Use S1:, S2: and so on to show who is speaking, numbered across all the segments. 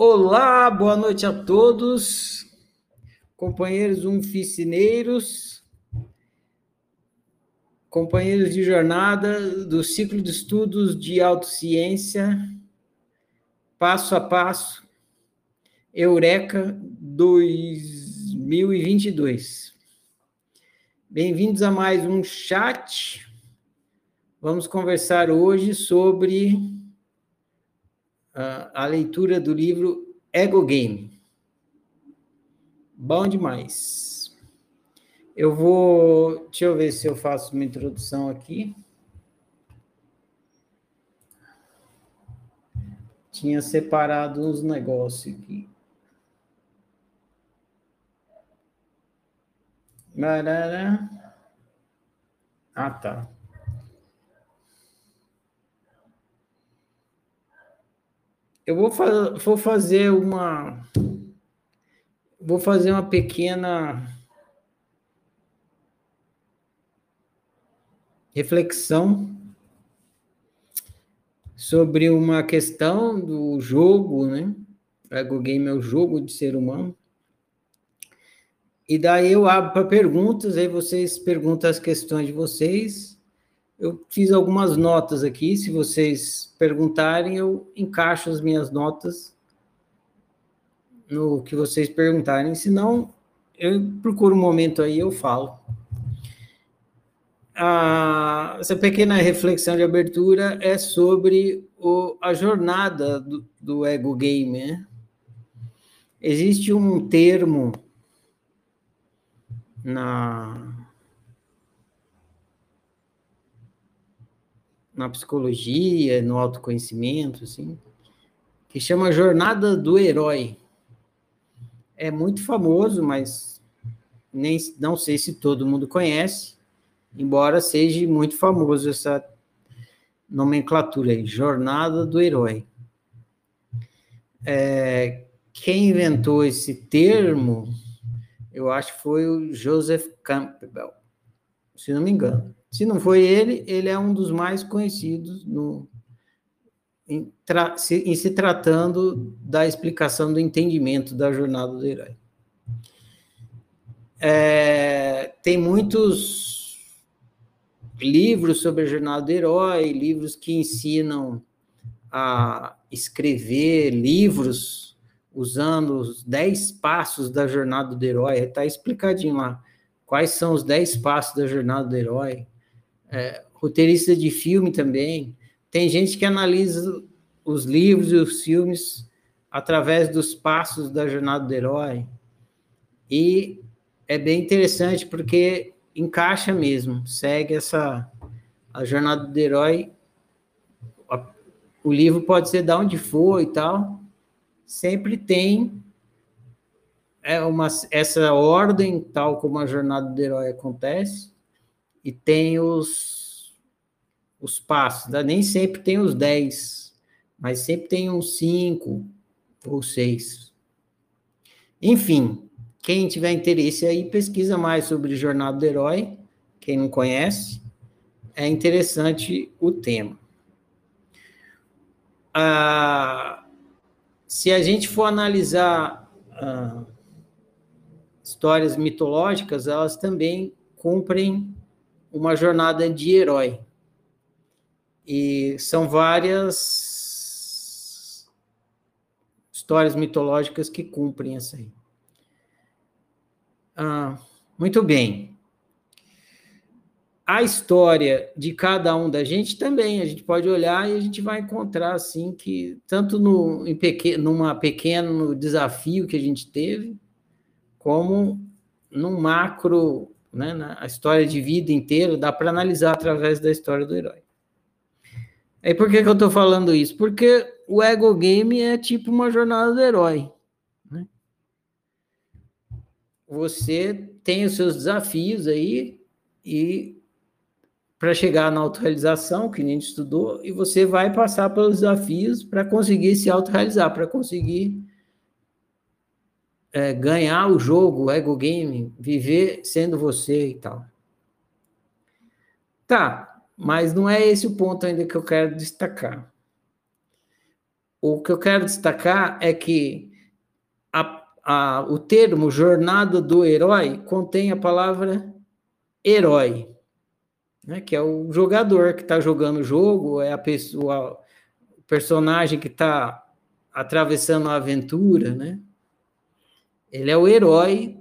S1: Olá, boa noite a todos, companheiros unficineiros, companheiros de jornada do ciclo de estudos de autociência, passo a passo, Eureka 2022. Bem-vindos a mais um chat. Vamos conversar hoje sobre a leitura do livro Ego Game. Bom demais. Eu vou. Deixa eu ver se eu faço uma introdução aqui. Tinha separado uns negócios aqui. Ah, tá. Eu vou, fa vou fazer uma. Vou fazer uma pequena reflexão sobre uma questão do jogo, né? O Game é o jogo de ser humano. E daí eu abro para perguntas, aí vocês perguntam as questões de vocês eu fiz algumas notas aqui, se vocês perguntarem, eu encaixo as minhas notas no que vocês perguntarem, senão eu procuro um momento aí eu falo. Ah, essa pequena reflexão de abertura é sobre o, a jornada do, do ego game. Né? Existe um termo na na psicologia, no autoconhecimento, assim, que chama Jornada do Herói. É muito famoso, mas nem não sei se todo mundo conhece, embora seja muito famoso essa nomenclatura aí, Jornada do Herói. É, quem inventou esse termo, eu acho que foi o Joseph Campbell, se não me engano. Se não foi ele, ele é um dos mais conhecidos no, em, tra, se, em se tratando da explicação do entendimento da jornada do herói. É, tem muitos livros sobre a jornada do herói, livros que ensinam a escrever livros usando os dez passos da jornada do herói. Está explicadinho lá quais são os dez passos da jornada do herói é, roteirista de filme também. Tem gente que analisa os livros e os filmes através dos passos da jornada do herói. E é bem interessante porque encaixa mesmo, segue essa a jornada do herói. O livro pode ser de onde for e tal, sempre tem é uma, essa ordem, tal como a jornada do herói acontece, e tem os, os passos, né? nem sempre tem os 10, mas sempre tem uns 5 ou 6. Enfim, quem tiver interesse aí, pesquisa mais sobre Jornada do Herói, quem não conhece, é interessante o tema. Ah, se a gente for analisar ah, histórias mitológicas, elas também cumprem uma jornada de herói. E são várias histórias mitológicas que cumprem essa aí. Ah, muito bem. A história de cada um da gente também, a gente pode olhar e a gente vai encontrar assim que tanto no em pequeno, numa pequeno desafio que a gente teve, como num macro né, a história de vida inteira, dá para analisar através da história do herói. E por que, que eu estou falando isso? Porque o ego game é tipo uma jornada do herói. Né? Você tem os seus desafios aí e para chegar na autorrealização, que a gente estudou, e você vai passar pelos desafios para conseguir se autorrealizar, para conseguir é, ganhar o jogo, o ego game, viver sendo você e tal. Tá, mas não é esse o ponto ainda que eu quero destacar. o que eu quero destacar é que a, a, o termo jornada do herói contém a palavra herói, né, que é o jogador que está jogando o jogo, é a pessoa, o personagem que está atravessando a aventura, né? Ele é o herói,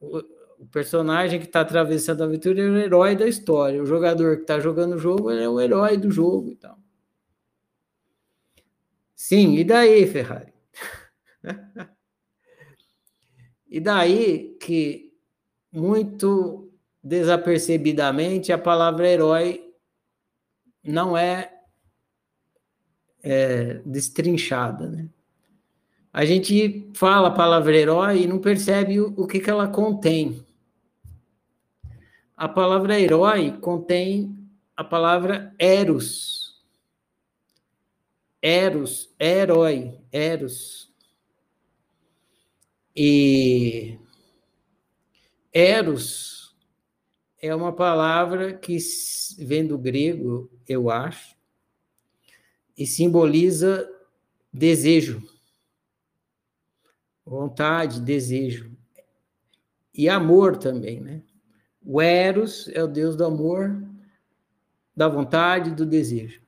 S1: o, personagem que está atravessando a aventura é o herói da história. O jogador que está jogando o jogo é o herói do jogo e tal. Sim, e daí, Ferrari? e daí que muito desapercebidamente a palavra herói não é, é destrinchada, né? A gente fala a palavra herói e não percebe o, o que, que ela contém. A palavra herói contém a palavra eros, Eros, herói, Eros. E Eros é uma palavra que vem do grego, eu acho, e simboliza desejo, vontade, desejo. E amor também, né? O Eros é o deus do amor, da vontade e do desejo.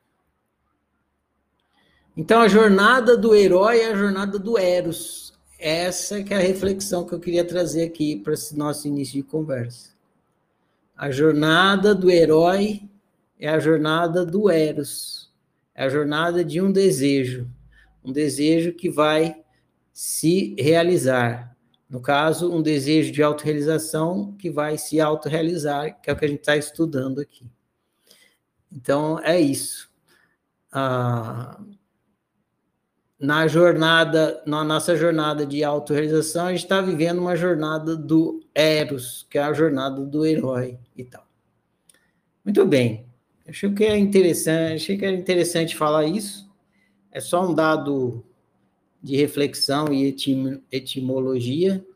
S1: Então, a jornada do herói é a jornada do Eros. Essa que é a reflexão que eu queria trazer aqui para esse nosso início de conversa. A jornada do herói é a jornada do Eros. É a jornada de um desejo. Um desejo que vai se realizar. No caso, um desejo de autorrealização que vai se autorrealizar, que é o que a gente está estudando aqui. Então, é isso. Ah, na jornada, na nossa jornada de autorrealização, a gente está vivendo uma jornada do Eros, que é a jornada do herói e tal. Muito bem. Achei que é interessante, achei que era interessante falar isso. É só um dado de reflexão e etim, etimologia,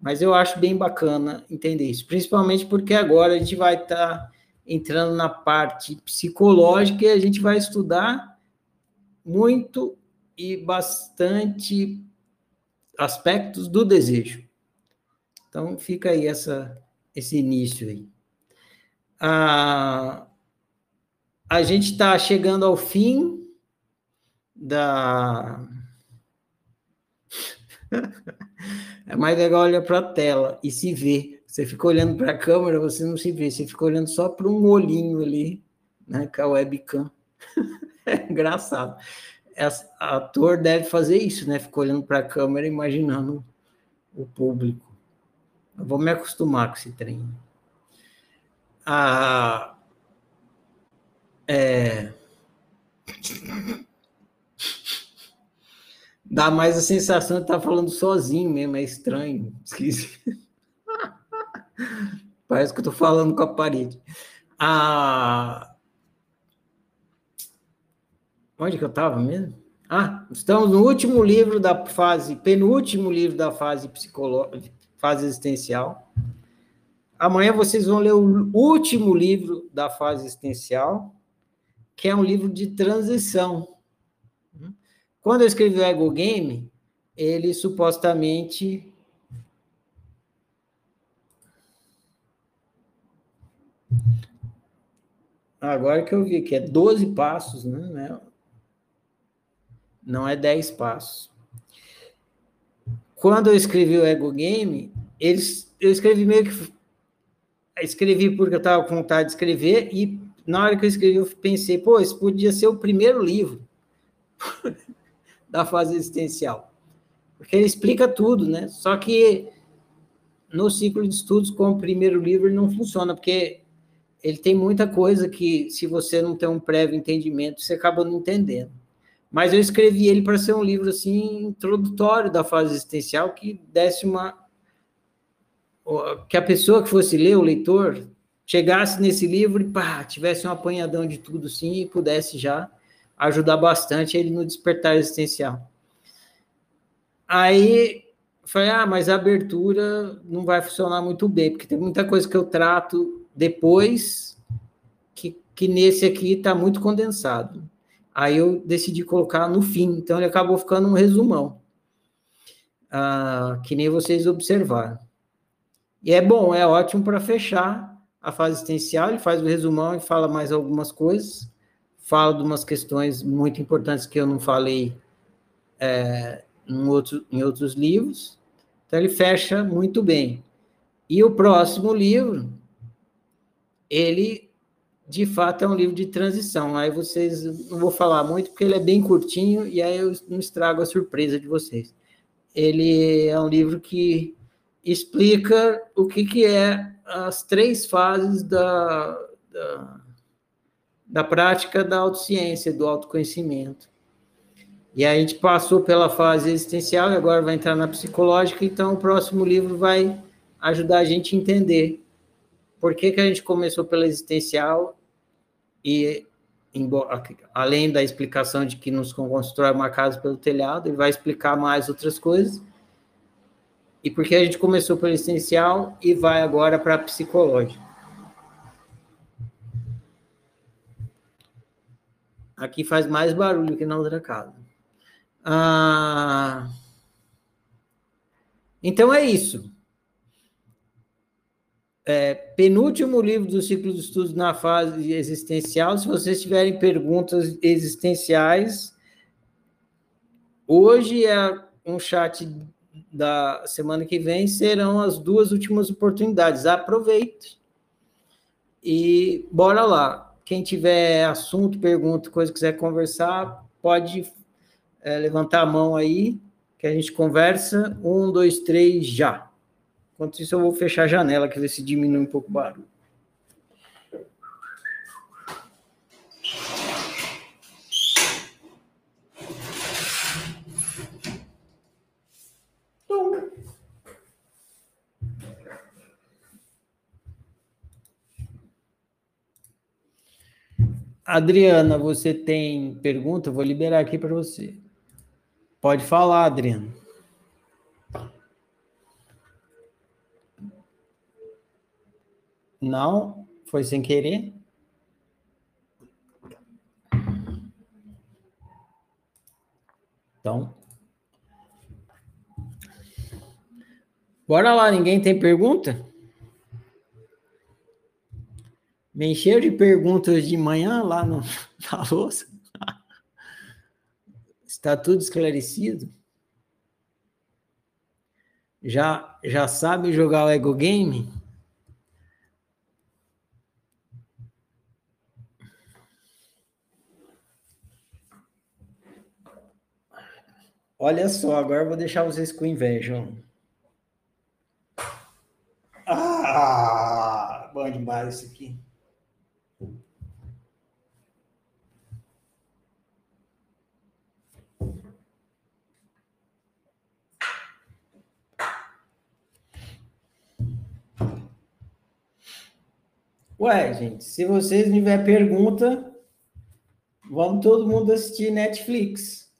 S1: mas eu acho bem bacana entender isso, principalmente porque agora a gente vai estar tá entrando na parte psicológica e a gente vai estudar muito e bastante aspectos do desejo. Então, fica aí essa, esse início aí. A, a gente está chegando ao fim da. É mais legal olhar para a tela e se ver. Você fica olhando para a câmera, você não se vê, você fica olhando só para um olhinho ali, né, com a webcam. é engraçado ator deve fazer isso, né? Ficar olhando para a câmera, imaginando o público. Eu vou me acostumar com esse trem. Ah, é... Dá mais a sensação de estar falando sozinho mesmo, é estranho, esquisito. Parece que eu estou falando com a parede. Ah, Onde que eu estava mesmo? Ah, estamos no último livro da fase, penúltimo livro da fase psicológica, fase existencial. Amanhã vocês vão ler o último livro da fase existencial, que é um livro de transição. Quando eu escrevi o Ego Game, ele supostamente Agora que eu vi que é 12 passos, né? não é 10 passos. Quando eu escrevi o Ego Game, eles, eu escrevi meio que. Escrevi porque eu estava com vontade de escrever, e na hora que eu escrevi, eu pensei, pô, esse podia ser o primeiro livro da fase existencial. Porque ele explica tudo, né? Só que no ciclo de estudos, como primeiro livro, não funciona, porque ele tem muita coisa que, se você não tem um prévio entendimento, você acaba não entendendo. Mas eu escrevi ele para ser um livro assim introdutório da fase existencial que desse uma que a pessoa que fosse ler, o leitor, chegasse nesse livro e pá, tivesse um apanhadão de tudo sim e pudesse já ajudar bastante ele no despertar existencial. Aí falei, ah, mas a abertura não vai funcionar muito bem, porque tem muita coisa que eu trato depois que, que nesse aqui está muito condensado. Aí eu decidi colocar no fim, então ele acabou ficando um resumão, ah, que nem vocês observaram. E é bom, é ótimo para fechar a fase existencial, ele faz o resumão e fala mais algumas coisas, fala de umas questões muito importantes que eu não falei é, em, outro, em outros livros, então ele fecha muito bem. E o próximo livro, ele de fato é um livro de transição. Aí vocês não vou falar muito porque ele é bem curtinho e aí eu não estrago a surpresa de vocês. Ele é um livro que explica o que, que é as três fases da, da, da prática da autociência, do autoconhecimento. E a gente passou pela fase existencial e agora vai entrar na psicológica, então o próximo livro vai ajudar a gente a entender por que, que a gente começou pela existencial e além da explicação de que nos constrói uma casa pelo telhado, ele vai explicar mais outras coisas. E porque a gente começou pelo essencial e vai agora para a psicológica. Aqui faz mais barulho que na outra casa. Ah, então é isso é, penúltimo livro do ciclo de estudos na fase existencial. Se vocês tiverem perguntas existenciais, hoje é um chat da semana que vem, serão as duas últimas oportunidades. Aproveite e bora lá. Quem tiver assunto, pergunta, coisa quiser conversar, pode é, levantar a mão aí, que a gente conversa. Um, dois, três, já. Enquanto isso, eu vou fechar a janela, que ver se diminui um pouco o barulho. Adriana, você tem pergunta? Vou liberar aqui para você. Pode falar, Adriana. Não, foi sem querer. Então, bora lá, ninguém tem pergunta? Me encheu de perguntas de manhã lá no, na louça. Está tudo esclarecido? Já, já sabe jogar o Ego Game? Olha só, agora vou deixar vocês com inveja. Ah, bom demais isso aqui. Ué, gente, se vocês me tiver pergunta, vamos todo mundo assistir Netflix.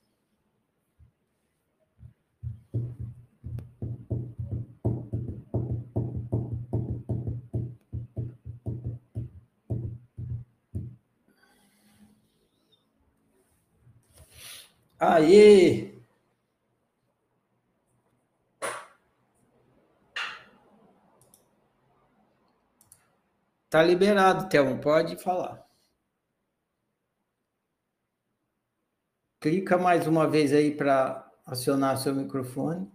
S1: Aê! Tá liberado, Thelma, pode falar. Clica mais uma vez aí para acionar seu microfone.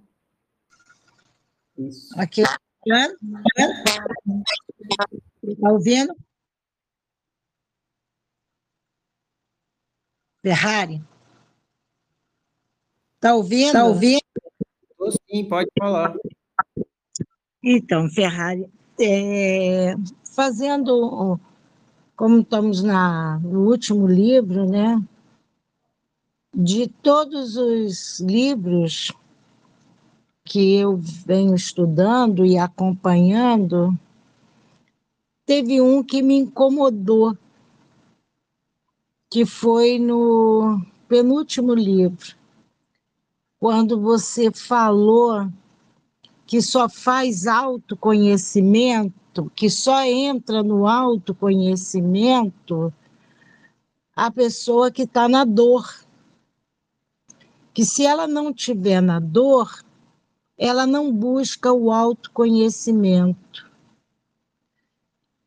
S2: Isso. Aqui. Está ouvindo? Ferrari? Está ouvindo? Está ouvindo?
S1: Sim, pode falar.
S2: Então, Ferrari, é, fazendo, como estamos na, no último livro, né? De todos os livros que eu venho estudando e acompanhando, teve um que me incomodou, que foi no penúltimo livro, quando você falou que só faz autoconhecimento, que só entra no autoconhecimento a pessoa que está na dor. Que se ela não tiver na dor, ela não busca o autoconhecimento.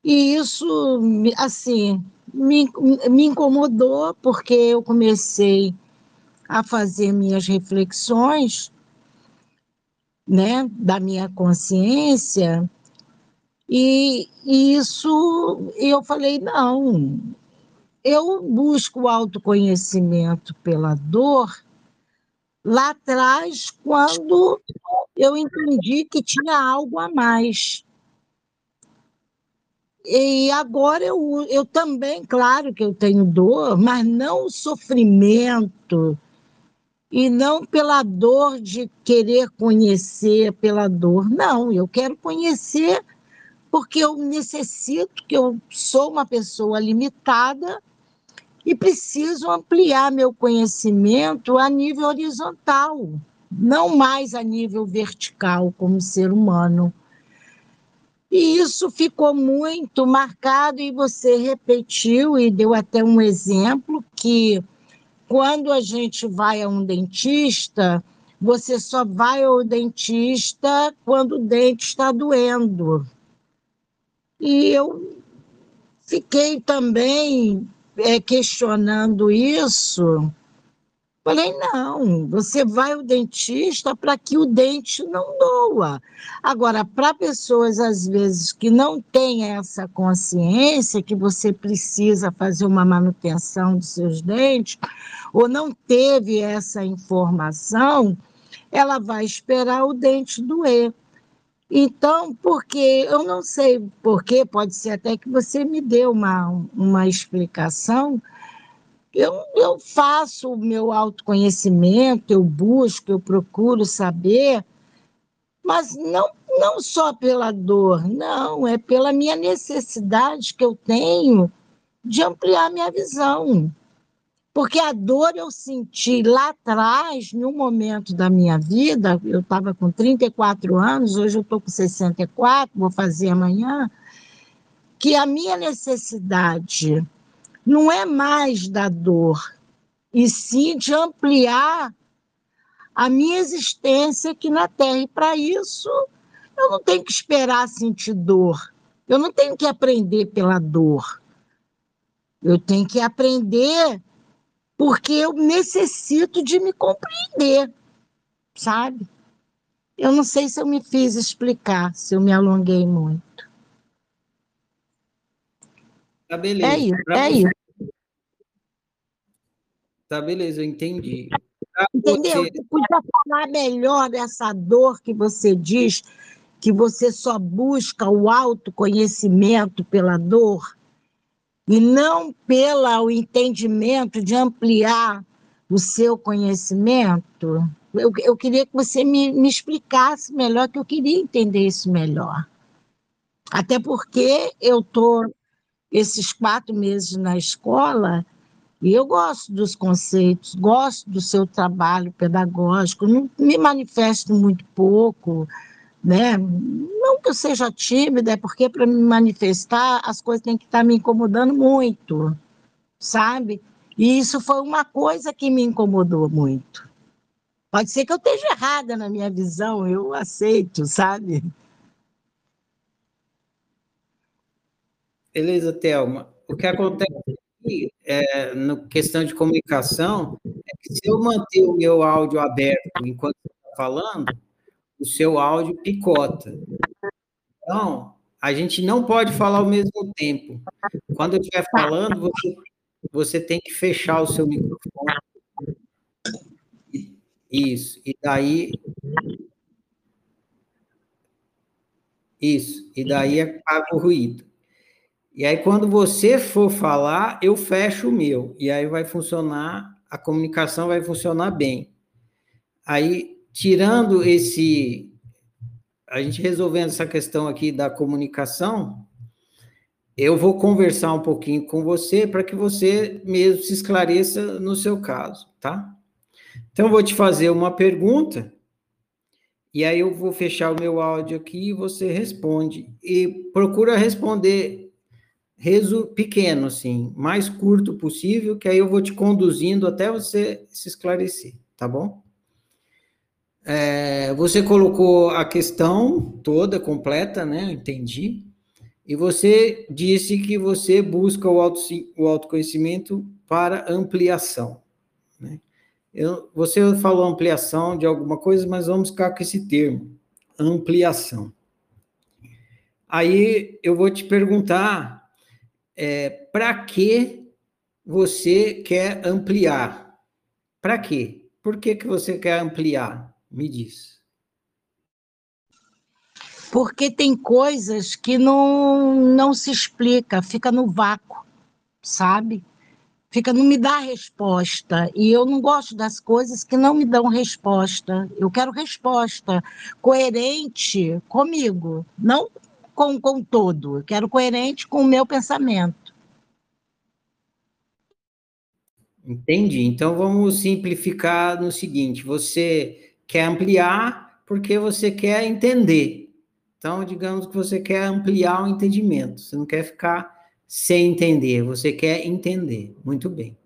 S2: E isso, assim, me, me incomodou, porque eu comecei a fazer minhas reflexões, né, da minha consciência, e, isso eu falei: não, eu busco autoconhecimento pela dor lá atrás, quando eu entendi que tinha algo a mais. E agora eu, eu também, claro que eu tenho dor, mas não sofrimento, e não pela dor de querer conhecer pela dor. Não, eu quero conhecer porque eu necessito, que eu sou uma pessoa limitada e preciso ampliar meu conhecimento a nível horizontal, não mais a nível vertical como ser humano. E isso ficou muito marcado e você repetiu e deu até um exemplo que quando a gente vai a um dentista, você só vai ao dentista quando o dente está doendo. E eu fiquei também é, questionando isso. Falei, não, você vai ao dentista para que o dente não doa. Agora, para pessoas, às vezes, que não têm essa consciência que você precisa fazer uma manutenção dos seus dentes, ou não teve essa informação, ela vai esperar o dente doer. Então, porque eu não sei porquê, pode ser até que você me dê uma, uma explicação. Eu, eu faço o meu autoconhecimento, eu busco, eu procuro saber, mas não, não só pela dor, não, é pela minha necessidade que eu tenho de ampliar minha visão. Porque a dor eu senti lá atrás, em um momento da minha vida, eu estava com 34 anos, hoje eu estou com 64, vou fazer amanhã, que a minha necessidade não é mais da dor, e sim de ampliar a minha existência aqui na Terra. E para isso, eu não tenho que esperar sentir dor, eu não tenho que aprender pela dor. Eu tenho que aprender porque eu necessito de me compreender, sabe? Eu não sei se eu me fiz explicar, se eu me alonguei muito.
S1: Tá beleza.
S2: É isso, pra é você... isso.
S1: Tá beleza, eu entendi.
S2: Pra Entendeu? Você... você podia falar melhor dessa dor que você diz que você só busca o autoconhecimento pela dor e não pelo entendimento de ampliar o seu conhecimento. Eu, eu queria que você me, me explicasse melhor, que eu queria entender isso melhor. Até porque eu estou esses quatro meses na escola e eu gosto dos conceitos, gosto do seu trabalho pedagógico, não me manifesto muito pouco, né? Não que eu seja tímida, é porque para me manifestar as coisas têm que estar tá me incomodando muito, sabe? E isso foi uma coisa que me incomodou muito. Pode ser que eu esteja errada na minha visão, eu aceito, sabe?
S1: Beleza, Thelma. O que acontece aqui, é, no questão de comunicação, é que se eu manter o meu áudio aberto enquanto está falando, o seu áudio picota. Então, a gente não pode falar ao mesmo tempo. Quando eu estiver falando, você, você tem que fechar o seu microfone. Isso. E daí. Isso. E daí apaga o ruído. E aí, quando você for falar, eu fecho o meu. E aí vai funcionar, a comunicação vai funcionar bem. Aí, tirando esse. A gente resolvendo essa questão aqui da comunicação, eu vou conversar um pouquinho com você para que você mesmo se esclareça no seu caso, tá? Então, eu vou te fazer uma pergunta, e aí eu vou fechar o meu áudio aqui e você responde. E procura responder resu pequeno, assim, mais curto possível, que aí eu vou te conduzindo até você se esclarecer, tá bom? É, você colocou a questão toda completa, né? Entendi. E você disse que você busca o, auto, o autoconhecimento para ampliação. Né? Eu, você falou ampliação de alguma coisa, mas vamos ficar com esse termo, ampliação. Aí eu vou te perguntar, é, para que você quer ampliar? Para quê? Por que, que você quer ampliar? Me diz.
S2: Porque tem coisas que não, não se explica, fica no vácuo, sabe? Fica, não me dá resposta. E eu não gosto das coisas que não me dão resposta. Eu quero resposta coerente comigo, não com, com todo. Eu quero coerente com o meu pensamento.
S1: Entendi. Então vamos simplificar no seguinte: você quer ampliar porque você quer entender. Então, digamos que você quer ampliar o entendimento, você não quer ficar sem entender, você quer entender. Muito bem.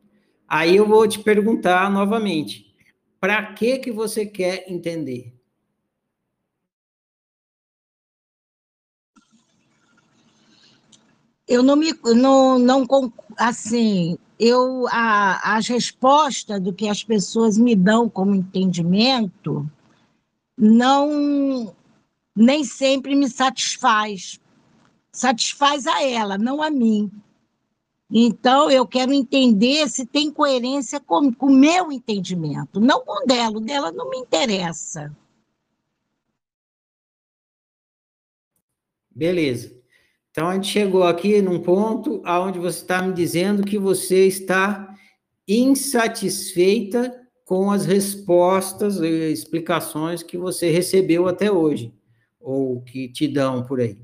S1: Aí eu vou te perguntar novamente: para que que você quer entender?
S2: Eu não me não, não assim, eu a, as respostas do que as pessoas me dão como entendimento não nem sempre me satisfaz. Satisfaz a ela, não a mim. Então, eu quero entender se tem coerência com o meu entendimento, não com o dela. O dela não me interessa.
S1: Beleza. Então, a gente chegou aqui num ponto onde você está me dizendo que você está insatisfeita com as respostas e explicações que você recebeu até hoje, ou que te dão por aí.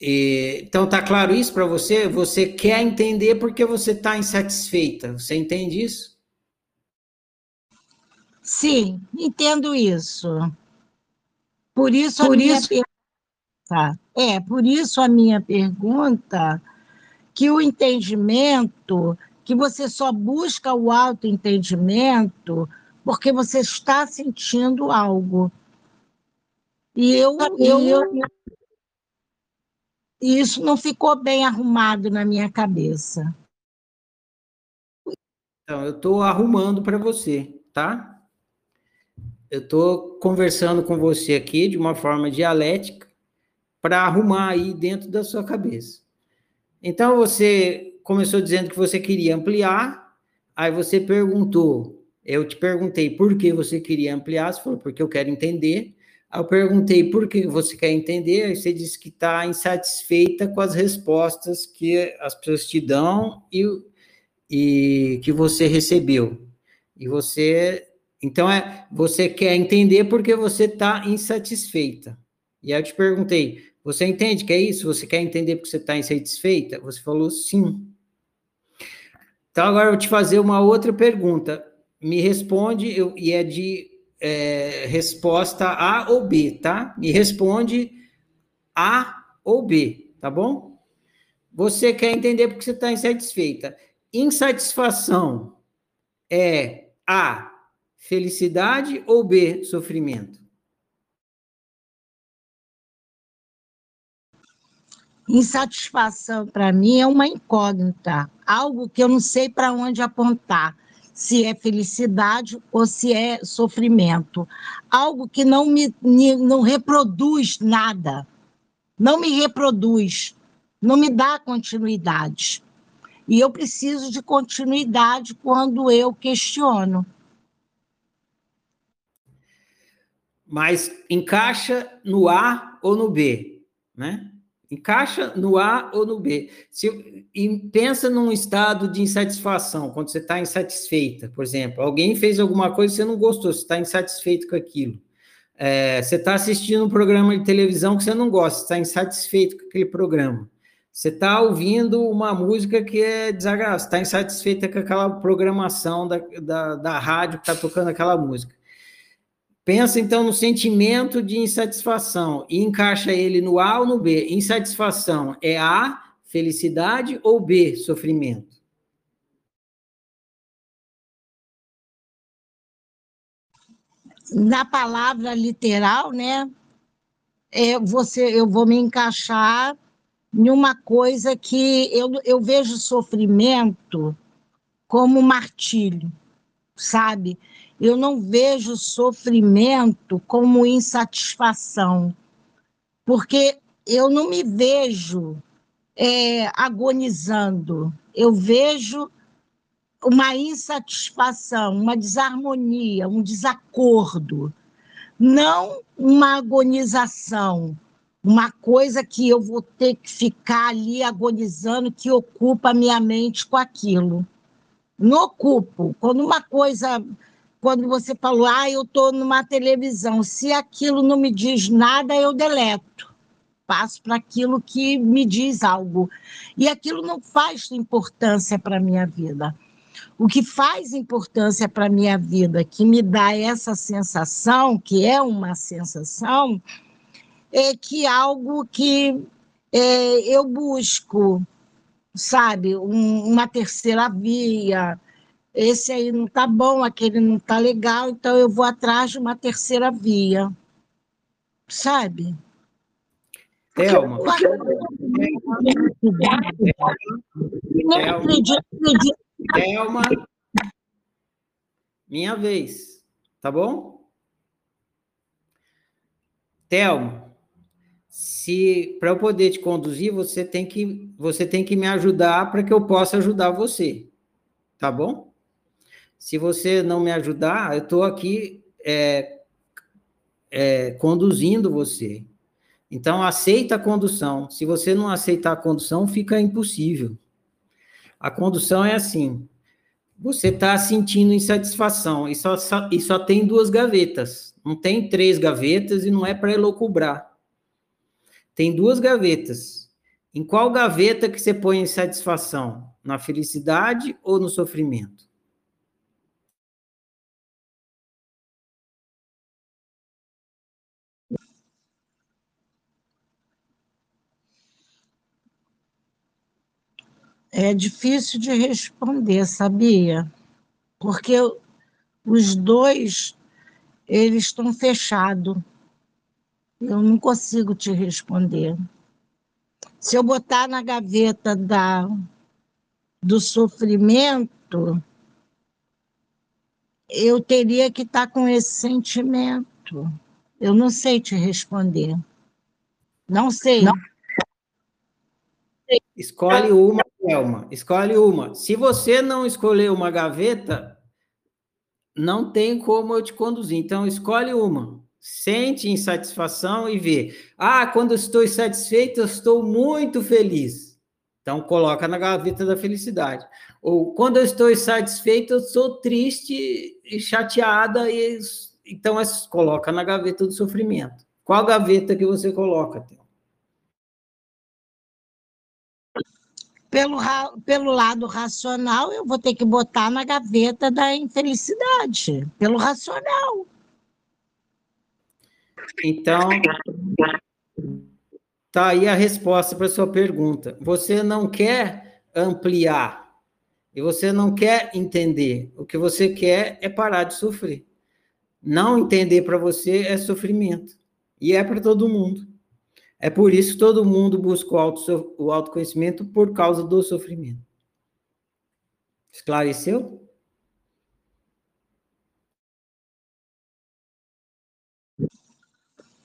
S1: E, então, tá claro isso para você? Você quer entender porque você está insatisfeita. Você entende isso?
S2: Sim, entendo isso. Por isso, por isso... Tá. É, por isso a minha pergunta, que o entendimento, que você só busca o autoentendimento porque você está sentindo algo. E eu, eu, eu isso não ficou bem arrumado na minha cabeça.
S1: Então, eu estou arrumando para você, tá? Eu estou conversando com você aqui de uma forma dialética para arrumar aí dentro da sua cabeça. Então você começou dizendo que você queria ampliar, aí você perguntou, eu te perguntei por que você queria ampliar, você falou porque eu quero entender. Aí eu perguntei por que você quer entender, aí você disse que está insatisfeita com as respostas que as pessoas te dão e, e que você recebeu. E você, então é, você quer entender porque você está insatisfeita. E aí eu te perguntei, você entende que é isso? Você quer entender porque você está insatisfeita? Você falou sim. Então, agora eu vou te fazer uma outra pergunta. Me responde, eu, e é de é, resposta A ou B, tá? Me responde A ou B, tá bom? Você quer entender porque você está insatisfeita. Insatisfação é A, felicidade ou B, sofrimento?
S2: Insatisfação, para mim, é uma incógnita, algo que eu não sei para onde apontar, se é felicidade ou se é sofrimento. Algo que não me não reproduz nada, não me reproduz, não me dá continuidade. E eu preciso de continuidade quando eu questiono.
S1: Mas encaixa no A ou no B, né? Encaixa no A ou no B. Se, e pensa num estado de insatisfação, quando você está insatisfeita, por exemplo. Alguém fez alguma coisa e você não gostou, você está insatisfeito com aquilo. É, você está assistindo um programa de televisão que você não gosta, está insatisfeito com aquele programa. Você está ouvindo uma música que é desagradável, está insatisfeita com aquela programação da, da, da rádio que está tocando aquela música. Pensa então no sentimento de insatisfação e encaixa ele no A ou no B. Insatisfação é A, felicidade ou B, sofrimento?
S2: Na palavra literal, né? É, você, eu vou me encaixar em uma coisa que eu, eu vejo sofrimento como martírio, sabe? Eu não vejo sofrimento como insatisfação, porque eu não me vejo é, agonizando, eu vejo uma insatisfação, uma desarmonia, um desacordo, não uma agonização, uma coisa que eu vou ter que ficar ali agonizando, que ocupa a minha mente com aquilo. Não ocupo. Quando uma coisa quando você falou, ah, eu estou numa televisão, se aquilo não me diz nada, eu deleto. Passo para aquilo que me diz algo. E aquilo não faz importância para a minha vida. O que faz importância para a minha vida, que me dá essa sensação, que é uma sensação, é que algo que é, eu busco, sabe, um, uma terceira via, esse aí não está bom, aquele não está legal, então eu vou atrás de uma terceira via. Sabe?
S1: Thelma. Thelma. Minha vez. Tá bom? Thelma, se para eu poder te conduzir, você tem que você tem que me ajudar para que eu possa ajudar você. Tá bom? Se você não me ajudar, eu estou aqui é, é, conduzindo você. Então, aceita a condução. Se você não aceitar a condução, fica impossível. A condução é assim: você está sentindo insatisfação e só, e só tem duas gavetas. Não tem três gavetas e não é para elocubrar. Tem duas gavetas. Em qual gaveta que você põe insatisfação? Na felicidade ou no sofrimento?
S2: É difícil de responder, sabia? Porque os dois eles estão fechados. Eu não consigo te responder. Se eu botar na gaveta da, do sofrimento, eu teria que estar tá com esse sentimento. Eu não sei te responder. Não sei. Não.
S1: Escolhe uma, Thelma. Escolhe uma. Se você não escolher uma gaveta, não tem como eu te conduzir. Então, escolhe uma. Sente insatisfação e vê. Ah, quando eu estou insatisfeito, eu estou muito feliz. Então, coloca na gaveta da felicidade. Ou quando eu estou insatisfeito, eu sou triste e chateada, e então coloca na gaveta do sofrimento. Qual gaveta que você coloca, Thelma?
S2: Pelo, pelo lado racional, eu vou ter que botar na gaveta da infelicidade, pelo racional.
S1: Então, tá aí a resposta para sua pergunta. Você não quer ampliar e você não quer entender. O que você quer é parar de sofrer. Não entender para você é sofrimento. E é para todo mundo. É por isso que todo mundo busca o, auto, o autoconhecimento por causa do sofrimento. Esclareceu?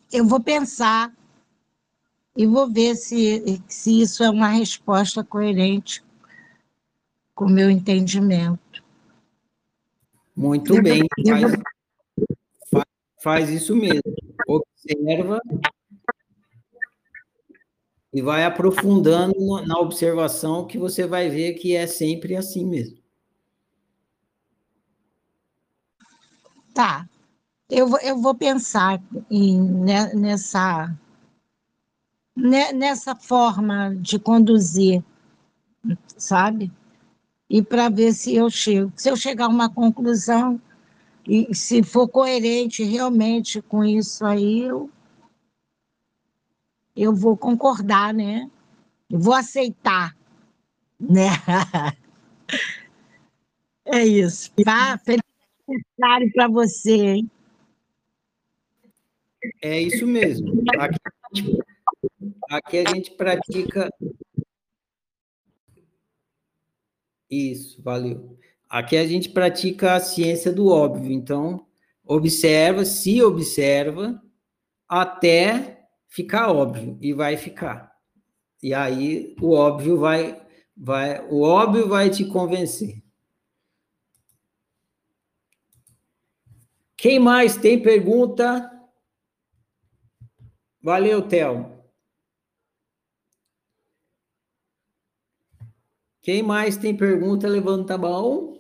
S2: Eu vou pensar e vou ver se, se isso é uma resposta coerente com o meu entendimento.
S1: Muito bem, faz, faz isso mesmo. Observa e vai aprofundando na observação que você vai ver que é sempre assim mesmo.
S2: Tá. Eu eu vou pensar em, né, nessa, né, nessa forma de conduzir, sabe? E para ver se eu chego. Se eu chegar a uma conclusão, e se for coerente realmente com isso aí, eu eu vou concordar, né? vou aceitar, né? É isso. Tá? Feliz aniversário para você, hein?
S1: É isso mesmo. Aqui, aqui a gente pratica. Isso, valeu. Aqui a gente pratica a ciência do óbvio. Então, observa, se observa, até ficar óbvio, e vai ficar. E aí o óbvio vai, vai, o óbvio vai te convencer. Quem mais tem pergunta? Valeu, Thelma. Quem mais tem pergunta, levanta a mão.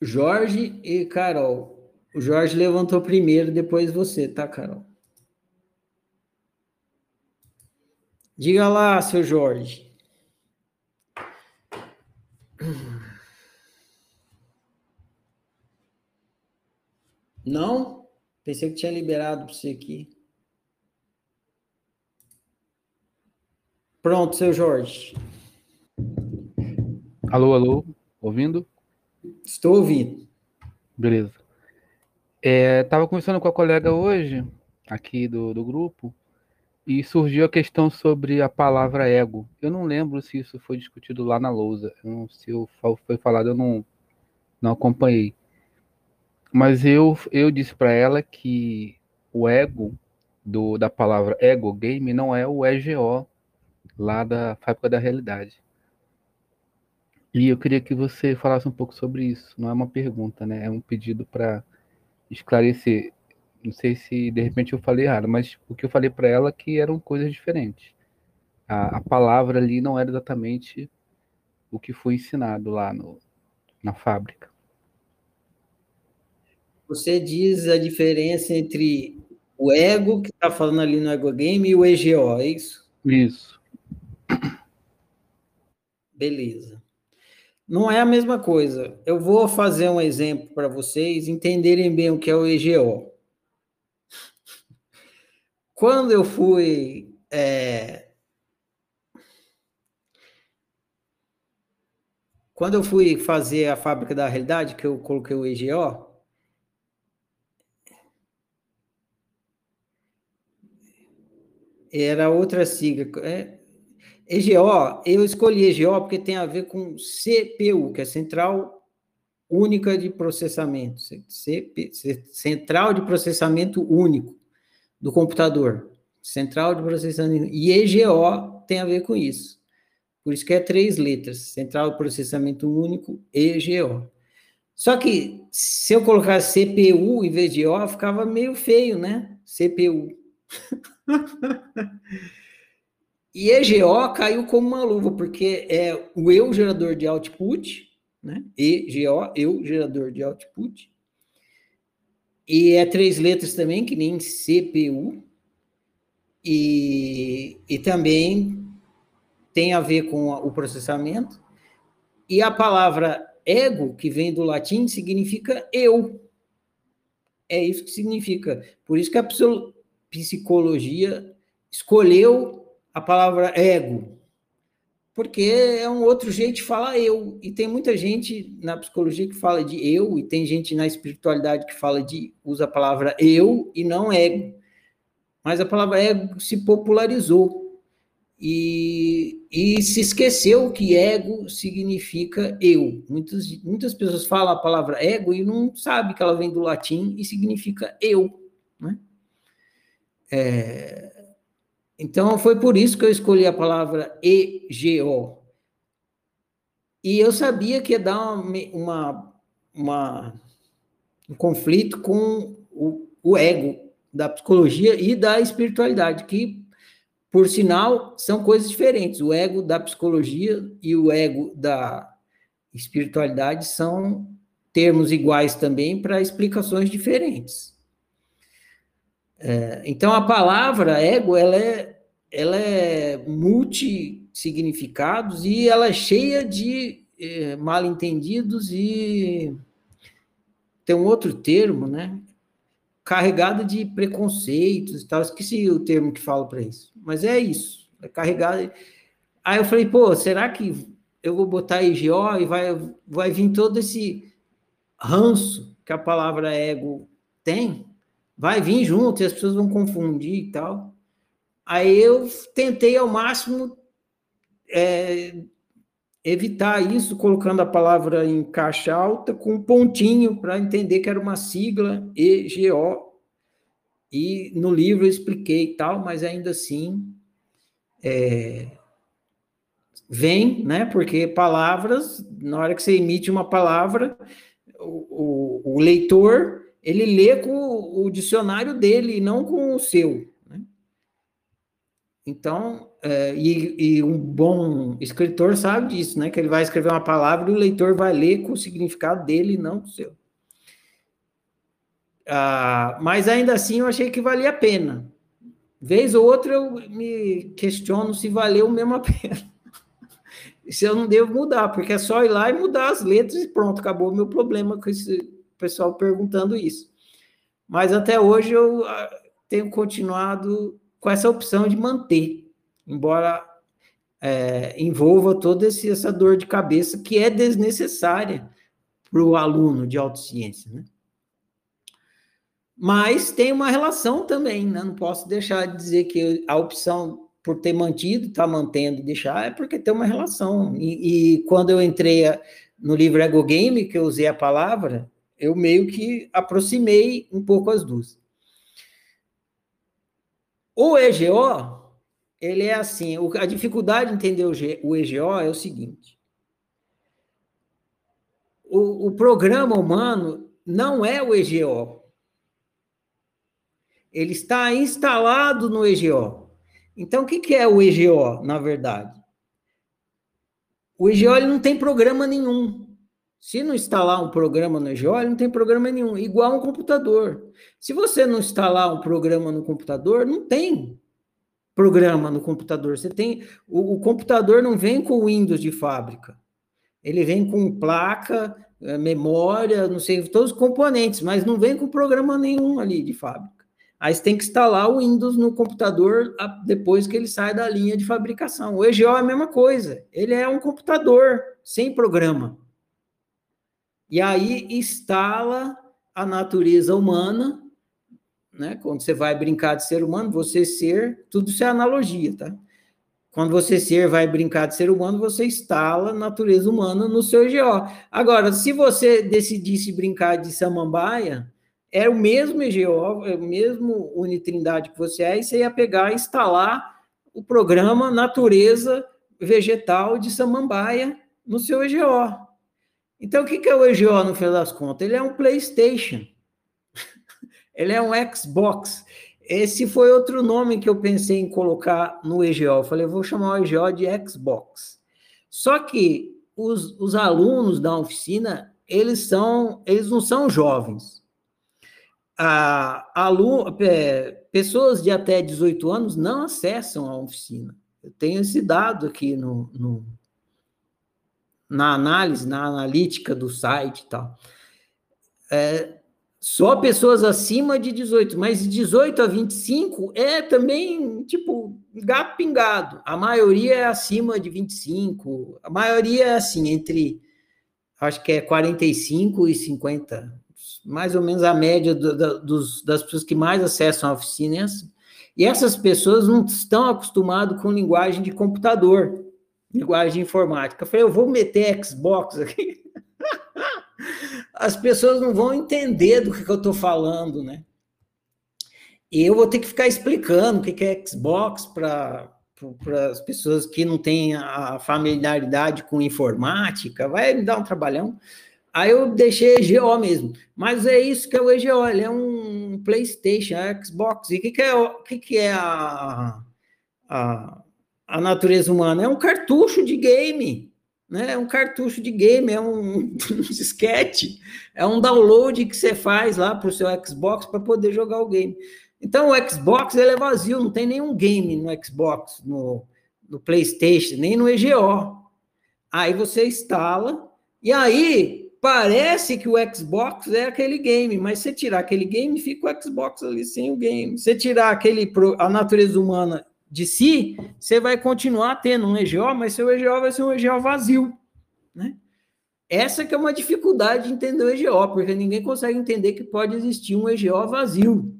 S1: Jorge e Carol. O Jorge levantou primeiro, depois você, tá, Carol? Diga lá, seu Jorge. Não? Pensei que tinha liberado para você aqui. Pronto, seu Jorge.
S3: Alô, alô, ouvindo?
S1: Estou ouvindo.
S3: Beleza. É, tava conversando com a colega hoje, aqui do, do grupo, e surgiu a questão sobre a palavra ego. Eu não lembro se isso foi discutido lá na lousa. Não, se eu, foi falado, eu não, não acompanhei. Mas eu, eu disse para ela que o ego do, da palavra ego game não é o EGO lá da fábrica da realidade. E eu queria que você falasse um pouco sobre isso. Não é uma pergunta, né? É um pedido para esclarecer. Não sei se de repente eu falei errado, mas o que eu falei para ela é que eram coisas diferentes. A, a, palavra ali não era exatamente o que foi ensinado lá no, na fábrica.
S1: Você diz a diferença entre o ego, que está falando ali no Ego Game, e o EGO, é isso?
S3: Isso.
S1: Beleza. Não é a mesma coisa. Eu vou fazer um exemplo para vocês entenderem bem o que é o EGO. Quando eu fui. É... Quando eu fui fazer a fábrica da realidade, que eu coloquei o EGO, era outra sigla. É, EGO, eu escolhi EGO porque tem a ver com CPU, que é Central Única de Processamento, CP, Central de Processamento Único do computador, Central de Processamento, e EGO tem a ver com isso. Por isso que é três letras, Central de Processamento Único, EGO. Só que se eu colocar CPU em vez de O, ficava meio feio, né? CPU. e EGO caiu como uma luva, porque é o eu gerador de output, né? EGO, eu gerador de output. E é três letras também, que nem CPU. E, e também tem a ver com o processamento. E a palavra ego, que vem do latim, significa eu. É isso que significa. Por isso que a psicologia escolheu a palavra ego, porque é um outro jeito de falar eu. E tem muita gente na psicologia que fala de eu, e tem gente na espiritualidade que fala de usa a palavra eu e não ego. Mas a palavra ego se popularizou. E, e se esqueceu que ego significa eu. Muitas, muitas pessoas falam a palavra ego e não sabem que ela vem do latim e significa eu. Né? É, então, foi por isso que eu escolhi a palavra EGO. E eu sabia que ia dar uma, uma, uma um conflito com o, o ego da psicologia e da espiritualidade, que, por sinal, são coisas diferentes. O ego da psicologia e o ego da espiritualidade são termos iguais também para explicações diferentes. É, então, a palavra ego, ela é, ela é multi-significados e ela é cheia de é, mal-entendidos e tem um outro termo, né? Carregada de preconceitos e tal. Esqueci o termo que falo para isso. Mas é isso. É carregada. Aí eu falei, pô, será que eu vou botar EGO e vai, vai vir todo esse ranço que a palavra ego tem? Vai vir junto e as pessoas vão confundir e tal. Aí eu tentei ao máximo é, evitar isso, colocando a palavra em caixa alta com um pontinho para entender que era uma sigla EGO. E no livro eu expliquei tal, mas ainda assim é, vem, né? Porque palavras, na hora que você emite uma palavra, o, o, o leitor ele lê com o, o dicionário dele e não com o seu. Então, é, e, e, um bom escritor sabe disso, né? Que ele vai escrever uma palavra e o leitor vai ler com o significado dele e não o seu. Ah, mas ainda assim eu achei que valia a pena. Vez ou outra eu me questiono se valeu mesmo a pena. se eu não devo mudar, porque é só ir lá e mudar as letras e pronto, acabou o meu problema com esse pessoal perguntando isso. Mas até hoje eu ah, tenho continuado com essa opção de manter, embora é, envolva toda esse, essa dor de cabeça que é desnecessária para o aluno de autociência, né? Mas tem uma relação também, né? Não posso deixar de dizer que a opção por ter mantido, está mantendo, deixar, é porque tem uma relação. E, e, quando eu entrei no livro Ego Game, que eu usei a palavra, eu meio que aproximei um pouco as duas. O EGO, ele é assim, a dificuldade de entender o EGO é o seguinte. O, o programa humano não é o EGO. Ele está instalado no EGO. Então, o que, que é o EGO, na verdade? O EGO ele não tem programa nenhum. Se não instalar um programa no EGO, não tem programa nenhum, igual um computador. Se você não instalar um programa no computador, não tem programa no computador. Você tem o, o computador não vem com Windows de fábrica. Ele vem com placa, eh, memória, não sei, todos os componentes, mas não vem com programa nenhum ali de fábrica. Aí você tem que instalar o Windows no computador depois que ele sai da linha de fabricação. O EGO é a mesma coisa. Ele é um computador sem programa. E aí instala a natureza humana, né? Quando você vai brincar de ser humano, você ser, tudo isso é analogia, tá? Quando você ser vai brincar de ser humano, você instala a natureza humana no seu EGO. Agora, se você decidisse brincar de samambaia, é o mesmo EGO, é o mesmo unitrindade que você é, e você ia pegar e instalar o programa natureza vegetal de samambaia no seu EGO. Então, o que é o EGO no final das contas? Ele é um PlayStation. Ele é um Xbox. Esse foi outro nome que eu pensei em colocar no EGO. Eu falei, eu vou chamar o EGO de Xbox. Só que os, os alunos da oficina, eles são, eles não são jovens. A, é, pessoas de até 18 anos não acessam a oficina. Eu tenho esse dado aqui no, no na análise, na analítica do site e tal. É, só pessoas acima de 18, mas de 18 a 25 é também, tipo, gato pingado. A maioria é acima de 25, a maioria é assim, entre, acho que é 45 e 50, mais ou menos a média do, da, dos, das pessoas que mais acessam a oficina é assim. E essas pessoas não estão acostumadas com linguagem de computador linguagem informática. Eu falei, eu vou meter Xbox aqui. As pessoas não vão entender do que, que eu estou falando, né? E eu vou ter que ficar explicando o que, que é Xbox para as pessoas que não têm a familiaridade com informática, vai me dar um trabalhão. Aí eu deixei EGO mesmo. Mas é isso que é o EGO, ele é um PlayStation, é Xbox. E o que, que, é, que, que é a, a a natureza humana? É um cartucho de game, né? É um cartucho de game, é um, um disquete, é um download que você faz lá para o seu Xbox para poder jogar o game. Então o Xbox ele é vazio, não tem nenhum game no Xbox, no, no PlayStation, nem no EGO. Aí você instala, e aí parece que o Xbox é aquele game, mas se tirar aquele game, fica o Xbox ali sem o game. Se tirar aquele a natureza humana de si, você vai continuar tendo um EGO, mas seu EGO vai ser um EGO vazio, né? Essa que é uma dificuldade de entender o EGO, porque ninguém consegue entender que pode existir um EGO vazio.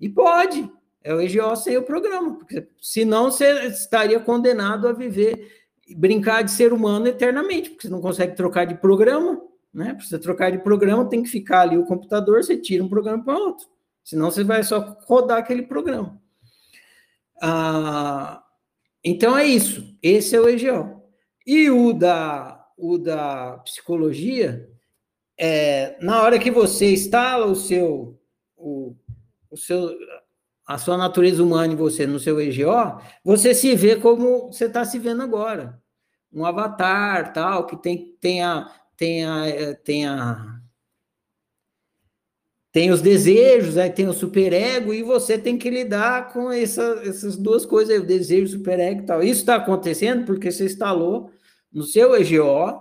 S1: E pode, é o EGO sem o programa, porque senão você estaria condenado a viver, brincar de ser humano eternamente, porque você não consegue trocar de programa, né? Para você trocar de programa, tem que ficar ali o computador, você tira um programa para outro, senão você vai só rodar aquele programa. Ah, então é isso, esse é o EGO. E o da, o da psicologia, é, na hora que você instala o seu, o, o seu, a sua natureza humana em você, no seu EGO, você se vê como você está se vendo agora. Um avatar, tal, que tem, tem, a, tem, a, tem a tem os desejos, aí tem o superego, e você tem que lidar com essa, essas duas coisas, o desejo, o superego e tal. Isso está acontecendo porque você instalou no seu EGO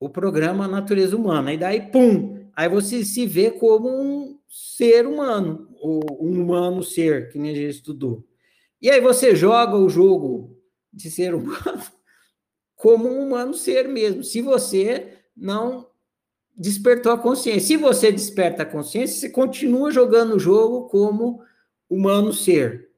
S1: o programa Natureza Humana, e daí, pum, aí você se vê como um ser humano, ou um humano ser, que nem a gente estudou. E aí você joga o jogo de ser humano como um humano ser mesmo, se você não despertou a consciência. Se você desperta a consciência, você continua jogando o jogo como humano ser.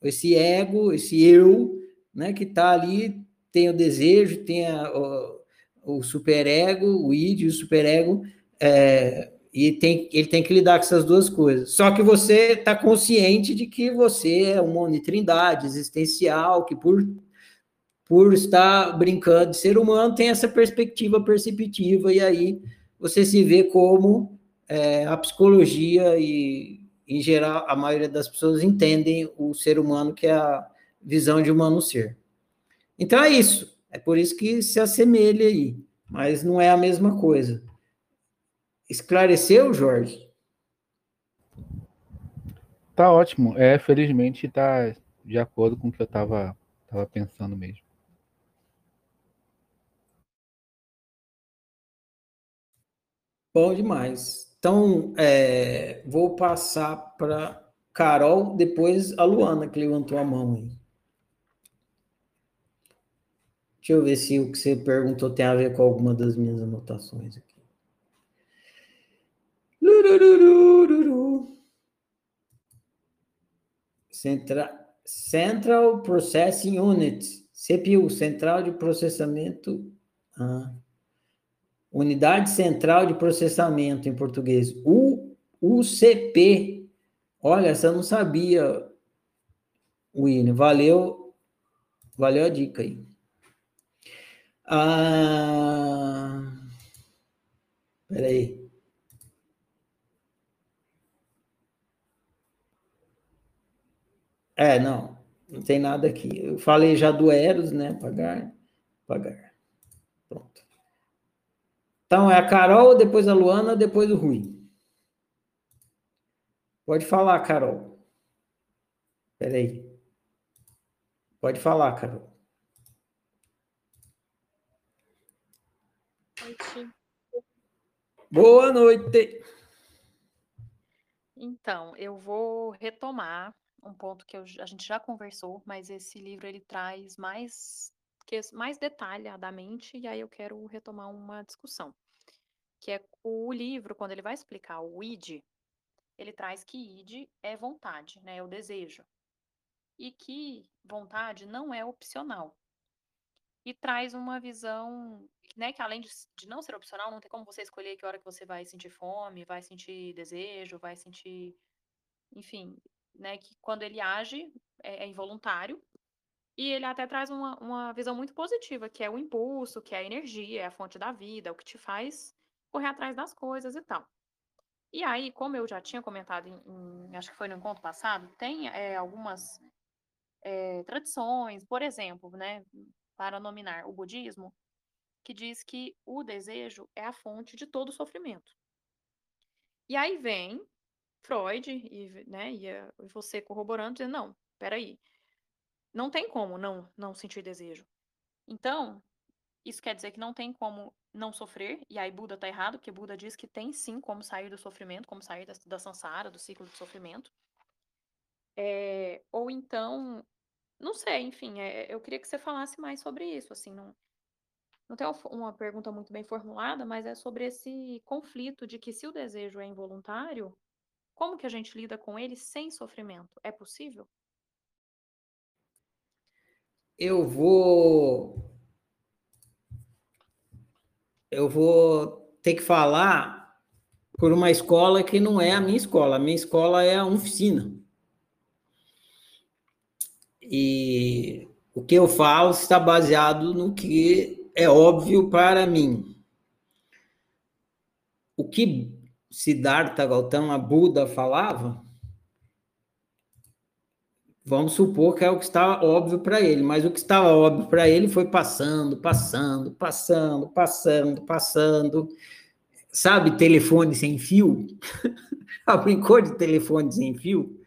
S1: Esse ego, esse eu, né, que está ali, tem o desejo, tem a, o, o superego, o id, o superego, é, e tem, ele tem que lidar com essas duas coisas. Só que você está consciente de que você é uma unitrindade existencial, que por, por estar brincando de ser humano tem essa perspectiva perceptiva, e aí você se vê como é, a psicologia e, em geral, a maioria das pessoas entendem o ser humano, que é a visão de humano ser. Então é isso. É por isso que se assemelha aí, mas não é a mesma coisa. Esclareceu, Jorge?
S3: Tá ótimo. É, felizmente tá de acordo com o que eu estava tava pensando mesmo.
S1: Bom demais. Então, é, vou passar para Carol, depois a Luana, que levantou a mão aí. Deixa eu ver se o que você perguntou tem a ver com alguma das minhas anotações aqui. Central, Central Processing Unit, CPU, Central de Processamento. Ah. Unidade Central de Processamento em português, UCP. Olha, essa eu não sabia, William. Valeu, valeu a dica aí. Ah, peraí. É, não, não tem nada aqui. Eu falei já do Eros, né? Pagar, pagar. Então, é a Carol, depois a Luana, depois o Rui. Pode falar, Carol. Peraí. Pode falar, Carol. Noite. Boa noite.
S4: Então, eu vou retomar um ponto que eu, a gente já conversou, mas esse livro ele traz mais mais detalhadamente, e aí eu quero retomar uma discussão. Que é o livro, quando ele vai explicar o id, ele traz que id é vontade, né? É o desejo. E que vontade não é opcional. E traz uma visão, né, que além de, de não ser opcional, não tem como você escolher que hora que você vai sentir fome, vai sentir desejo, vai sentir, enfim, né, que quando ele age é, é involuntário, e ele até traz uma, uma visão muito positiva, que é o impulso, que é a energia, é a fonte da vida, é o que te faz correr atrás das coisas e tal. E aí, como eu já tinha comentado, em, em acho que foi no encontro passado, tem é, algumas é, tradições, por exemplo, né, para nominar o budismo, que diz que o desejo é a fonte de todo sofrimento. E aí vem Freud e, né, e você corroborando, dizendo, não, peraí, não tem como não, não sentir desejo. Então, isso quer dizer que não tem como não sofrer, e aí Buda está errado, porque Buda diz que tem sim como sair do sofrimento, como sair da, da samsara, do ciclo de sofrimento. É, ou então, não sei, enfim, é, eu queria que você falasse mais sobre isso, assim, não, não tem uma pergunta muito bem formulada, mas é sobre esse conflito de que se o desejo é involuntário, como que a gente lida com ele sem sofrimento? É possível?
S1: Eu vou eu vou ter que falar por uma escola que não é a minha escola. A minha escola é a oficina. E o que eu falo está baseado no que é óbvio para mim. O que Siddhartha Gautama Buda falava, vamos supor que é o que estava óbvio para ele, mas o que estava óbvio para ele foi passando, passando, passando, passando, passando. Sabe, telefone sem fio? Já brincou de telefone sem fio?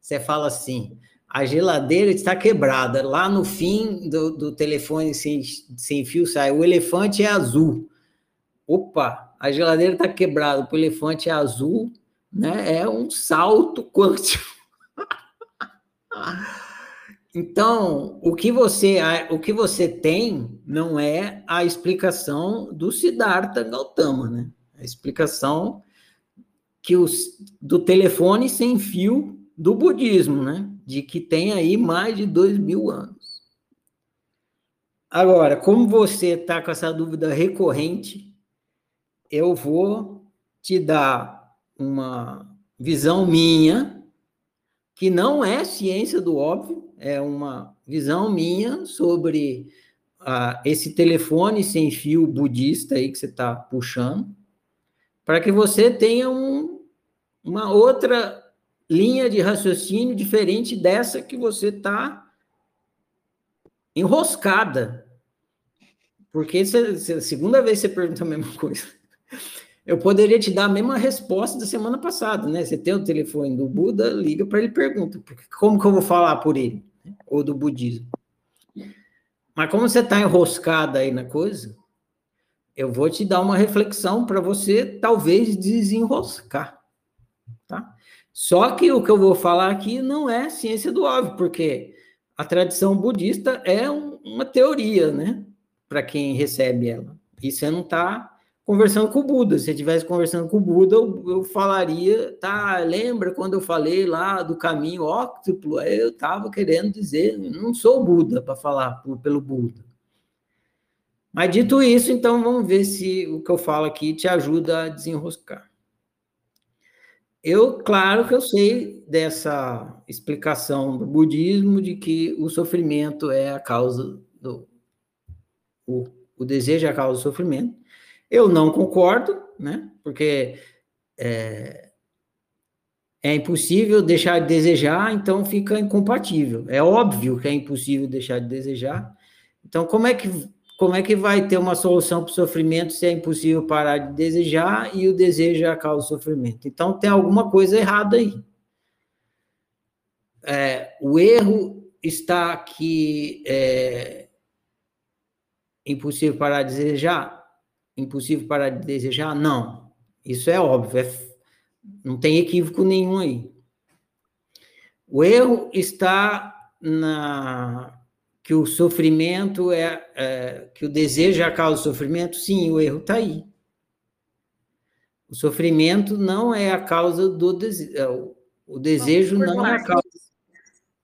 S1: Você fala assim: a geladeira está quebrada. Lá no fim do, do telefone sem, sem fio sai: o elefante é azul. Opa, a geladeira está quebrada, o elefante é azul, né? É um salto quântico. Então, o que você o que você tem não é a explicação do Siddhartha Gautama, né? A explicação que os, do telefone sem fio do budismo, né? De que tem aí mais de dois mil anos. Agora, como você está com essa dúvida recorrente, eu vou te dar uma visão minha que não é ciência do óbvio, é uma visão minha sobre ah, esse telefone sem fio budista aí que você está puxando, para que você tenha um, uma outra linha de raciocínio diferente dessa que você está enroscada. Porque segunda vez você pergunta a mesma coisa eu poderia te dar a mesma resposta da semana passada, né? Você tem o telefone do Buda, liga para ele e pergunta, como que eu vou falar por ele? Ou do budismo. Mas como você está enroscada aí na coisa, eu vou te dar uma reflexão para você talvez desenroscar, tá? Só que o que eu vou falar aqui não é ciência do óbvio, porque a tradição budista é um, uma teoria, né? Para quem recebe ela. E você não está conversando com o Buda. Se eu estivesse conversando com o Buda, eu, eu, falaria, tá, lembra quando eu falei lá do caminho óctuplo? Eu estava querendo dizer, não sou Buda para falar por, pelo Buda. Mas dito isso, então vamos ver se o que eu falo aqui te ajuda a desenroscar. Eu, claro que eu sei dessa explicação do budismo de que o sofrimento é a causa do. O, o desejo é a causa do sofrimento. Eu não concordo, né? Porque é, é impossível deixar de desejar, então fica incompatível. É óbvio que é impossível deixar de desejar. Então, como é que, como é que vai ter uma solução para o sofrimento se é impossível parar de desejar e o desejo a causa sofrimento? Então, tem alguma coisa errada aí. É, o erro está que é impossível parar de desejar? Impossível parar de desejar? Não. Isso é óbvio, é, não tem equívoco nenhum aí. O erro está na que o sofrimento é, é que o desejo é a causa do sofrimento. Sim, o erro está aí. O sofrimento não é a causa do desejo. É, o desejo não é a causa.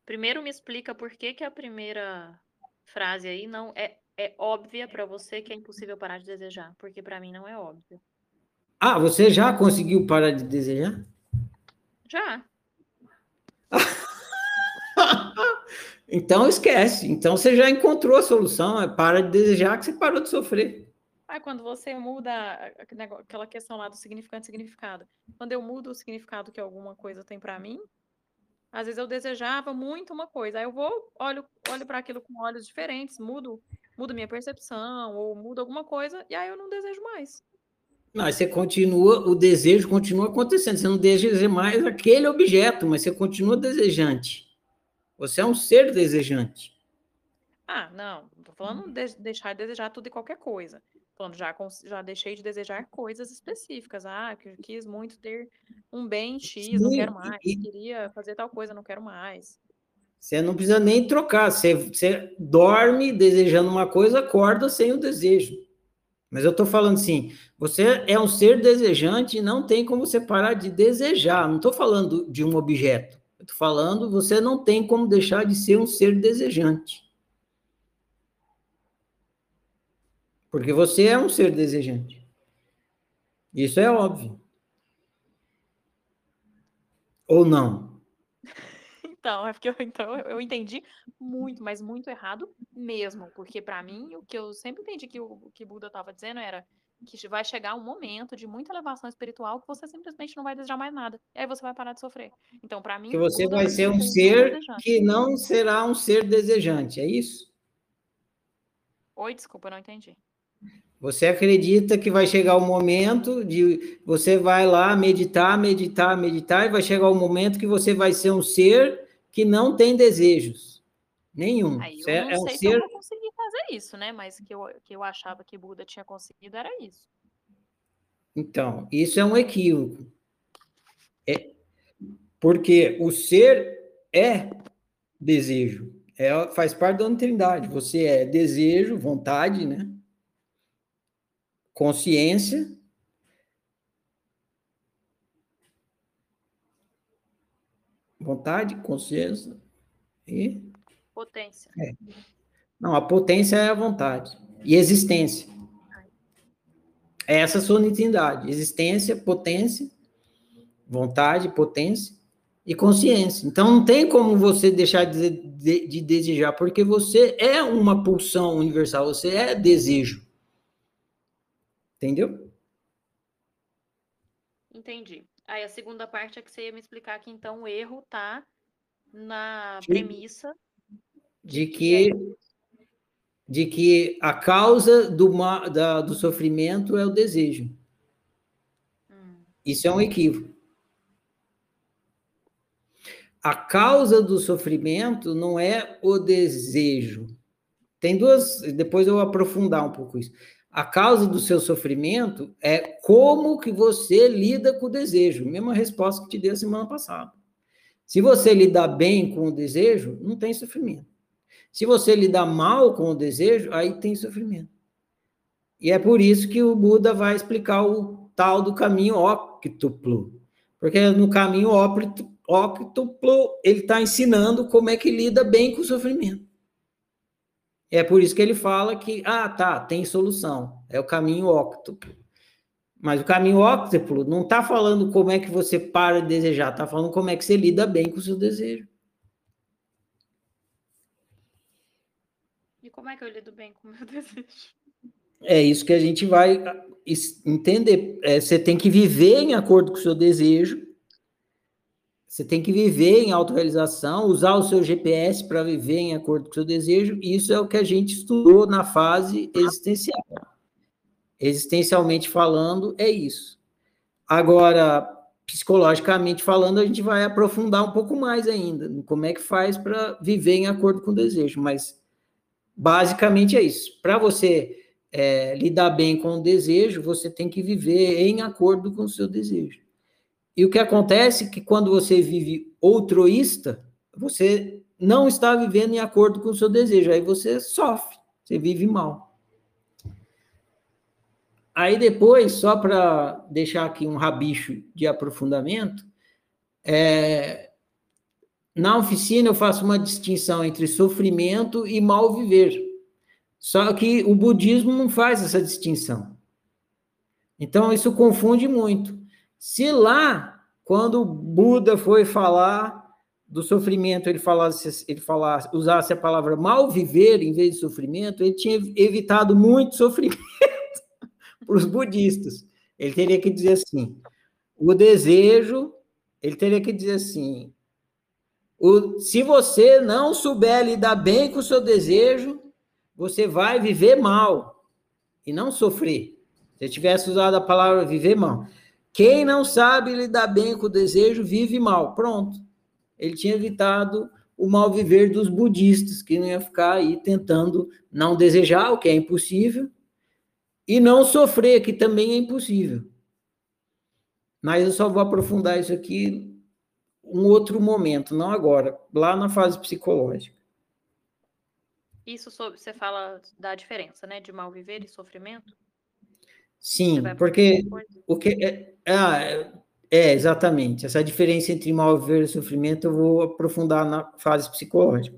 S4: Primeiro me explica por que, que a primeira frase aí não é é óbvia para você que é impossível parar de desejar, porque para mim não é óbvio.
S1: Ah, você já conseguiu parar de desejar?
S4: Já.
S1: então esquece. Então você já encontrou a solução. É para de desejar que você parou de sofrer.
S4: Ah, quando você muda aquela questão lá do significante e significado. Quando eu mudo o significado que alguma coisa tem para mim, às vezes eu desejava muito uma coisa. Aí eu vou, olho, olho para aquilo com olhos diferentes, mudo muda minha percepção, ou muda alguma coisa, e aí eu não desejo mais.
S1: Mas você continua, o desejo continua acontecendo. Você não deseja mais aquele objeto, mas você continua desejante. Você é um ser desejante.
S4: Ah, não. Não tô falando de deixar de desejar tudo e qualquer coisa. Falando, já, já deixei de desejar coisas específicas. Ah, que quis muito ter um bem X, Sim, não quero mais. E... Queria fazer tal coisa, não quero mais.
S1: Você não precisa nem trocar. Você, você dorme desejando uma coisa, acorda sem o desejo. Mas eu estou falando assim, você é um ser desejante e não tem como você parar de desejar. Não estou falando de um objeto. Estou falando, você não tem como deixar de ser um ser desejante. Porque você é um ser desejante. Isso é óbvio. Ou não?
S4: Então, é porque eu, então, eu entendi muito, mas muito errado mesmo. Porque, para mim, o que eu sempre entendi que o que Buda estava dizendo era que vai chegar um momento de muita elevação espiritual que você simplesmente não vai desejar mais nada. E aí você vai parar de sofrer. Então, para mim.
S1: Que você vai ser um ser que não será um ser desejante, é isso?
S4: Oi, desculpa, não entendi.
S1: Você acredita que vai chegar o momento de você vai lá meditar, meditar, meditar, e vai chegar o momento que você vai ser um ser que não tem desejos. Nenhum.
S4: Aí eu é, não é um sei ser... se eu vou conseguir fazer isso, né? Mas que eu, que eu achava que Buda tinha conseguido era isso.
S1: Então, isso é um equívoco. É, porque o ser é desejo. É, faz parte da trindade. Você é desejo, vontade, né? consciência, vontade, consciência e
S4: potência.
S1: É. Não, a potência é a vontade e existência. Essa é a sua nitidade, existência, potência, vontade, potência e consciência. Então não tem como você deixar de, de, de desejar, porque você é uma pulsão universal, você é desejo. Entendeu?
S4: Entendi. Aí a segunda parte é que você ia me explicar que então o erro tá na de, premissa
S1: de que de que a causa do, da, do sofrimento é o desejo. Hum. Isso é um equívoco. A causa do sofrimento não é o desejo. Tem duas, depois eu vou aprofundar um pouco isso. A causa do seu sofrimento é como que você lida com o desejo. Mesma resposta que te dei a semana passada. Se você lidar bem com o desejo, não tem sofrimento. Se você lidar mal com o desejo, aí tem sofrimento. E é por isso que o Buda vai explicar o tal do caminho óctuplo. Porque no caminho óctuplo, ele está ensinando como é que lida bem com o sofrimento. É por isso que ele fala que, ah, tá, tem solução. É o caminho óctuplo. Mas o caminho óctuplo não está falando como é que você para de desejar, está falando como é que você lida bem com o seu desejo.
S4: E como é que eu lido bem com o meu desejo?
S1: É isso que a gente vai entender. É, você tem que viver em acordo com o seu desejo você tem que viver em autorrealização, usar o seu GPS para viver em acordo com o seu desejo, isso é o que a gente estudou na fase existencial. Existencialmente falando, é isso. Agora, psicologicamente falando, a gente vai aprofundar um pouco mais ainda, como é que faz para viver em acordo com o desejo, mas basicamente é isso. Para você é, lidar bem com o desejo, você tem que viver em acordo com o seu desejo. E o que acontece é que quando você vive outroísta, você não está vivendo em acordo com o seu desejo, aí você sofre, você vive mal. Aí depois, só para deixar aqui um rabicho de aprofundamento, é, na oficina eu faço uma distinção entre sofrimento e mal viver. Só que o budismo não faz essa distinção. Então isso confunde muito. Se lá, quando Buda foi falar do sofrimento, ele falasse, ele falasse, usasse a palavra mal viver em vez de sofrimento, ele tinha evitado muito sofrimento para os budistas. Ele teria que dizer assim: o desejo, ele teria que dizer assim: o, se você não souber lidar bem com o seu desejo, você vai viver mal e não sofrer. Se eu tivesse usado a palavra viver mal. Quem não sabe lidar bem com o desejo vive mal. Pronto. Ele tinha evitado o mal viver dos budistas, que não ia ficar aí tentando não desejar, o que é impossível, E não sofrer, que também é impossível. Mas eu só vou aprofundar isso aqui um outro momento, não agora, lá na fase psicológica.
S4: Isso sobre, você fala da diferença, né, de mal viver e sofrimento?
S1: Sim, porque o que é, é, é, exatamente essa diferença entre mal viver e sofrimento eu vou aprofundar na fase psicológica.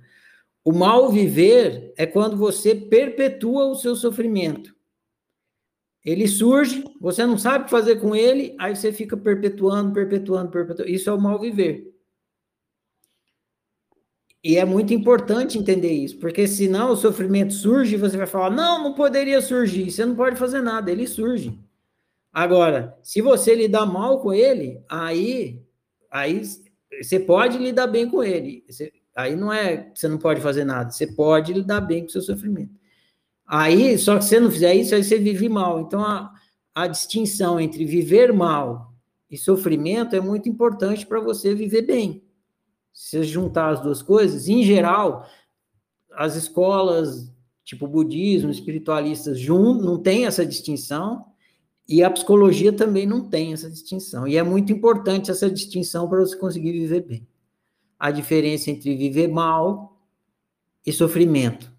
S1: O mal viver é quando você perpetua o seu sofrimento. Ele surge, você não sabe o que fazer com ele, aí você fica perpetuando, perpetuando, perpetuando. Isso é o mal viver. E é muito importante entender isso, porque senão o sofrimento surge e você vai falar: não, não poderia surgir. Você não pode fazer nada, ele surge. Agora, se você lidar mal com ele, aí, aí você pode lidar bem com ele. Você, aí não é você não pode fazer nada, você pode lidar bem com o seu sofrimento. Aí, só que se você não fizer isso, aí você vive mal. Então, a, a distinção entre viver mal e sofrimento é muito importante para você viver bem. Se juntar as duas coisas, em geral, as escolas, tipo budismo, espiritualistas, juntam, não tem essa distinção, e a psicologia também não tem essa distinção. E é muito importante essa distinção para você conseguir viver bem. A diferença entre viver mal e sofrimento.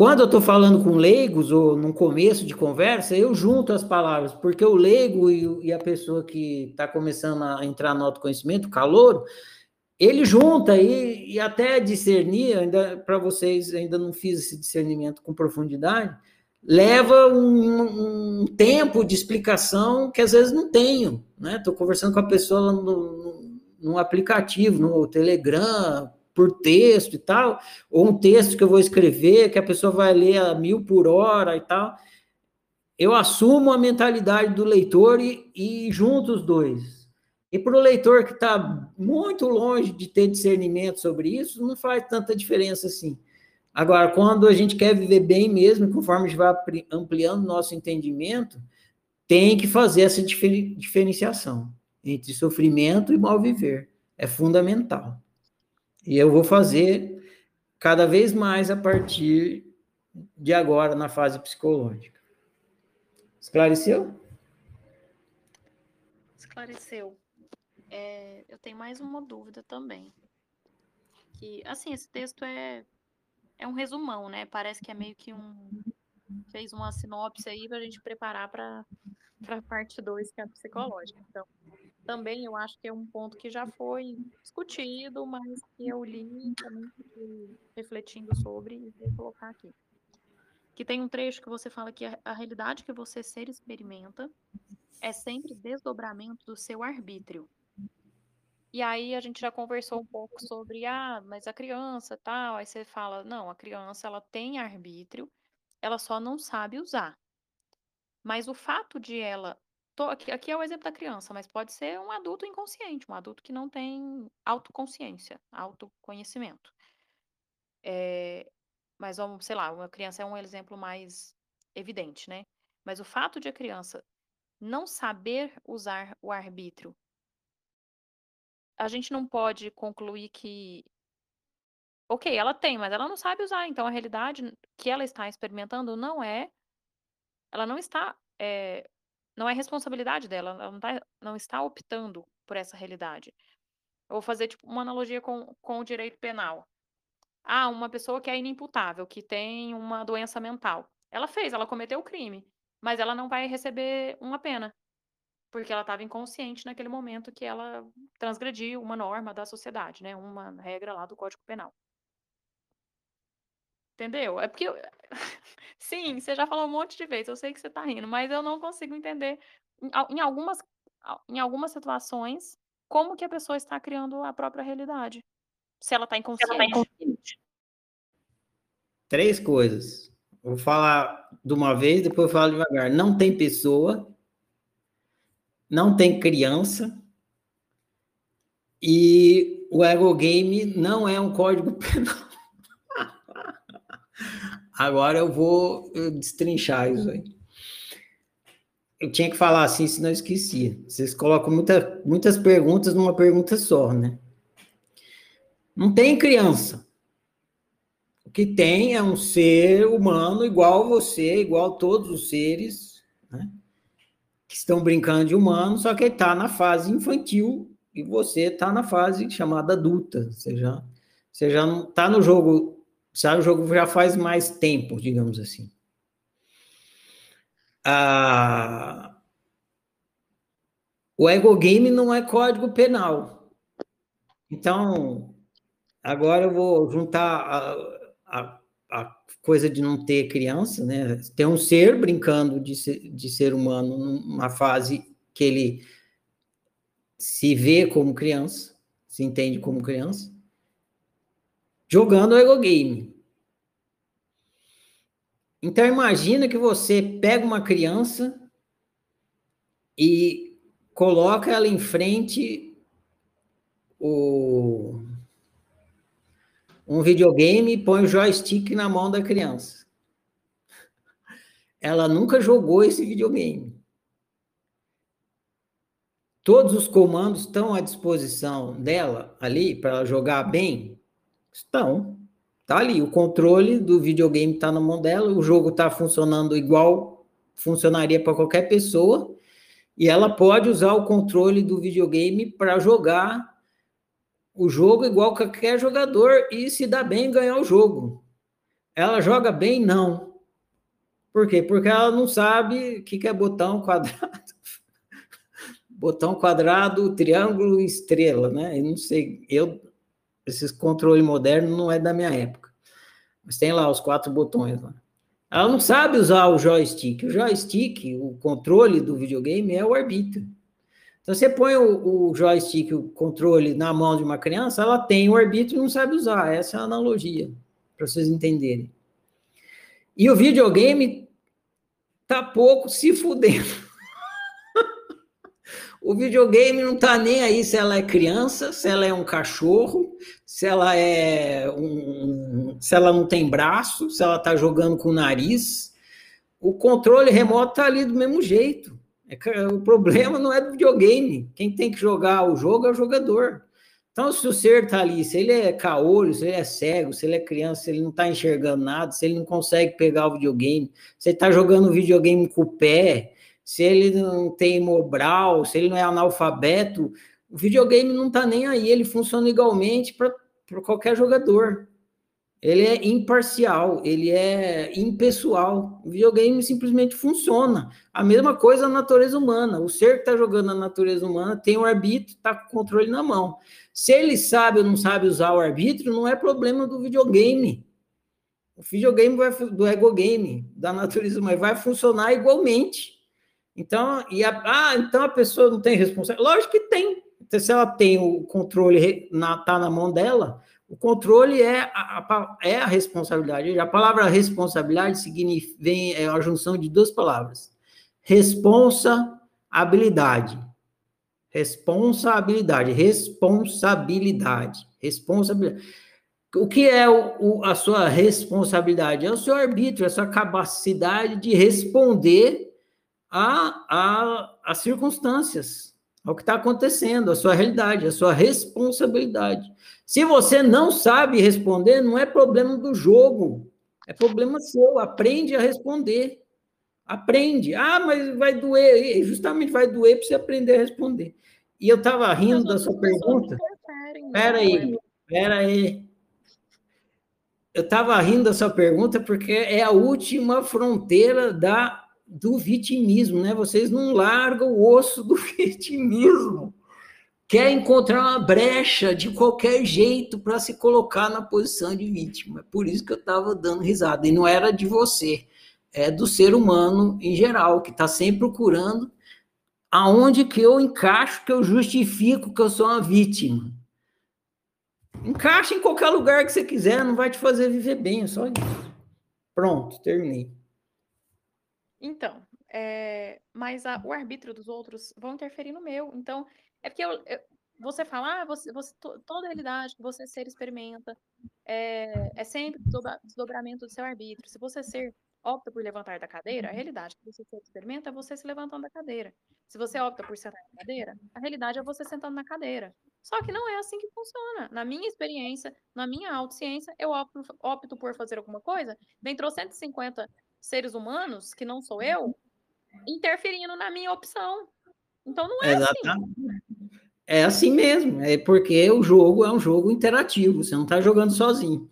S1: Quando eu estou falando com leigos, ou no começo de conversa, eu junto as palavras, porque o leigo e, e a pessoa que está começando a entrar no autoconhecimento, calor, ele junta e, e até discernir, ainda para vocês, ainda não fiz esse discernimento com profundidade, leva um, um, tempo de explicação que às vezes não tenho, né? Estou conversando com a pessoa no aplicativo, no Telegram, por texto e tal, ou um texto que eu vou escrever, que a pessoa vai ler a mil por hora e tal. Eu assumo a mentalidade do leitor e, e junto os dois. E para o leitor que está muito longe de ter discernimento sobre isso, não faz tanta diferença assim. Agora, quando a gente quer viver bem mesmo, conforme a gente vai ampliando nosso entendimento, tem que fazer essa diferenciação entre sofrimento e mal viver. É fundamental. E eu vou fazer cada vez mais a partir de agora, na fase psicológica. Esclareceu?
S4: Esclareceu. É, eu tenho mais uma dúvida também. Que, assim, esse texto é, é um resumão, né? Parece que é meio que um. Fez uma sinopse aí para a gente preparar para a parte 2, que é a psicológica. Então, também eu acho que é um ponto que já foi discutido, mas que eu li também refletindo sobre e vou colocar aqui. Que tem um trecho que você fala que a, a realidade que você ser experimenta é sempre desdobramento do seu arbítrio. E aí a gente já conversou um pouco sobre, ah, mas a criança tal, aí você fala, não, a criança ela tem arbítrio, ela só não sabe usar. Mas o fato de ela tô aqui, aqui é o exemplo da criança, mas pode ser um adulto inconsciente, um adulto que não tem autoconsciência, autoconhecimento. É, mas sei lá, uma criança é um exemplo mais evidente, né? Mas o fato de a criança não saber usar o arbítrio, a gente não pode concluir que ok, ela tem, mas ela não sabe usar. Então a realidade que ela está experimentando não é, ela não está é, não é responsabilidade dela, ela não, tá, não está optando por essa realidade. Eu vou fazer tipo, uma analogia com, com o direito penal. Ah, uma pessoa que é inimputável, que tem uma doença mental. Ela fez, ela cometeu o crime, mas ela não vai receber uma pena, porque ela estava inconsciente naquele momento que ela transgrediu uma norma da sociedade, né? Uma regra lá do Código Penal. Entendeu? É porque Sim, você já falou um monte de vezes, eu sei que você tá rindo, mas eu não consigo entender em algumas em algumas situações como que a pessoa está criando a própria realidade. Se ela está tá inconsciente.
S1: Três coisas. Vou falar de uma vez, depois eu falo devagar. Não tem pessoa, não tem criança, e o ego game não é um código penal. Agora eu vou destrinchar isso aí. Eu tinha que falar assim, senão eu esquecia. Vocês colocam muita, muitas perguntas numa pergunta só, né? Não tem criança. O que tem é um ser humano igual você, igual todos os seres, né? que estão brincando de humano, só que ele está na fase infantil e você está na fase chamada adulta. Você já, você já não está no jogo, sabe? O jogo já faz mais tempo, digamos assim. Ah, o ego game não é código penal. Então, agora eu vou juntar a, a, a coisa de não ter criança, né? Ter um ser brincando de ser, de ser humano numa fase que ele se vê como criança, se entende como criança, jogando o game. Então imagina que você pega uma criança e coloca ela em frente o um videogame e põe o joystick na mão da criança. Ela nunca jogou esse videogame. Todos os comandos estão à disposição dela ali para ela jogar bem? Estão. Está ali. O controle do videogame está na mão dela, o jogo está funcionando igual funcionaria para qualquer pessoa, e ela pode usar o controle do videogame para jogar o jogo igual qualquer jogador e se dá bem ganhar o jogo. Ela joga bem? Não. Por quê? Porque ela não sabe o que é botão quadrado. botão quadrado, triângulo, estrela, né? Eu não sei. Eu, esses controle moderno não é da minha época. Mas tem lá os quatro botões lá. Ela não sabe usar o joystick. O joystick, o controle do videogame é o arbítrio. Então, você põe o, o joystick, o controle na mão de uma criança, ela tem o arbítrio e não sabe usar. Essa é a analogia, para vocês entenderem. E o videogame tá pouco se fudendo. O videogame não tá nem aí se ela é criança, se ela é um cachorro, se ela é um, se ela não tem braço, se ela tá jogando com o nariz. O controle remoto tá ali do mesmo jeito. É, o problema não é do videogame. Quem tem que jogar o jogo é o jogador. Então, se o ser está ali, se ele é caolho, se ele é cego, se ele é criança, se ele não está enxergando nada, se ele não consegue pegar o videogame, se ele está jogando videogame com o pé, se ele não tem mobral, se ele não é analfabeto, o videogame não está nem aí, ele funciona igualmente para qualquer jogador. Ele é imparcial, ele é impessoal. O videogame simplesmente funciona. A mesma coisa na natureza humana. O ser que está jogando na natureza humana tem o arbítrio, está com o controle na mão. Se ele sabe ou não sabe usar o arbítrio, não é problema do videogame. O videogame vai, do ego game, da natureza humana, vai funcionar igualmente. Então, e a, ah, então a pessoa não tem responsabilidade? Lógico que tem. Se ela tem o controle, na, tá na mão dela, o controle é a, a, é a responsabilidade. A palavra responsabilidade vem, é a junção de duas palavras. Responsabilidade. Responsabilidade. Responsabilidade. Responsabilidade. O que é o, o, a sua responsabilidade? É o seu arbítrio, é a sua capacidade de responder a, a, a circunstâncias, ao que está acontecendo, a sua realidade, a sua responsabilidade. Se você não sabe responder, não é problema do jogo, é problema seu. Aprende a responder. Aprende. Ah, mas vai doer. Justamente vai doer para você aprender a responder. E eu estava rindo da sua pergunta. Espera aí, espera aí. Eu estava rindo da sua pergunta porque é a última fronteira da, do vitimismo, né? Vocês não largam o osso do vitimismo quer encontrar uma brecha de qualquer jeito para se colocar na posição de vítima. É por isso que eu estava dando risada. E não era de você, é do ser humano em geral, que está sempre procurando aonde que eu encaixo, que eu justifico que eu sou uma vítima. Encaixa em qualquer lugar que você quiser, não vai te fazer viver bem, é só isso. Pronto, terminei.
S4: Então, é, mas a, o arbítrio dos outros vão interferir no meu. Então, é porque eu, eu, você fala, ah, você, você, toda realidade que você ser experimenta é, é sempre desdobramento do seu arbítrio. Se você ser opta por levantar da cadeira, a realidade que você experimenta é você se levantando da cadeira. Se você opta por sentar na cadeira, a realidade é você sentando na cadeira. Só que não é assim que funciona. Na minha experiência, na minha autociência, eu opto, opto por fazer alguma coisa, entrou 150 seres humanos, que não sou eu, interferindo na minha opção. Então não é assim. Exatamente. assim.
S1: É assim mesmo, é porque o jogo é um jogo interativo, você não está jogando sozinho.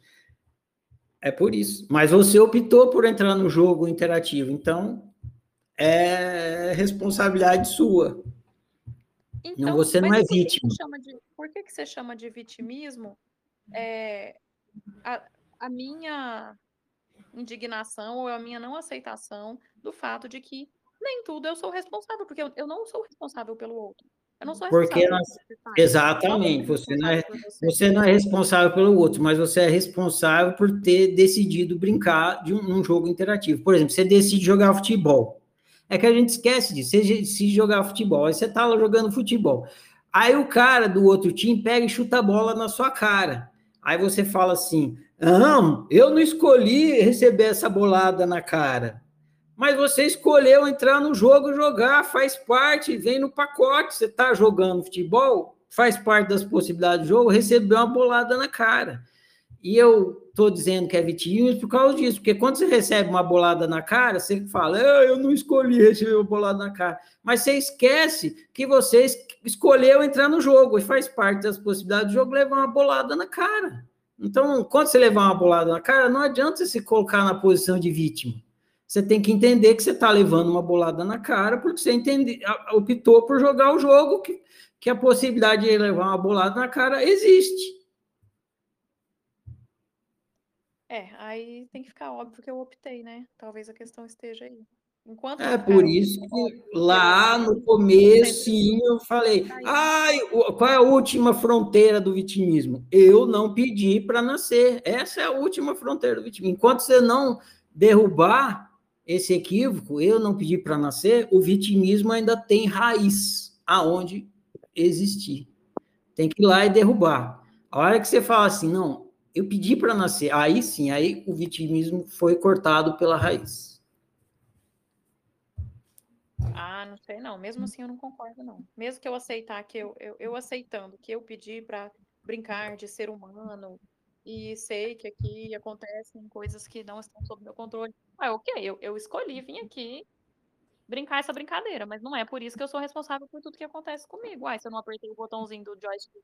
S1: É por isso. Mas você optou por entrar no jogo interativo, então é responsabilidade sua. Então, você não é vítima.
S4: De, por que, que você chama de vitimismo? É, a, a minha indignação ou a minha não aceitação do fato de que nem tudo eu sou responsável, porque eu, eu não sou responsável pelo outro. Eu não sou
S1: porque nós, exatamente, você não, é, você não é responsável pelo outro, mas você é responsável por ter decidido brincar de um, um jogo interativo. Por exemplo, você decide jogar futebol. É que a gente esquece disso. Você decide jogar futebol, aí você está lá jogando futebol. Aí o cara do outro time pega e chuta a bola na sua cara. Aí você fala assim: não, eu não escolhi receber essa bolada na cara. Mas você escolheu entrar no jogo jogar, faz parte, vem no pacote. Você está jogando futebol, faz parte das possibilidades do jogo, receber uma bolada na cara. E eu estou dizendo que é vitimismo por causa disso, porque quando você recebe uma bolada na cara, você fala, ah, eu não escolhi receber uma bolada na cara. Mas você esquece que você escolheu entrar no jogo e faz parte das possibilidades do jogo levar uma bolada na cara. Então, quando você levar uma bolada na cara, não adianta você se colocar na posição de vítima. Você tem que entender que você está levando uma bolada na cara, porque você entende, optou por jogar o jogo, que, que a possibilidade de levar uma bolada na cara existe.
S4: É, aí tem que ficar óbvio que eu optei, né? Talvez a questão esteja aí.
S1: Enquanto é por isso que lá no começo eu falei, ai, qual é a última fronteira do vitimismo? Eu não pedi para nascer. Essa é a última fronteira do vitimismo. Enquanto você não derrubar esse equívoco, eu não pedi para nascer, o vitimismo ainda tem raiz aonde existir. Tem que ir lá e derrubar. A hora que você fala assim, não, eu pedi para nascer. Aí sim, aí o vitimismo foi cortado pela raiz.
S4: Ah, não sei não. Mesmo assim eu não concordo não. Mesmo que eu aceitar que eu, eu, eu aceitando que eu pedi para brincar de ser humano e sei que aqui acontecem coisas que não estão sob meu controle. Ah, ok, eu, eu escolhi vir aqui brincar essa brincadeira, mas não é por isso que eu sou responsável por tudo que acontece comigo. Ah, se eu não apertei o botãozinho do joystick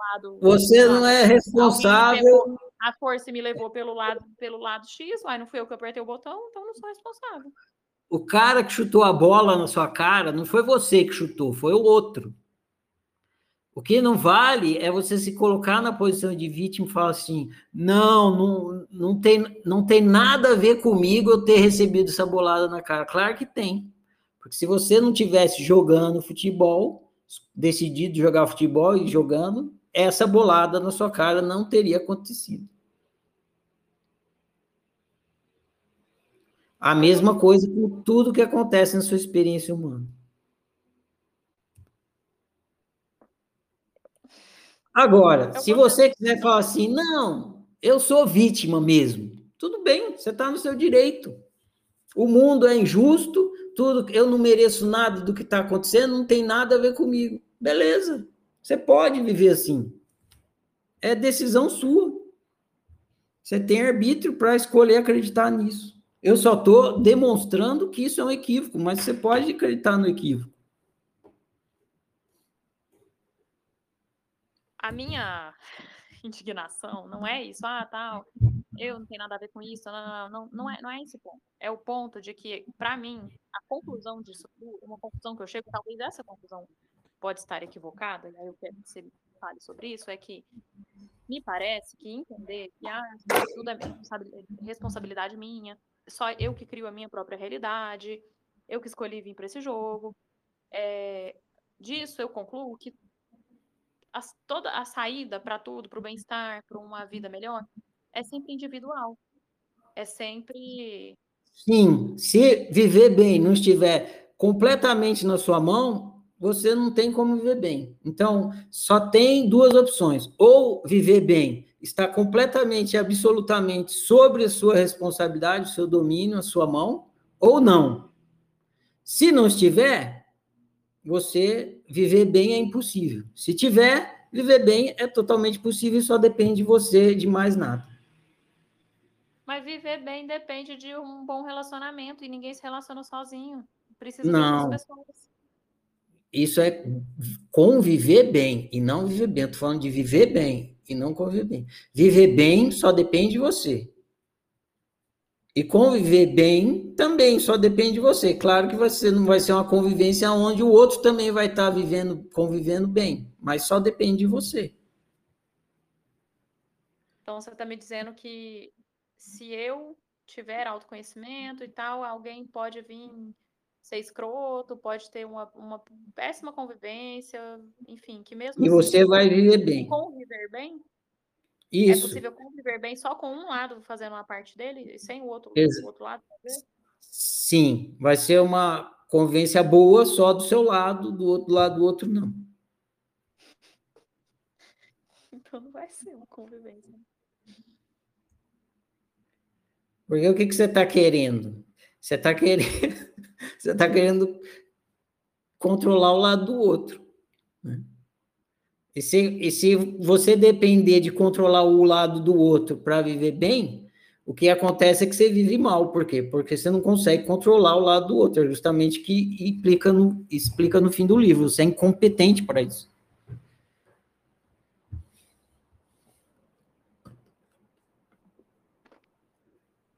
S1: lado. Você não é responsável.
S4: a força me levou pelo lado, pelo lado X, mas não fui eu que apertei o botão, então não sou responsável.
S1: O cara que chutou a bola na sua cara não foi você que chutou, foi o outro. O que não vale é você se colocar na posição de vítima e falar assim: não, não, não, tem, não tem nada a ver comigo eu ter recebido essa bolada na cara. Claro que tem. Porque se você não tivesse jogando futebol, decidido jogar futebol e jogando, essa bolada na sua cara não teria acontecido. A mesma coisa com tudo que acontece na sua experiência humana. Agora, se você quiser falar assim, não, eu sou vítima mesmo, tudo bem, você está no seu direito. O mundo é injusto, tudo, eu não mereço nada do que está acontecendo, não tem nada a ver comigo. Beleza, você pode viver assim. É decisão sua. Você tem arbítrio para escolher acreditar nisso. Eu só estou demonstrando que isso é um equívoco, mas você pode acreditar no equívoco.
S4: A minha indignação não é isso, ah, tal, eu não tenho nada a ver com isso, não, não, não, é, não é esse ponto. É o ponto de que, para mim, a conclusão disso, uma conclusão que eu chego, talvez essa conclusão pode estar equivocada, e aí eu quero que você fale sobre isso, é que me parece que entender que ah, tudo é responsabilidade minha, só eu que crio a minha própria realidade, eu que escolhi vir para esse jogo. É, disso eu concluo que toda a saída para tudo, para o bem-estar, para uma vida melhor, é sempre individual. É sempre.
S1: Sim, se viver bem não estiver completamente na sua mão, você não tem como viver bem. Então, só tem duas opções: ou viver bem, está completamente, absolutamente sobre a sua responsabilidade, o seu domínio, a sua mão, ou não. Se não estiver, você viver bem é impossível. Se tiver, viver bem é totalmente possível, só depende de você, de mais nada.
S4: Mas viver bem depende de um bom relacionamento e ninguém se relaciona sozinho. Precisa
S1: Não.
S4: de outras pessoas.
S1: Isso é conviver bem e não viver bem. Estou falando de viver bem e não conviver bem. Viver bem só depende de você. E conviver bem também só depende de você. Claro que você não vai ser uma convivência onde o outro também vai estar vivendo, convivendo bem, mas só depende de você.
S4: Então você está me dizendo que se eu tiver autoconhecimento e tal, alguém pode vir ser escroto, pode ter uma, uma péssima convivência, enfim, que mesmo
S1: E
S4: assim,
S1: você vai viver bem.
S4: conviver bem, é
S1: Isso.
S4: possível conviver bem só com um lado fazendo uma parte dele e sem o outro, o outro lado fazer?
S1: Sim, vai ser uma convivência boa só do seu lado, do outro lado do outro não.
S4: Então não vai ser uma convivência.
S1: Porque o que, que você está querendo? Você está querendo, você tá querendo controlar o lado do outro. né? E se, e se você depender de controlar o lado do outro para viver bem, o que acontece é que você vive mal. Por quê? Porque você não consegue controlar o lado do outro. É justamente que implica no, explica no fim do livro. Você é incompetente para isso.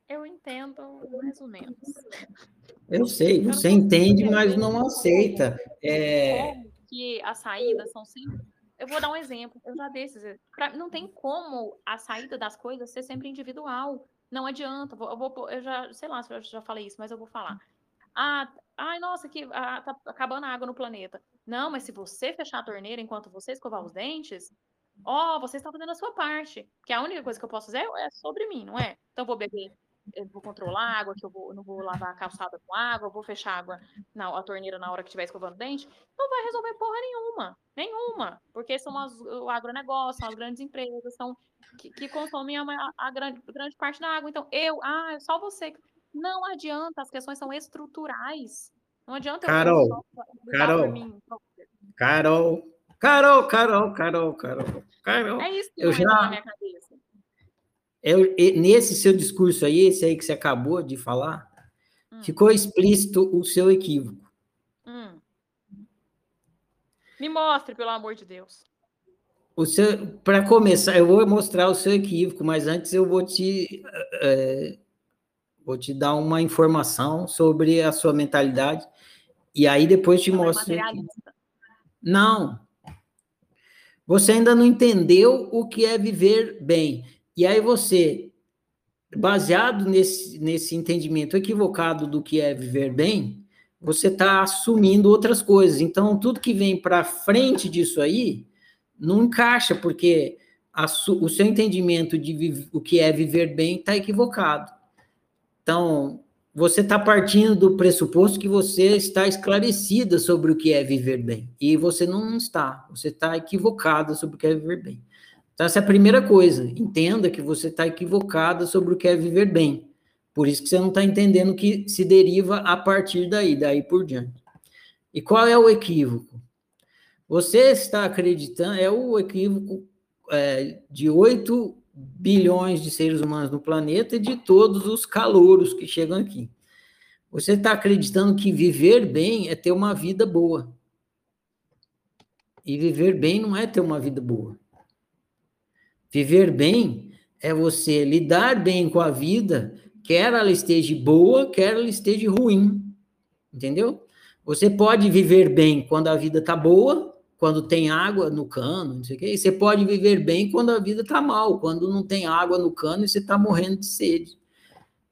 S4: Eu entendo mais ou menos.
S1: Eu sei, você entende, mas não aceita. É,
S4: que as saídas são sempre. Eu vou dar um exemplo. Eu já dei esses. Pra... Não tem como a saída das coisas ser sempre individual. Não adianta. Eu vou, eu já, sei lá se eu já falei isso, mas eu vou falar. Ah, ai, nossa, que ah, tá acabando a água no planeta. Não, mas se você fechar a torneira enquanto você escovar os dentes, ó, você está fazendo a sua parte. Porque a única coisa que eu posso fazer é sobre mim, não é? Então vou beber, eu vou controlar a água, que eu vou, não vou lavar a calçada com água, eu vou fechar a água na a torneira na hora que estiver escovando o dente. Não vai resolver porra nenhuma. Nenhuma. Porque são as, o agronegócio, são as grandes empresas, são que, que consomem a, ma- a grande, grande parte da água. Então, eu, ah, é só você. Não adianta, as questões são estruturais. Não adianta eu- eu
S1: Carol,
S4: só lidar
S1: Carol.
S4: por mim.
S1: Carol, Carol, Carol, Carol, Carol, Carol.
S4: É isso que
S1: Eu já-
S4: na minha cabeça.
S1: Eu, e- nesse seu discurso aí, esse aí que você acabou de falar,
S4: Hum.
S1: ficou explícito o seu equívoco.
S4: Hum. Me mostre, pelo amor de Deus.
S1: Para começar, eu vou mostrar o seu equívoco, mas antes eu vou te, eh, vou te dar uma informação sobre a sua mentalidade e aí depois te
S4: é
S1: mostro. Não. Você ainda não entendeu o que é viver bem. E aí você, baseado nesse, nesse entendimento equivocado do que é viver bem, você está assumindo outras coisas. Então, tudo que vem para frente disso aí não encaixa, porque a o seu entendimento de o que é viver bem está equivocado. Então, você está partindo do pressuposto que você está esclarecida sobre o que é viver bem. E você não está. Você está equivocada sobre o que é viver bem. Então, essa é a primeira coisa. Entenda que você está equivocada sobre o que é viver bem. Por isso que você não está entendendo que se deriva a partir daí, daí por diante. E qual é o equívoco? Você está acreditando, é o equívoco é, de 8 bilhões de seres humanos no planeta e de todos os calouros que chegam aqui. Você está acreditando que viver bem é ter uma vida boa. E viver bem não é ter uma vida boa. Viver bem é você lidar bem com a vida, quer ela esteja boa, quer ela esteja ruim. Entendeu? Você pode viver bem quando a vida está boa, quando tem água no cano, não sei o quê. E você pode viver bem quando a vida está mal, quando não tem água no cano e você está morrendo de sede.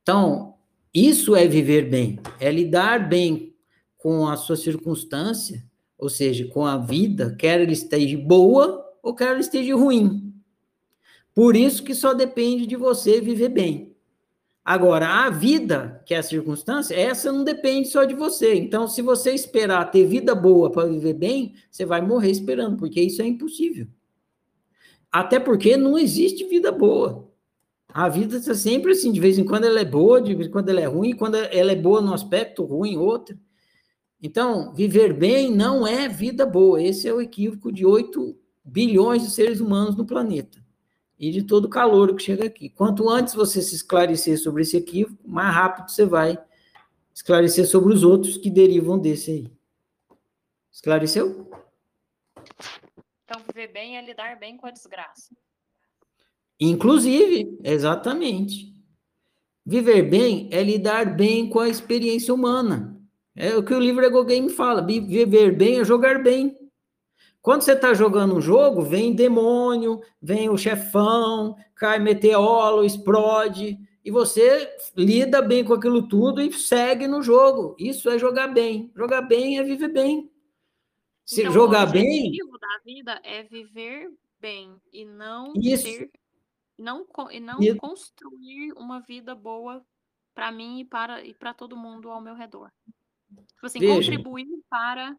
S1: Então, isso é viver bem, é lidar bem com a sua circunstância, ou seja, com a vida, quer ela esteja boa ou quer ela esteja ruim. Por isso que só depende de você viver bem. Agora, a vida, que é a circunstância, essa não depende só de você. Então, se você esperar ter vida boa para viver bem, você vai morrer esperando, porque isso é impossível. Até porque não existe vida boa. A vida está sempre assim, de vez em quando ela é boa, de vez em quando ela é ruim, quando ela é boa num aspecto, ruim em outro. Então, viver bem não é vida boa. Esse é o equívoco de 8 bilhões de seres humanos no planeta. E de todo o calor que chega aqui. Quanto antes você se esclarecer sobre esse equívoco, mais rápido você vai esclarecer sobre os outros que derivam desse aí. Esclareceu?
S4: Então, viver bem é lidar bem com a desgraça.
S1: Inclusive, exatamente. Viver bem é lidar bem com a experiência humana. É o que o livro Ego Game fala. Viver bem é jogar bem. Quando você está jogando um jogo, vem demônio, vem o chefão, cai meteoro, explode, e você lida bem com aquilo tudo e segue no jogo. Isso é jogar bem. Jogar bem é viver bem. Se então, jogar o bem.
S4: O da vida é viver bem e não isso. ter, não, e não isso. construir uma vida boa para mim e para e para todo mundo ao meu redor. Tipo assim, Veja. contribuir para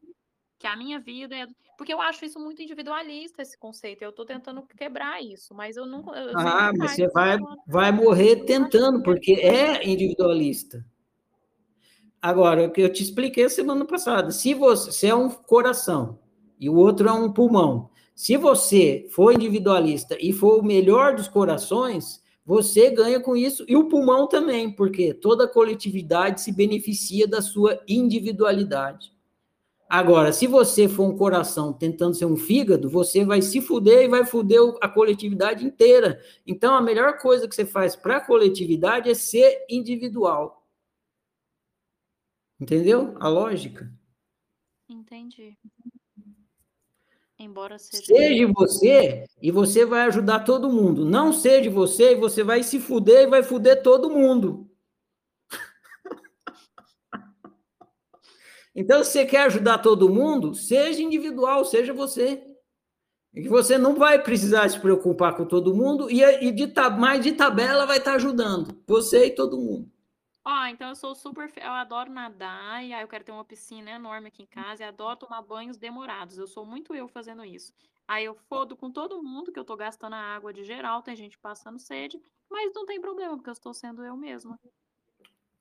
S4: que a minha vida é. Porque eu acho isso muito individualista, esse conceito. Eu estou tentando quebrar isso, mas eu não. Eu
S1: ah, mas você vai, vai morrer tentando, porque é individualista. Agora, o que eu te expliquei semana passada, se você se é um coração e o outro é um pulmão, se você for individualista e for o melhor dos corações, você ganha com isso e o pulmão também, porque toda coletividade se beneficia da sua individualidade. Agora, se você for um coração tentando ser um fígado, você vai se fuder e vai fuder a coletividade inteira. Então, a melhor coisa que você faz para a coletividade é ser individual. Entendeu a lógica?
S4: Entendi. Embora seja.
S1: Seja você e você vai ajudar todo mundo. Não seja você e você vai se fuder e vai fuder todo mundo. Então, se você quer ajudar todo mundo, seja individual, seja você. E que você não vai precisar se preocupar com todo mundo e, e de, mais de tabela vai estar ajudando você e todo mundo.
S4: Ó, então eu sou super. Eu adoro nadar, e aí eu quero ter uma piscina enorme aqui em casa, e adoro tomar banhos demorados. Eu sou muito eu fazendo isso. Aí eu fodo com todo mundo que eu tô gastando a água de geral, tem gente passando sede, mas não tem problema, porque eu estou sendo eu mesma.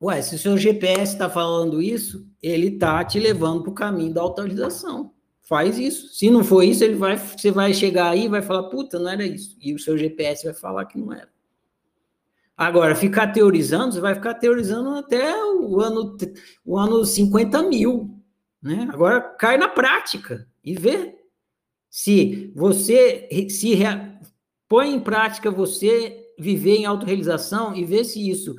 S1: Ué, se o seu GPS está falando isso, ele está te levando para o caminho da autorização. Faz isso. Se não for isso, ele vai, você vai chegar aí e vai falar, puta, não era isso. E o seu GPS vai falar que não era. Agora, ficar teorizando, você vai ficar teorizando até o ano, o ano 50 mil. Né? Agora, cai na prática e vê. Se você se põe em prática você viver em autorrealização e vê se isso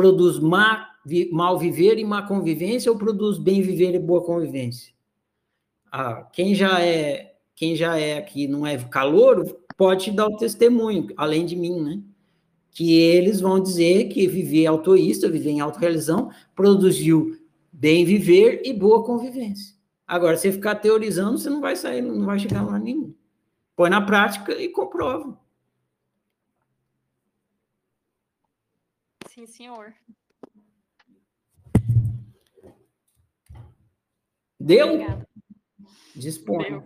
S1: produz má, mal viver e má convivência ou produz bem viver e boa convivência? Ah, quem já é quem já é aqui não é calor pode dar o testemunho, além de mim, né? Que eles vão dizer que viver autoísta, viver em autorrealização, produziu bem viver e boa convivência. Agora, se ficar teorizando, você não vai sair, não vai chegar lá nenhum. Põe na prática e comprova.
S4: Sim, senhor.
S1: Deu? Obrigada. Disponha.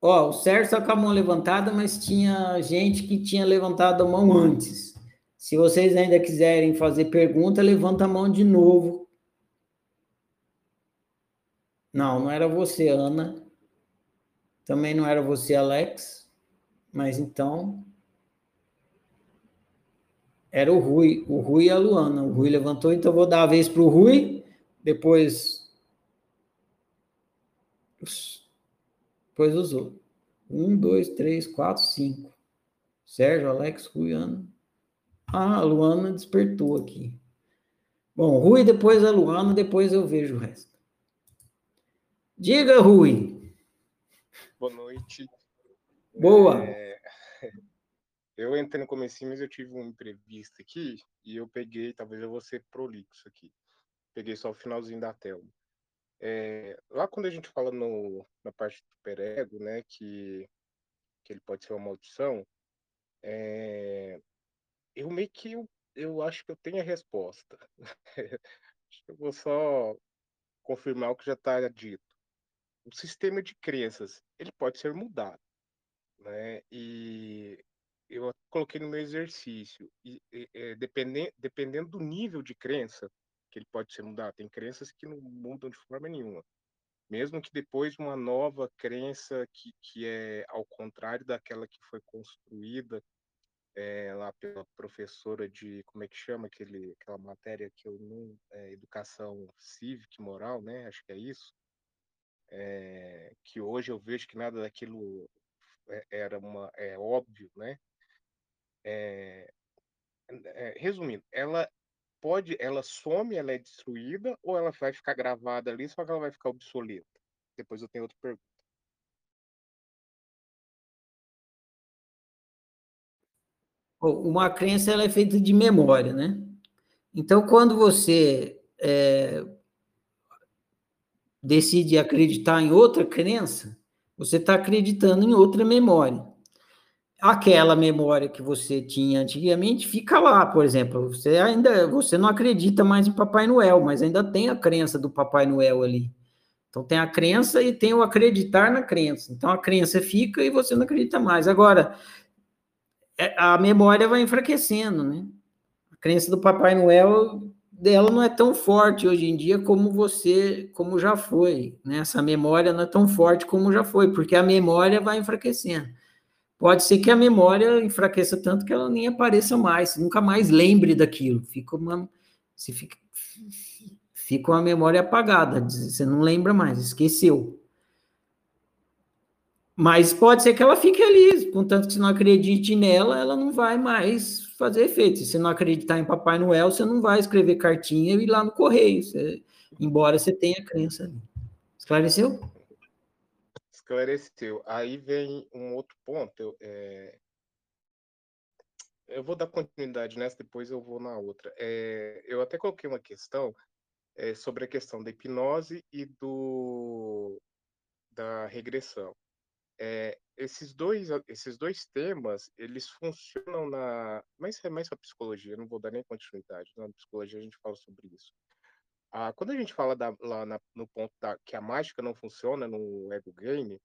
S1: Ó, o Sérgio está com a mão levantada, mas tinha gente que tinha levantado a mão antes. Se vocês ainda quiserem fazer pergunta, levanta a mão de novo. Não, não era você, Ana. Também não era você, Alex. Mas então, era o Rui, o Rui e a Luana. O Rui levantou, então vou dar a vez para o Rui, depois. Depois os outros. Um, dois, três, quatro, cinco. Sérgio, Alex, Rui, Ana. Ah, a Luana despertou aqui. Bom, Rui, depois a Luana, depois eu vejo o resto. Diga, Rui.
S5: Boa noite.
S1: Boa. É...
S5: Eu entrei no começo, mas eu tive uma entrevista aqui e eu peguei, talvez eu vou ser prolixo aqui. Peguei só o finalzinho da tela. É, lá quando a gente fala no, na parte do superego, né, que, que ele pode ser uma maldição, é, eu meio que eu, eu acho que eu tenho a resposta. eu vou só confirmar o que já está dito. O sistema de crenças, ele pode ser mudado, né? E eu coloquei no meu exercício, e, e, é, dependendo, dependendo do nível de crença que ele pode ser mudado, tem crenças que não mudam de forma nenhuma. Mesmo que depois uma nova crença que, que é ao contrário daquela que foi construída é, lá pela professora de, como é que chama aquele, aquela matéria que eu não, é, educação cívica e moral, né? Acho que é isso. É, que hoje eu vejo que nada daquilo era uma, é óbvio, né? É, é, resumindo, ela pode, ela some, ela é destruída ou ela vai ficar gravada ali, só que ela vai ficar obsoleta? Depois eu tenho outra pergunta.
S1: Uma crença ela é feita de memória, né? Então, quando você é, decide acreditar em outra crença, você está acreditando em outra memória. Aquela memória que você tinha antigamente fica lá, por exemplo. Você ainda você não acredita mais em Papai Noel, mas ainda tem a crença do Papai Noel ali. Então tem a crença e tem o acreditar na crença. Então a crença fica e você não acredita mais. Agora, é, a memória vai enfraquecendo, né? A crença do Papai Noel dela não é tão forte hoje em dia como você, como já foi, né? Essa memória não é tão forte como já foi, porque a memória vai enfraquecendo. Pode ser que a memória enfraqueça tanto que ela nem apareça mais, nunca mais lembre daquilo. Fica uma, se fica, fica uma memória apagada, você não lembra mais, esqueceu. Mas pode ser que ela fique ali, contanto que você não acredite nela, ela não vai mais fazer efeito. Se você não acreditar em Papai Noel, você não vai escrever cartinha e ir lá no correio, você, embora você tenha crença. Esclareceu?
S5: Esclareceu. Aí vem um outro ponto. É... Eu vou dar continuidade nessa, depois eu vou na outra. É... Eu até coloquei uma questão é, sobre a questão da hipnose e do da regressão. É, esses dois esses dois temas eles funcionam na mas é mais para psicologia não vou dar nem continuidade na psicologia a gente fala sobre isso ah, quando a gente fala da, lá na, no ponto da, que a mágica não funciona no ego game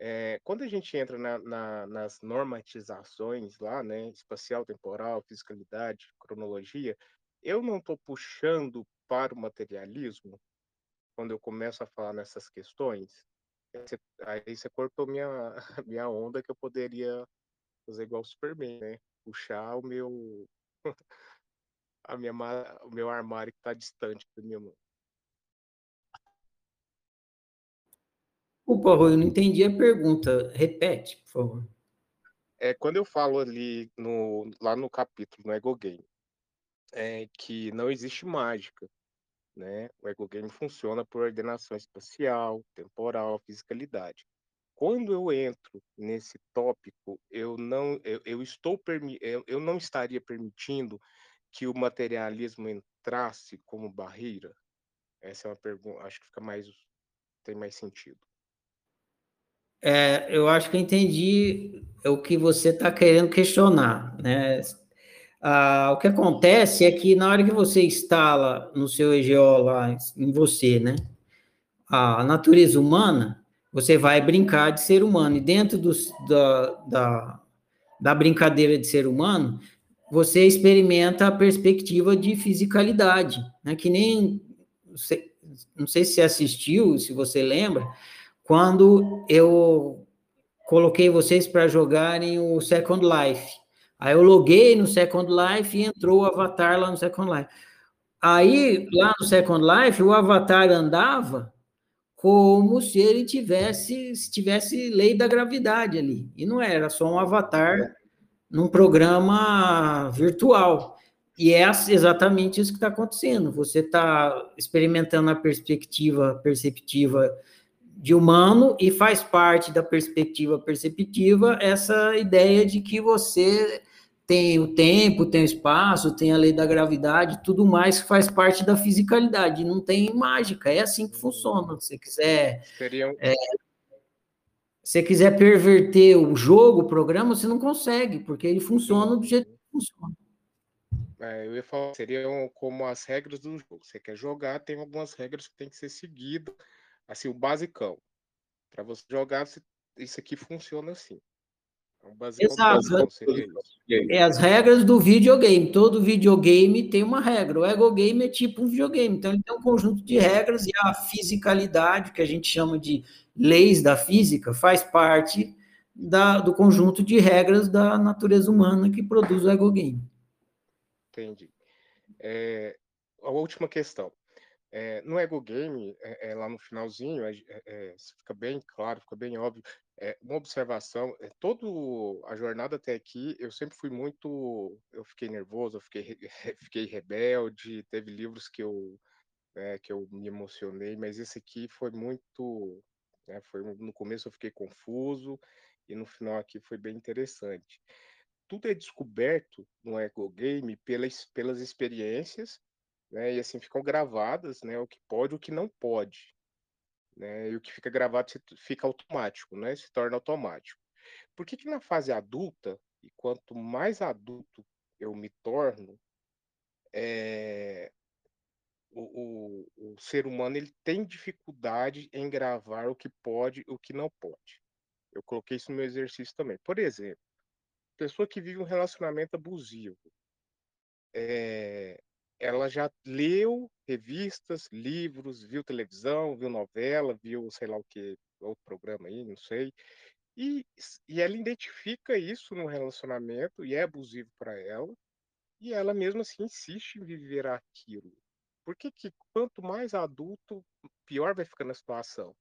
S5: é, quando a gente entra na, na, nas normatizações lá né espacial temporal fisicalidade cronologia eu não estou puxando para o materialismo quando eu começo a falar nessas questões aí você cortou minha, minha onda que eu poderia fazer igual o Superman, né? Puxar o meu. a minha, o meu armário que está distante da minha mão.
S1: Opa, Rui, eu não entendi a pergunta. Repete, por favor.
S5: É, quando eu falo ali no, lá no capítulo, no Ego Game, é que não existe mágica né? O ecogame funciona por ordenação espacial, temporal, fisicalidade. Quando eu entro nesse tópico, eu não, eu, eu estou eu, eu não estaria permitindo que o materialismo entrasse como barreira. Essa é uma pergunta, acho que fica mais tem mais sentido.
S1: É, eu acho que eu entendi o que você está querendo questionar, né? Ah, o que acontece é que na hora que você instala no seu EGO lá em você, né, a natureza humana, você vai brincar de ser humano. E dentro do, da, da, da brincadeira de ser humano, você experimenta a perspectiva de fisicalidade, né, que nem, não sei se você assistiu, se você lembra, quando eu coloquei vocês para jogarem o Second Life. Aí eu loguei no Second Life e entrou o avatar lá no Second Life. Aí, lá no Second Life, o avatar andava como se ele tivesse, se tivesse lei da gravidade ali. E não era, só um avatar num programa virtual. E é exatamente isso que está acontecendo. Você está experimentando a perspectiva perceptiva de humano e faz parte da perspectiva perceptiva essa ideia de que você tem o tempo, tem o espaço, tem a lei da gravidade, tudo mais que faz parte da fisicalidade, não tem mágica, é assim que funciona. Se você quiser. Seria... É, se quiser perverter o jogo, o programa, você não consegue, porque ele funciona do jeito que funciona.
S5: É, eu ia falar, seriam como as regras do jogo. Você quer jogar, tem algumas regras que tem que ser seguidas, assim, o basicão. Para você jogar, isso aqui funciona assim.
S1: É Exato. É as regras do videogame. Todo videogame tem uma regra. O ego game é tipo um videogame. Então, ele tem um conjunto de regras e a fisicalidade, que a gente chama de leis da física, faz parte da, do conjunto de regras da natureza humana que produz o ego game.
S5: Entendi. É, a última questão. É, no Ego Game, é, é, lá no finalzinho, é, é, é, fica bem claro, fica bem óbvio. Uma observação, toda a jornada até aqui, eu sempre fui muito. Eu fiquei nervoso, eu fiquei, fiquei rebelde, teve livros que eu, que eu me emocionei, mas esse aqui foi muito. Né, foi, no começo eu fiquei confuso, e no final aqui foi bem interessante. Tudo é descoberto no Ego Game pelas, pelas experiências né? E assim ficam gravadas, né? O que pode, o que não pode, né? E o que fica gravado fica automático, né? Se torna automático. Por que que na fase adulta e quanto mais adulto eu me torno, é, o, o, o, ser humano ele tem dificuldade em gravar o que pode e o que não pode. Eu coloquei isso no meu exercício também. Por exemplo, pessoa que vive um relacionamento abusivo, é, ela já leu revistas, livros, viu televisão, viu novela, viu sei lá o que, outro programa aí, não sei. E, e ela identifica isso no relacionamento e é abusivo para ela, e ela mesmo assim insiste em viver aquilo. Por que, que quanto mais adulto, pior vai ficando a situação?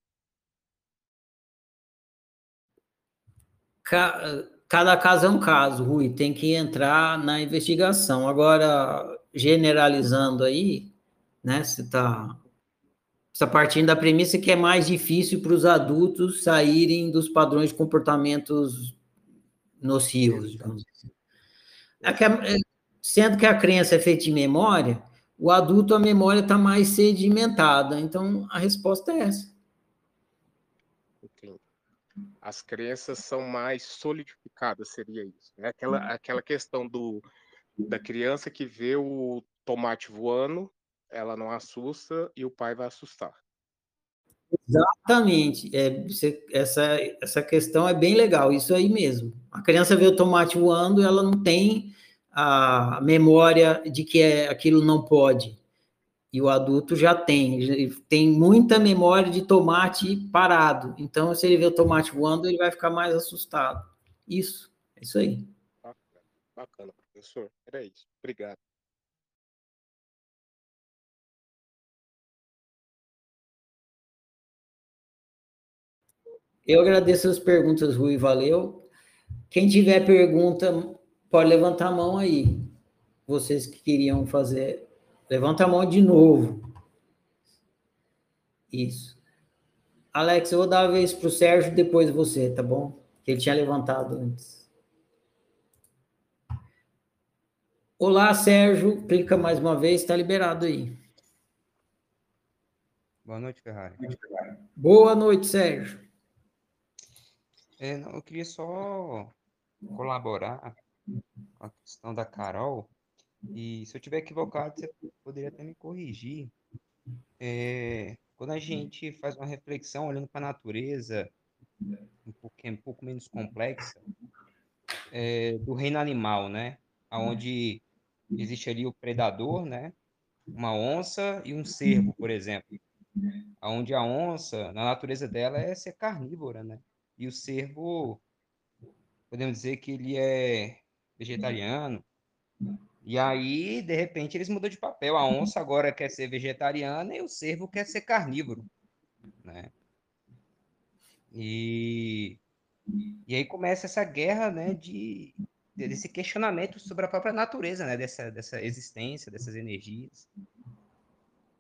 S1: Cada caso é um caso, Rui, tem que entrar na investigação. Agora, generalizando aí, né? Você está tá partindo da premissa que é mais difícil para os adultos saírem dos padrões de comportamentos nocivos, digamos assim. É que, é, sendo que a crença é feita de memória, o adulto, a memória está mais sedimentada. Então, a resposta é essa.
S5: Entendi. As crenças são mais solidificadas, seria isso. Né? Aquela, aquela questão do da criança que vê o tomate voando, ela não assusta e o pai vai assustar.
S1: Exatamente. É, você, essa, essa questão é bem legal, isso aí mesmo. A criança vê o tomate voando, ela não tem a memória de que é, aquilo não pode. E o adulto já tem, tem muita memória de tomate parado. Então, se ele vê o tomate voando, ele vai ficar mais assustado. Isso, é isso aí.
S5: Bacana, bacana professor. Era isso. Obrigado.
S1: Eu agradeço as perguntas, Rui, valeu. Quem tiver pergunta, pode levantar a mão aí. Vocês que queriam fazer, levanta a mão de novo. Isso. Alex, eu vou dar a vez para o Sérgio, depois você, tá bom? Que ele tinha levantado antes. Olá, Sérgio. Clica mais uma vez, está liberado aí.
S6: Boa noite, Ferrari.
S1: Boa noite, Sérgio.
S6: É, não, eu queria só colaborar com a questão da Carol. E se eu tiver equivocado, você poderia até me corrigir. É, quando a gente faz uma reflexão olhando para a natureza, um pouquinho, um pouco menos complexa, é, do reino animal, né? Onde existe ali o predador, né? Uma onça e um cervo, por exemplo. Onde a onça, na natureza dela, é ser carnívora, né? E o cervo, podemos dizer que ele é vegetariano. E aí, de repente, eles mudam de papel. A onça agora quer ser vegetariana e o cervo quer ser carnívoro, né? E, e aí começa essa guerra, né, de, desse questionamento sobre a própria natureza, né, dessa, dessa existência, dessas energias.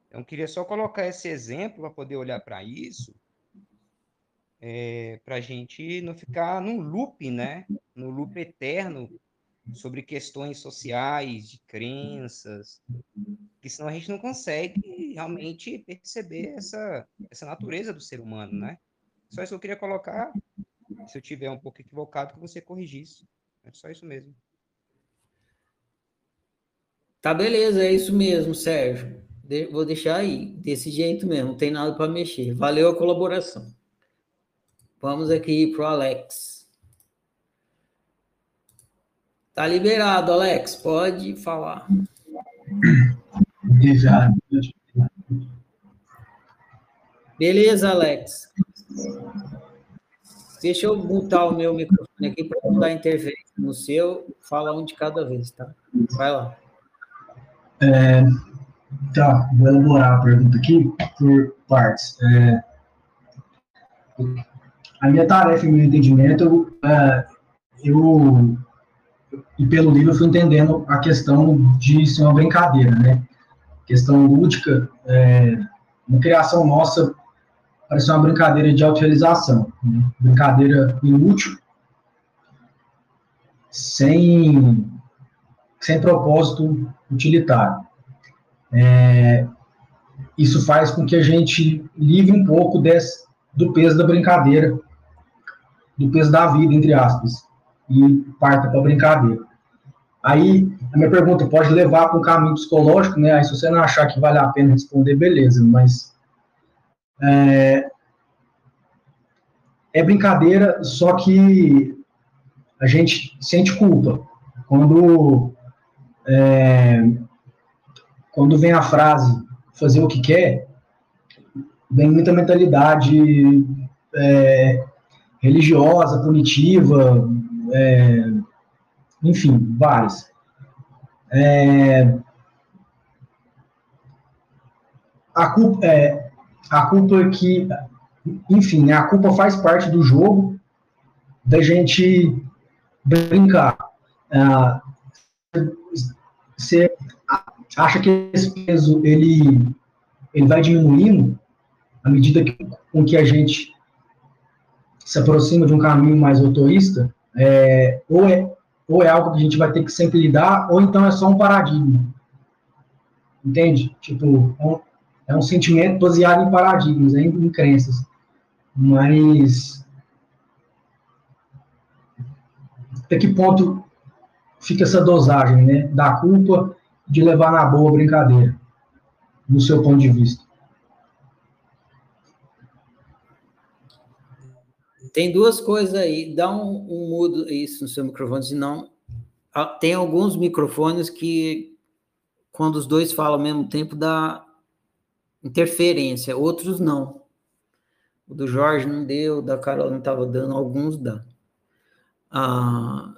S6: Então, queria só colocar esse exemplo para poder olhar para isso, é, para a gente não ficar num loop, né, no loop eterno sobre questões sociais, de crenças, que senão a gente não consegue realmente perceber essa, essa natureza do ser humano, né? Só isso que eu queria colocar. Se eu tiver um pouco equivocado, que você corrigisse. É só isso mesmo.
S1: Tá beleza, é isso mesmo, Sérgio. De vou deixar aí, desse jeito mesmo, não tem nada para mexer. Valeu a colaboração. Vamos aqui para o Alex. Tá liberado, Alex. Pode falar.
S7: Já.
S1: Beleza, Alex. Deixa eu botar o meu microfone aqui para não dar interferência no seu. Fala um de cada vez, tá? Vai lá.
S7: É, tá, vou elaborar a pergunta aqui por partes. É, a minha tarefa e meu entendimento, é, eu, e pelo livro fui entendendo a questão de ser uma brincadeira, né? Questão lúdica, é, uma criação nossa parece uma brincadeira de autorrealização, né? brincadeira inútil, sem, sem propósito utilitário. É, isso faz com que a gente livre um pouco desse, do peso da brincadeira, do peso da vida, entre aspas, e parta para a brincadeira. Aí, a minha pergunta pode levar para um caminho psicológico, né? Aí, se você não achar que vale a pena responder, beleza, mas é, é brincadeira, só que a gente sente culpa. Quando, é, quando vem a frase fazer o que quer, vem muita mentalidade é, religiosa, punitiva, é, enfim, várias. É, a culpa, é, a culpa é que, enfim, a culpa faz parte do jogo da gente brincar. Ah, você acha que esse peso ele, ele vai diminuindo à medida que, com que a gente se aproxima de um caminho mais autorista? É, ou, é, ou é algo que a gente vai ter que sempre lidar, ou então é só um paradigma. Entende? Tipo, é um, é sentimento baseado em paradigmas, em crenças. Mas até que ponto fica essa dosagem, né, da culpa de levar na boa a brincadeira, no seu ponto de vista?
S1: Tem duas coisas aí. Dá um, um mudo isso no seu microfone, senão ah, tem alguns microfones que quando os dois falam ao mesmo tempo dá interferência, outros não. O do Jorge não deu, da Carol não estava dando, alguns dá. Ah,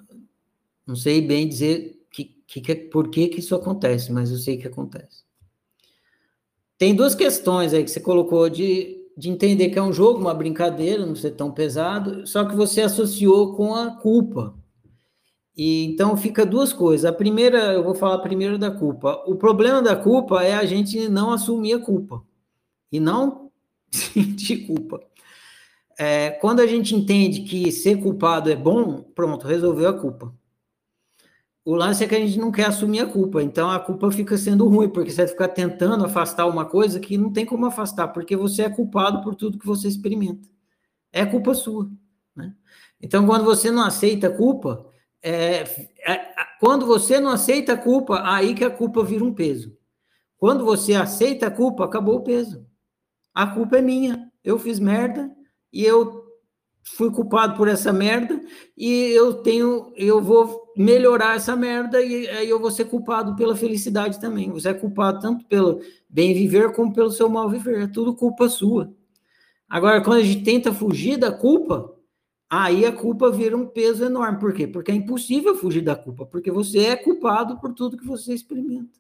S1: não sei bem dizer que, que, por que, que isso acontece, mas eu sei que acontece. Tem duas questões aí que você colocou de, de entender que é um jogo, uma brincadeira, não ser tão pesado, só que você associou com a culpa. E então fica duas coisas. A primeira, eu vou falar primeiro da culpa. O problema da culpa é a gente não assumir a culpa e não sentir culpa. É, quando a gente entende que ser culpado é bom, pronto, resolveu a culpa. O lance é que a gente não quer assumir a culpa, então a culpa fica sendo ruim, porque você vai ficar tentando afastar uma coisa que não tem como afastar, porque você é culpado por tudo que você experimenta. É culpa sua. Né? Então, quando você não aceita a culpa, é, é, quando você não aceita a culpa, aí que a culpa vira um peso. Quando você aceita a culpa, acabou o peso. A culpa é minha. Eu fiz merda, e eu fui culpado por essa merda e eu tenho, eu vou melhorar essa merda e aí eu vou ser culpado pela felicidade também. Você é culpado tanto pelo bem viver como pelo seu mal viver. É tudo culpa sua. Agora, quando a gente tenta fugir da culpa, aí a culpa vira um peso enorme. Por quê? Porque é impossível fugir da culpa, porque você é culpado por tudo que você experimenta.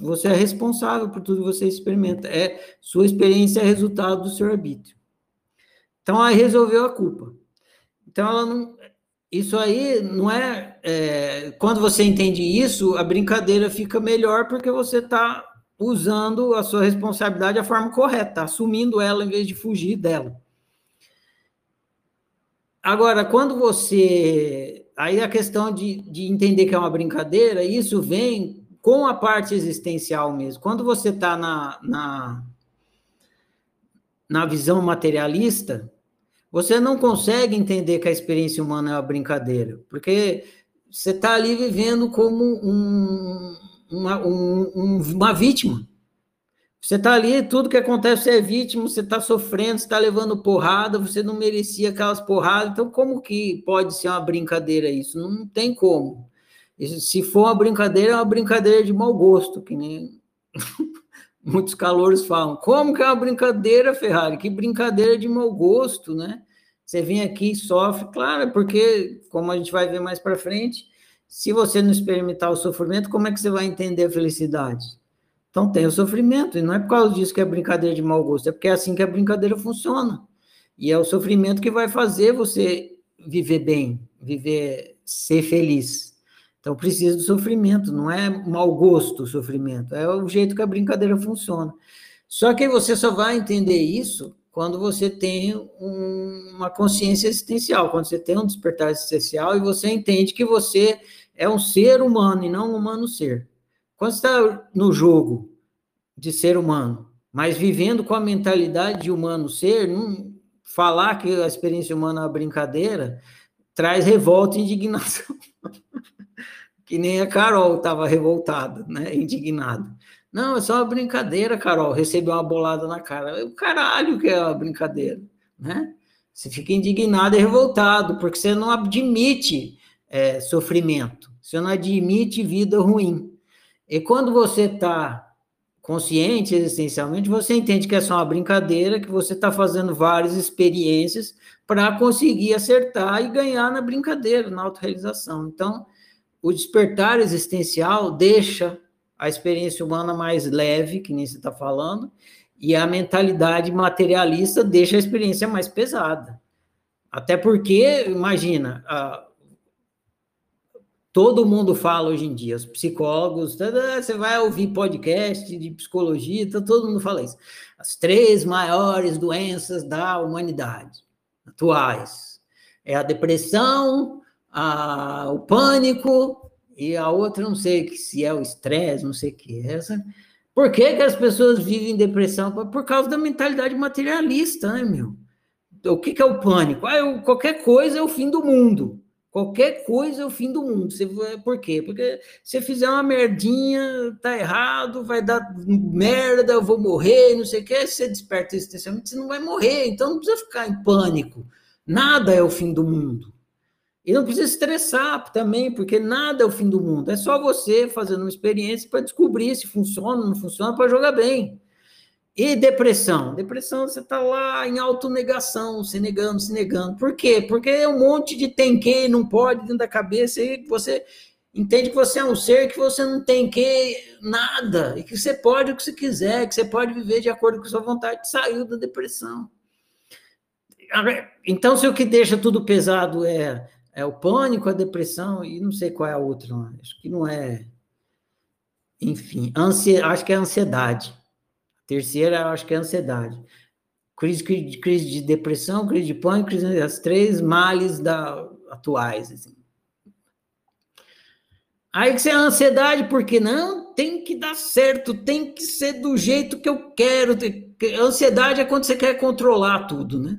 S1: Você é responsável por tudo que você experimenta. É sua experiência é resultado do seu arbítrio. Então, ela resolveu a culpa. Então, ela não. Isso aí não é, é. Quando você entende isso, a brincadeira fica melhor porque você está usando a sua responsabilidade da forma correta, tá assumindo ela em vez de fugir dela. Agora, quando você. Aí a questão de, de entender que é uma brincadeira, isso vem com a parte existencial mesmo. Quando você está na, na, na visão materialista, você não consegue entender que a experiência humana é uma brincadeira, porque você está ali vivendo como um, uma, um, uma vítima. Você está ali, tudo que acontece você é vítima, você está sofrendo, você está levando porrada, você não merecia aquelas porradas. Então, como que pode ser uma brincadeira isso? Não tem como. se for uma brincadeira, é uma brincadeira de mau gosto, que nem muitos calouros falam. Como que é uma brincadeira, Ferrari? Que brincadeira de mau gosto, né? Você vem aqui e sofre, claro, porque, como a gente vai ver mais para frente, se você não experimentar o sofrimento, como é que você vai entender a felicidade? Então tem o sofrimento, e não é por causa disso que é brincadeira de mau gosto, é porque é assim que a brincadeira funciona. E é o sofrimento que vai fazer você viver bem, viver, ser feliz. Então precisa do sofrimento, não é mau gosto o sofrimento, é o jeito que a brincadeira funciona. Só que você só vai entender isso quando você tem um, uma consciência existencial, quando você tem um despertar existencial e você entende que você é um ser humano e não um humano ser. Quando você está no jogo de ser humano, mas vivendo com a mentalidade de humano ser, não, falar que a experiência humana é uma brincadeira traz revolta e indignação. que nem a Carol estava revoltada, né? indignada. Não, é só uma brincadeira, Carol. Recebeu uma bolada na cara. O caralho que é uma brincadeira, né? Você fica indignado e revoltado, porque você não admite é, sofrimento, você não admite vida ruim. E quando você está consciente existencialmente, você entende que é só uma brincadeira, que você está fazendo várias experiências para conseguir acertar e ganhar na brincadeira, na autorrealização. Então, o despertar existencial deixa a experiência humana mais leve, que nem você está falando, e a mentalidade materialista deixa a experiência mais pesada. Até porque, imagina, a, todo mundo fala hoje em dia, os psicólogos, você vai ouvir podcast de psicologia, então todo mundo fala isso. As três maiores doenças da humanidade atuais é a depressão, a, o pânico e a outra, não sei se é o estresse, não sei o que é essa. Por que, que as pessoas vivem depressão? Por causa da mentalidade materialista, né, meu? O que, que é o pânico? Ah, eu, qualquer coisa é o fim do mundo. Qualquer coisa é o fim do mundo. Você, por quê? Porque se fizer uma merdinha, tá errado, vai dar merda, eu vou morrer, não sei o que. Se você desperta existencialmente, você não vai morrer. Então não precisa ficar em pânico. Nada é o fim do mundo. E não precisa estressar também, porque nada é o fim do mundo. É só você fazendo uma experiência para descobrir se funciona ou não funciona para jogar bem. E depressão? Depressão, você está lá em autonegação, se negando, se negando. Por quê? Porque é um monte de tem que, não pode dentro da cabeça, e você entende que você é um ser que você não tem que nada, e que você pode o que você quiser, que você pode viver de acordo com a sua vontade, saiu da depressão. Então, se o que deixa tudo pesado é é o pânico, a depressão, e não sei qual é a outra, acho que não é. Enfim, ansia, acho que é ansiedade. A terceira, acho que é ansiedade. Crise, crise, crise de depressão, crise de pânico, crise, as três males da, atuais. Assim. Aí que você é ansiedade, porque não tem que dar certo, tem que ser do jeito que eu quero. Ansiedade é quando você quer controlar tudo, né?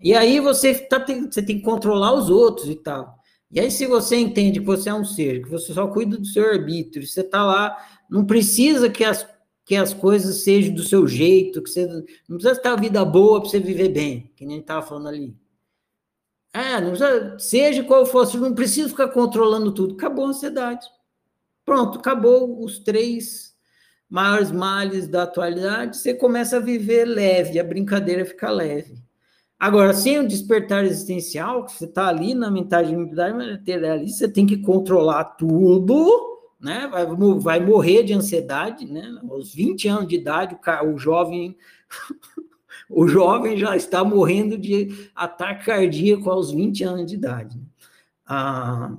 S1: E aí você, tá, você tem que controlar os outros e tal. E aí, se você entende que você é um ser, que você só cuida do seu arbítrio, você está lá, não precisa que as, que as coisas sejam do seu jeito, que você não precisa ter a vida boa para você viver bem, que nem estava falando ali. É, não precisa, seja qual for, não precisa ficar controlando tudo. Acabou a ansiedade. Pronto, acabou os três maiores males da atualidade. Você começa a viver leve, a brincadeira fica leve. Agora, sem o despertar existencial, que você está ali na mentalidade materialista, você tem que controlar tudo, né? Vai, vai morrer de ansiedade, né? Aos 20 anos de idade, o, o jovem o jovem já está morrendo de ataque cardíaco aos 20 anos de idade. Ah,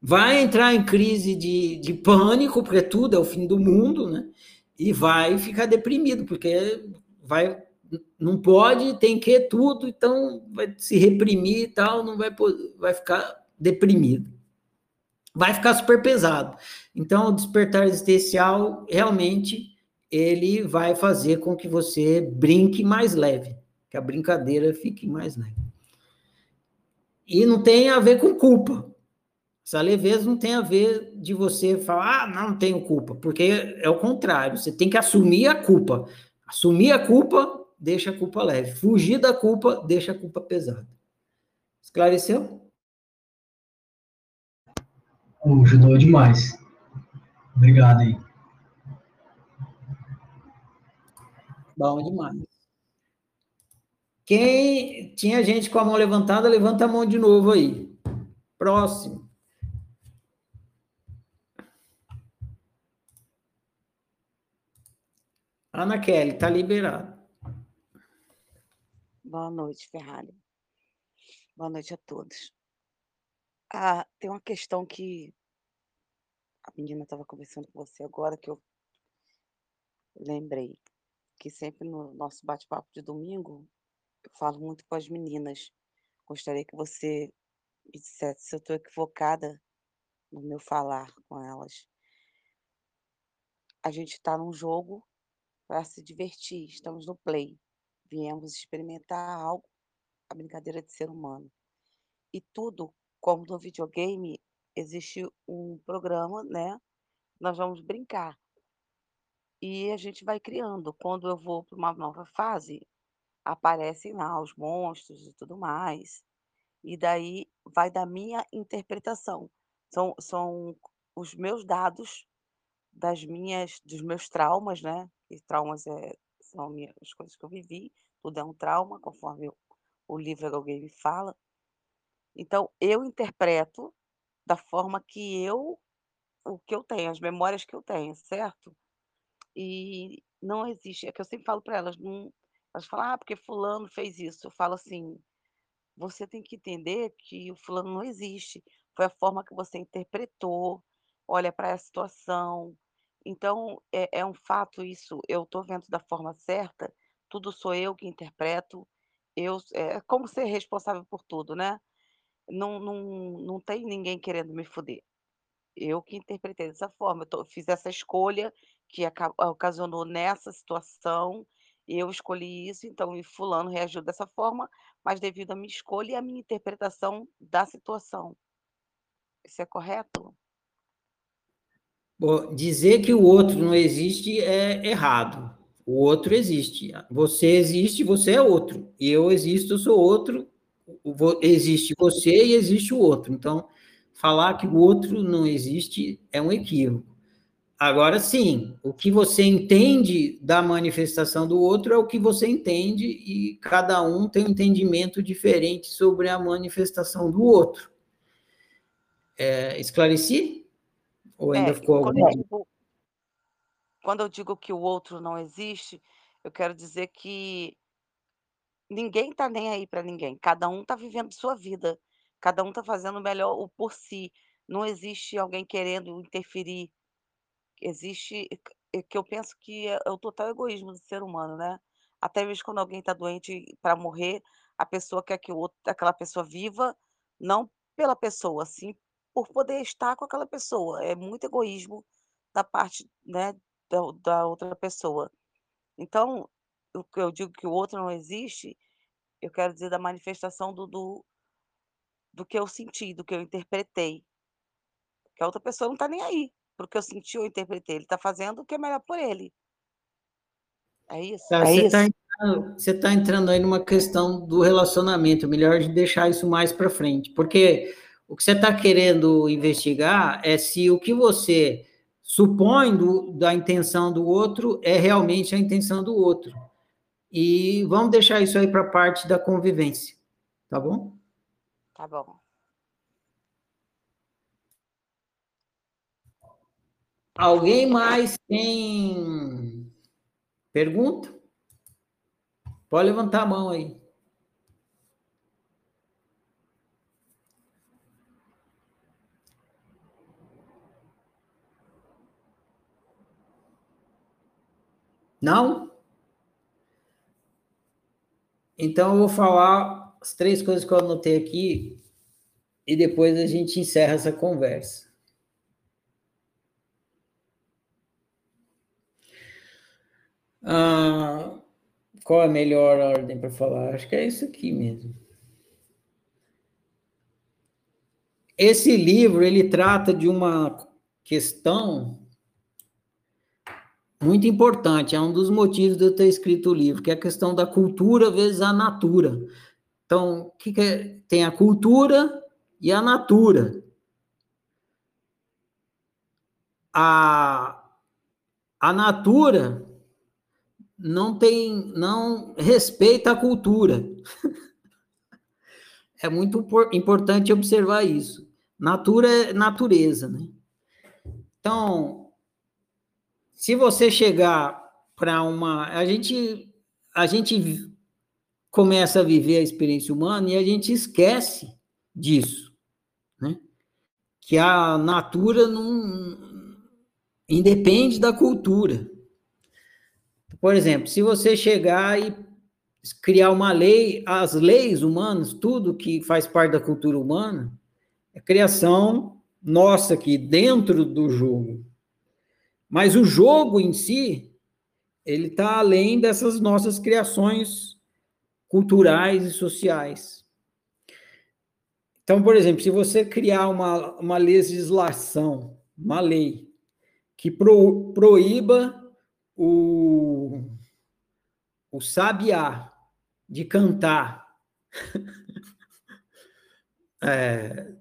S1: vai entrar em crise de, de pânico, porque tudo é o fim do mundo, né? E vai ficar deprimido, porque vai não pode, tem que tudo, então vai se reprimir e tal, não vai, vai ficar deprimido. Vai ficar super pesado. Então, o despertar existencial, realmente, ele vai fazer com que você brinque mais leve, que a brincadeira fique mais leve. E não tem a ver com culpa. Essa leveza não tem a ver de você falar, ah, não, tenho culpa, porque é o contrário, você tem que assumir a culpa. Assumir a culpa deixa a culpa leve. Fugir da culpa, deixa a culpa pesada. Esclareceu?
S7: Oh, ajudou demais. Obrigado aí.
S1: Bom demais. Quem tinha gente com a mão levantada, levanta a mão de novo aí. Próximo. Ana Kelly, está liberado.
S8: Boa noite, Ferrari. Boa noite a todos. Ah, tem uma questão que a menina estava conversando com você agora que eu lembrei que sempre no nosso bate-papo de domingo eu falo muito com as meninas. Gostaria que você me dissesse se eu estou equivocada no meu falar com elas. A gente está num jogo para se divertir, estamos no play. Viemos experimentar algo, a brincadeira de ser humano. E tudo, como no videogame, existe um programa, né? Nós vamos brincar. E a gente vai criando. Quando eu vou para uma nova fase, aparecem lá os monstros e tudo mais. E daí vai da minha interpretação. São, são os meus dados das minhas, dos meus traumas, né? E traumas é, são as coisas que eu vivi, tudo é um trauma, conforme o, livro alguém me fala. Então, eu interpreto da forma que eu, o que eu tenho, as memórias que eu tenho, certo? E não existe, é que eu sempre falo para elas, não, elas falam, ah, porque fulano fez isso. Eu falo assim, você tem que entender que o fulano não existe. Foi a forma que você interpretou, olha para a situação, então, é é um fato isso, eu estou vendo da forma certa, tudo sou eu que interpreto, eu é como ser responsável por tudo, né. Não não não tem ninguém querendo me foder. Eu que interpretei dessa forma, eu tô fiz essa escolha que ocasionou nessa situação, eu escolhi isso, então e fulano reagiu dessa forma, mas devido à minha escolha e à minha interpretação da situação. Isso é correto?
S1: Dizer que o outro não existe é errado. O outro existe. Você existe, você é outro. Eu existo, eu sou outro. Existe você e existe o outro. Então, falar que o outro não existe é um equívoco. Agora, sim, o que você entende da manifestação do outro é o que você entende, e cada um tem um entendimento diferente sobre a manifestação do outro. É, esclareci? Ou ainda
S8: É,
S1: ficou
S8: quando eu
S1: algum
S8: digo quando eu digo que o outro não existe, eu quero dizer que ninguém tá nem aí para ninguém, cada um tá vivendo sua vida, cada um tá fazendo o melhor o por si, não existe alguém querendo interferir, existe é que eu penso que é é o total egoísmo do ser humano, né. Até mesmo quando alguém tá doente para morrer, a pessoa quer que o outro aquela pessoa viva, não pela pessoa, sim por poder estar com aquela pessoa, é muito egoísmo da parte, né, da da outra pessoa. Então, o que eu digo que o outro não existe, eu quero dizer da manifestação do do do que eu senti, do que eu interpretei. Que a outra pessoa não tá nem aí, para o que eu senti ou interpretei, ele tá fazendo o que é melhor por ele. É isso?
S1: Tá, você tá entrando você tá entrando aí numa questão do relacionamento, melhor de deixar isso mais para frente, porque o que você está querendo investigar é se o que você supõe do, da intenção do outro é realmente a intenção do outro. E vamos deixar isso aí para a parte da convivência, tá bom?
S8: Tá bom.
S1: Alguém mais tem pergunta? Pode levantar a mão aí. Não? Então eu vou falar as três coisas que eu anotei aqui e depois a gente encerra essa conversa. Ah, qual é a melhor ordem para falar? Acho que é isso aqui mesmo. Esse livro ele trata de uma questão muito importante, é um dos motivos de eu ter escrito o livro, que é a questão da cultura vezes a natura. Então, que, que é? tem a cultura e a natura. a, a natura não tem, não respeita a cultura. é muito importante observar isso. Natura é natureza, né? Então, se você chegar para uma, a gente, a gente começa a viver a experiência humana e a gente esquece disso, né? Que a natura não independe da cultura. Por exemplo, se você chegar e criar uma lei, as leis humanas, tudo que faz parte da cultura humana, é criação nossa aqui dentro do jogo. Mas o jogo em si, ele está além dessas nossas criações culturais e sociais. Então, por exemplo, se você criar uma, uma legislação, uma lei, que pro, proíba o, o sabiá de cantar é,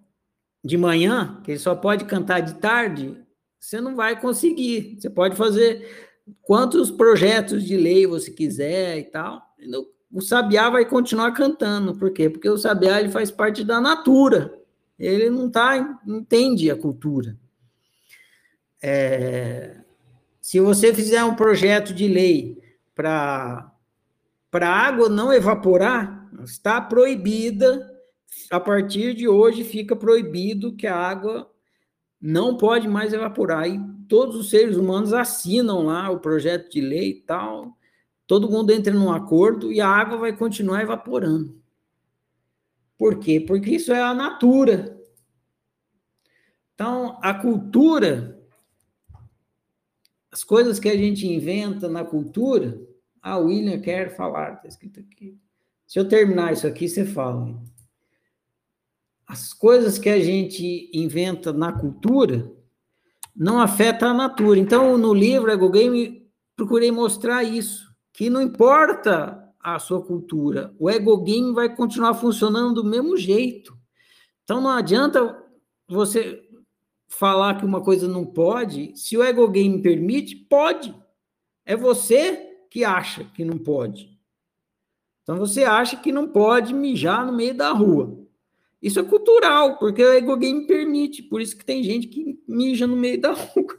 S1: de manhã, que ele só pode cantar de tarde, você não vai conseguir. Você pode fazer quantos projetos de lei você quiser e tal. O sabiá vai continuar cantando. Por quê? Porque o sabiá ele faz parte da natura. Ele não tá, entende a cultura. É, se você fizer um projeto de lei para a água não evaporar, está proibida, a partir de hoje fica proibido que a água não pode mais evaporar. E todos os seres humanos assinam lá o projeto de lei e tal, todo mundo entra num acordo e a água vai continuar evaporando. Por quê? Porque isso é a natura. Então, a cultura as coisas que a gente inventa na cultura. O William quer falar, está escrito aqui. Se eu terminar isso aqui, você fala. As coisas que a gente inventa na cultura não afetam a natura. Então, no livro Ego Game, procurei mostrar isso, que não importa a sua cultura, o Ego Game vai continuar funcionando do mesmo jeito. Então, não adianta você falar que uma coisa não pode, se o ego game permite, pode. É você que acha que não pode. Então você acha que não pode mijar no meio da rua. Isso é cultural, porque o ego game permite, por isso que tem gente que mija no meio da rua.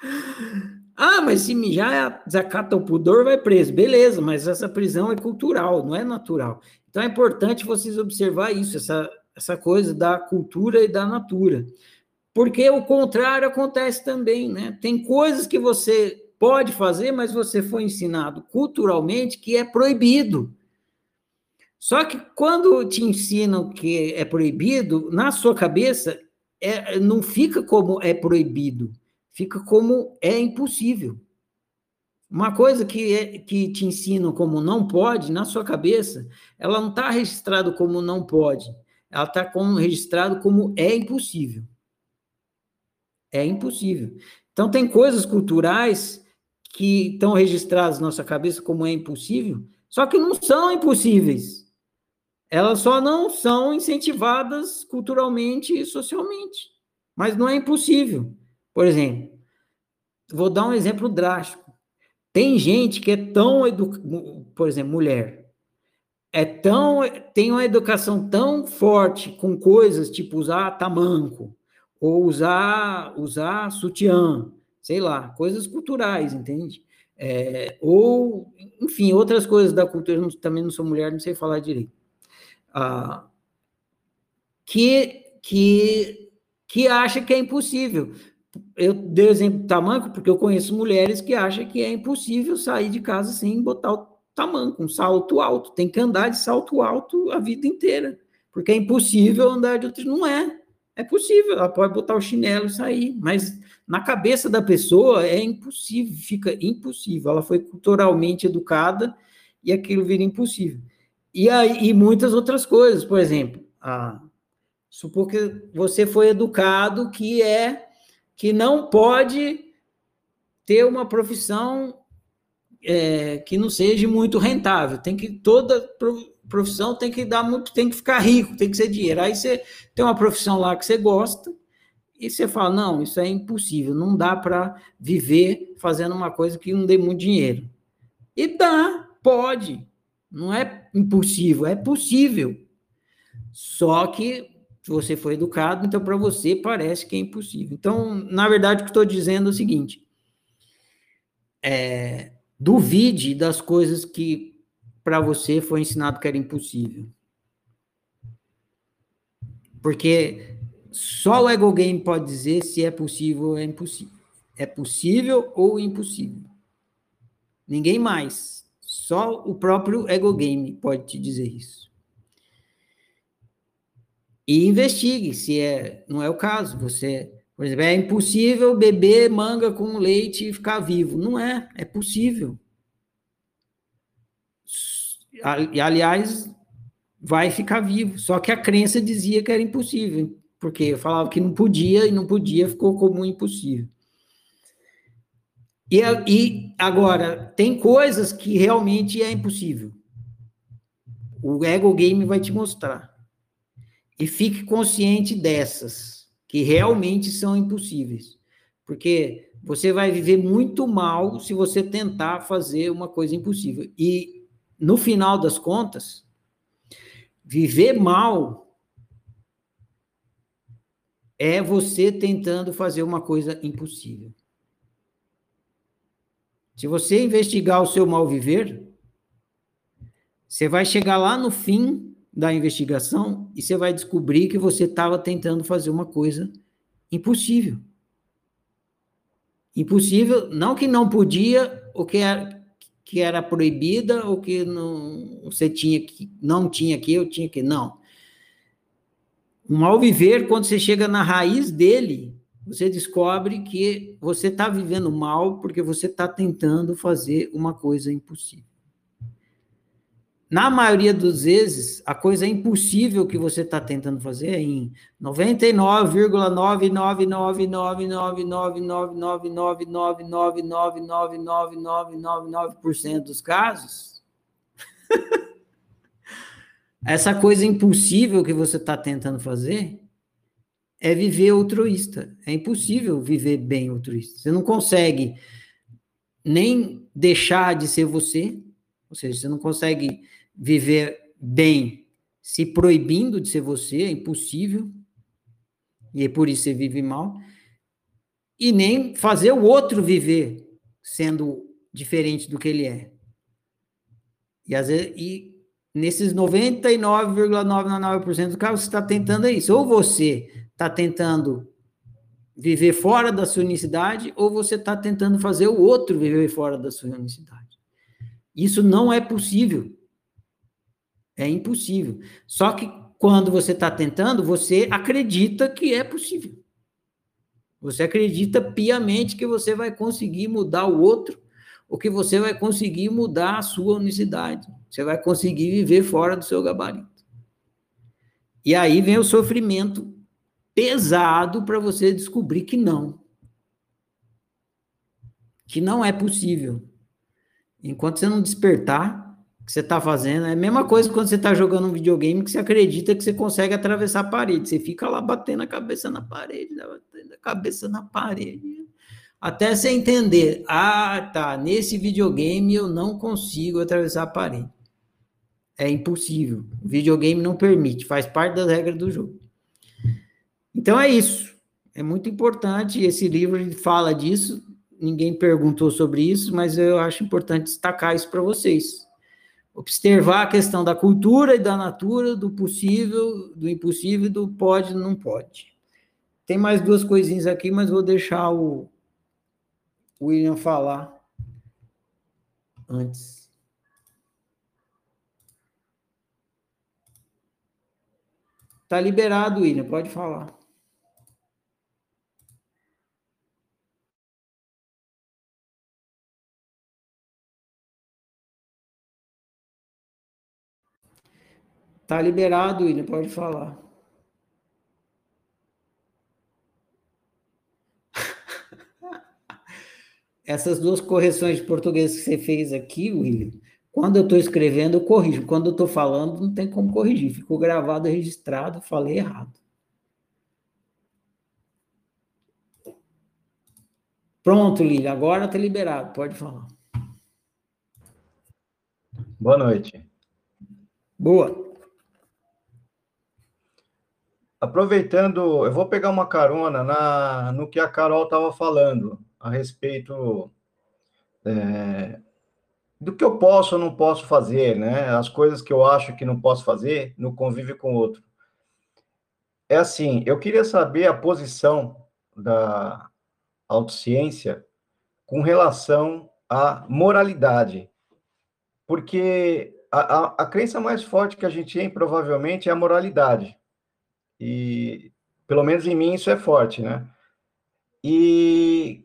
S1: ah, mas se mijar desacata o pudor, vai preso. Beleza, mas essa prisão é cultural, não é natural. Então é importante vocês observar isso, essa essa coisa da cultura e da natura. Porque o contrário acontece também, né? Tem coisas que você pode fazer, mas você foi ensinado culturalmente que é proibido. Só que quando te ensinam que é proibido, na sua cabeça é, não fica como é proibido, fica como é impossível. Uma coisa que, é, que te ensinam como não pode, na sua cabeça, ela não está registrado como não pode ela está como, registrado como é impossível. É impossível. Então, tem coisas culturais que estão registradas na nossa cabeça como é impossível, só que não são impossíveis. Elas só não são incentivadas culturalmente e socialmente. Mas não é impossível. Por exemplo, vou dar um exemplo drástico. Tem gente que é tão educada, por exemplo, mulher, é tão tem uma educação tão forte com coisas tipo usar tamanco ou usar usar sutiã, sei lá, coisas culturais, entende? É, ou enfim outras coisas da cultura. Eu também não sou mulher, não sei falar direito. Ah, que que que acha que é impossível. Eu dei o exemplo do tamanco porque eu conheço mulheres que acham que é impossível sair de casa sem botar o tamanco, um salto alto. Tem que andar de salto alto a vida inteira, porque é impossível andar de outro. Não é. É possível, ela pode botar o chinelo e sair, mas na cabeça da pessoa é impossível, fica impossível. Ela foi culturalmente educada e aquilo vira impossível. E, aí, e muitas outras coisas, por exemplo, a, supor que você foi educado que é que não pode ter uma profissão é, que não seja muito rentável. Tem que toda profissão tem que dar muito, tem que ficar rico, tem que ser dinheiro. Aí você tem uma profissão lá que você gosta E você fala, não, isso é impossível, não dá para viver fazendo uma coisa que não dê muito dinheiro. E dá, pode. Não é impossível, é possível. Só que você foi educado, então para você parece que é impossível. Então, na verdade, o que estou dizendo é o seguinte: é, duvide das coisas que para você foi ensinado que era impossível. Porque só o ego game pode dizer se é possível ou é impossível. É possível ou impossível. Ninguém mais. Só o próprio ego game pode te dizer isso. E investigue se é, não é o caso. Você, por exemplo, é impossível beber manga com leite e ficar vivo. Não é, é possível. E aliás, vai ficar vivo. Só que a crença dizia que era impossível, porque falava que não podia e não podia, ficou como impossível. E, e agora, tem coisas que realmente é impossível. O Ego Game vai te mostrar. E fique consciente dessas, que realmente são impossíveis. Porque você vai viver muito mal se você tentar fazer uma coisa impossível. E, no final das contas, Viver mal é você tentando fazer uma coisa impossível. Se você investigar o seu mal viver, você vai chegar lá no fim da investigação e você vai descobrir que você estava tentando fazer uma coisa impossível. Impossível, não que não podia, ou que era, que era proibida ou que não, você tinha que, não tinha que, eu tinha que, não. O mal viver, quando você chega na raiz dele, você descobre que você está vivendo mal porque você está tentando fazer uma coisa impossível. Na maioria das vezes, a coisa impossível que você está tentando fazer é em 99,99999999999999999% dos casos. Essa coisa impossível que você está tentando fazer é viver altruísta. É impossível viver bem altruísta. Você não consegue nem deixar de ser você, ou seja, você não consegue viver bem se proibindo de ser você, é impossível, e é por isso você vive mal, e nem fazer o outro viver sendo diferente do que ele é. E, às vezes, e nesses 99,99% dos casos, você está tentando isso. Ou você está tentando viver fora da sua unicidade, ou você está tentando fazer o outro viver fora da sua unicidade. Isso não é possível. É impossível. Só que quando você está tentando, você acredita que é possível. Você acredita piamente que você vai conseguir mudar o outro, ou que você vai conseguir mudar a sua unicidade. Você vai conseguir viver fora do seu gabarito. E aí vem o sofrimento pesado para você descobrir que não. Que não é possível. Enquanto você não despertar, que você está fazendo. É a mesma coisa quando você está jogando um videogame que você acredita que você consegue atravessar a parede. Você fica lá batendo a cabeça na parede, batendo a cabeça na parede. Até você entender, ah, tá, nesse videogame eu não consigo atravessar a parede. É impossível. O videogame não permite, faz parte das regras do jogo. Então é isso. É muito importante. Esse livro fala disso. Ninguém perguntou sobre isso, mas eu acho importante destacar isso para vocês observar a questão da cultura e da natura, do possível, do impossível, do pode não pode. Tem mais duas coisinhas aqui, mas vou deixar o William falar antes. Tá liberado, William, pode falar. Tá liberado, William, pode falar. Essas duas correções de português que você fez aqui, William, quando eu estou escrevendo, eu corrijo. Quando eu estou falando, não tem como corrigir. Ficou gravado, registrado, falei errado. Pronto, Lília, agora está liberado, pode falar.
S9: Boa noite.
S1: Boa.
S9: Aproveitando, eu vou pegar uma carona na, no que a Carol estava falando a respeito é, do que eu posso ou não posso fazer, né? As coisas que eu acho que não posso fazer no convívio com o outro. É assim, eu queria saber a posição da autociência com relação à moralidade. Porque a, a, a crença mais forte que a gente tem, provavelmente, é a moralidade. E, pelo menos em mim, isso é forte, né? E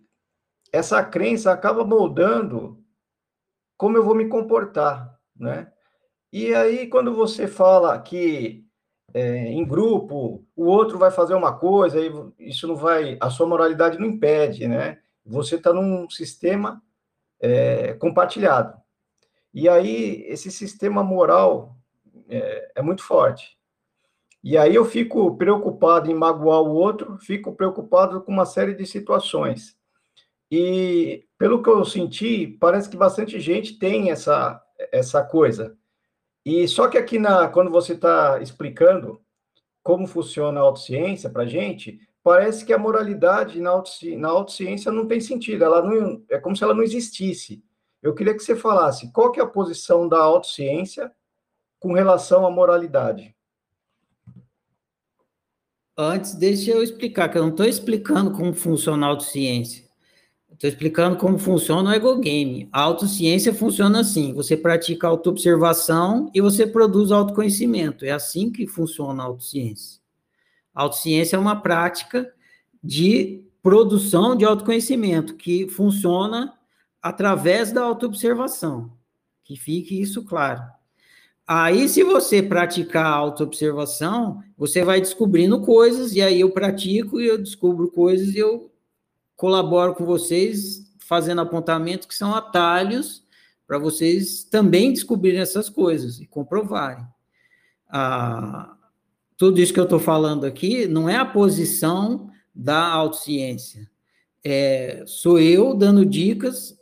S9: essa crença acaba moldando como eu vou me comportar, né? E aí, quando você fala que é, em grupo o outro vai fazer uma coisa, isso não vai, a sua moralidade não impede, né? Você está num sistema é, compartilhado. E aí, esse sistema moral é, é muito forte. E aí eu fico preocupado em magoar o outro, fico preocupado com uma série de situações. E pelo que eu senti, parece que bastante gente tem essa, essa coisa. E só que aqui na, quando você está explicando como funciona a autociência para gente, parece que a moralidade na, autoci, na autociência não tem sentido. Ela não, é como se ela não existisse. Eu queria que você falasse qual que é a posição da autociência com relação à moralidade.
S1: Antes, deixa eu explicar, que eu não estou explicando como funciona a autociência. Estou explicando como funciona o ego game. A autociência funciona assim: você pratica autoobservação e você produz autoconhecimento. É assim que funciona a autociência. A autociência é uma prática de produção de autoconhecimento que funciona através da autoobservação. Que fique isso claro. Aí, se você praticar a autoobservação, você vai descobrindo coisas, e aí eu pratico e eu descubro coisas e eu colaboro com vocês fazendo apontamentos que são atalhos para vocês também descobrirem essas coisas e comprovarem. Ah, tudo isso que eu estou falando aqui não é a posição da autociência. É, sou eu dando dicas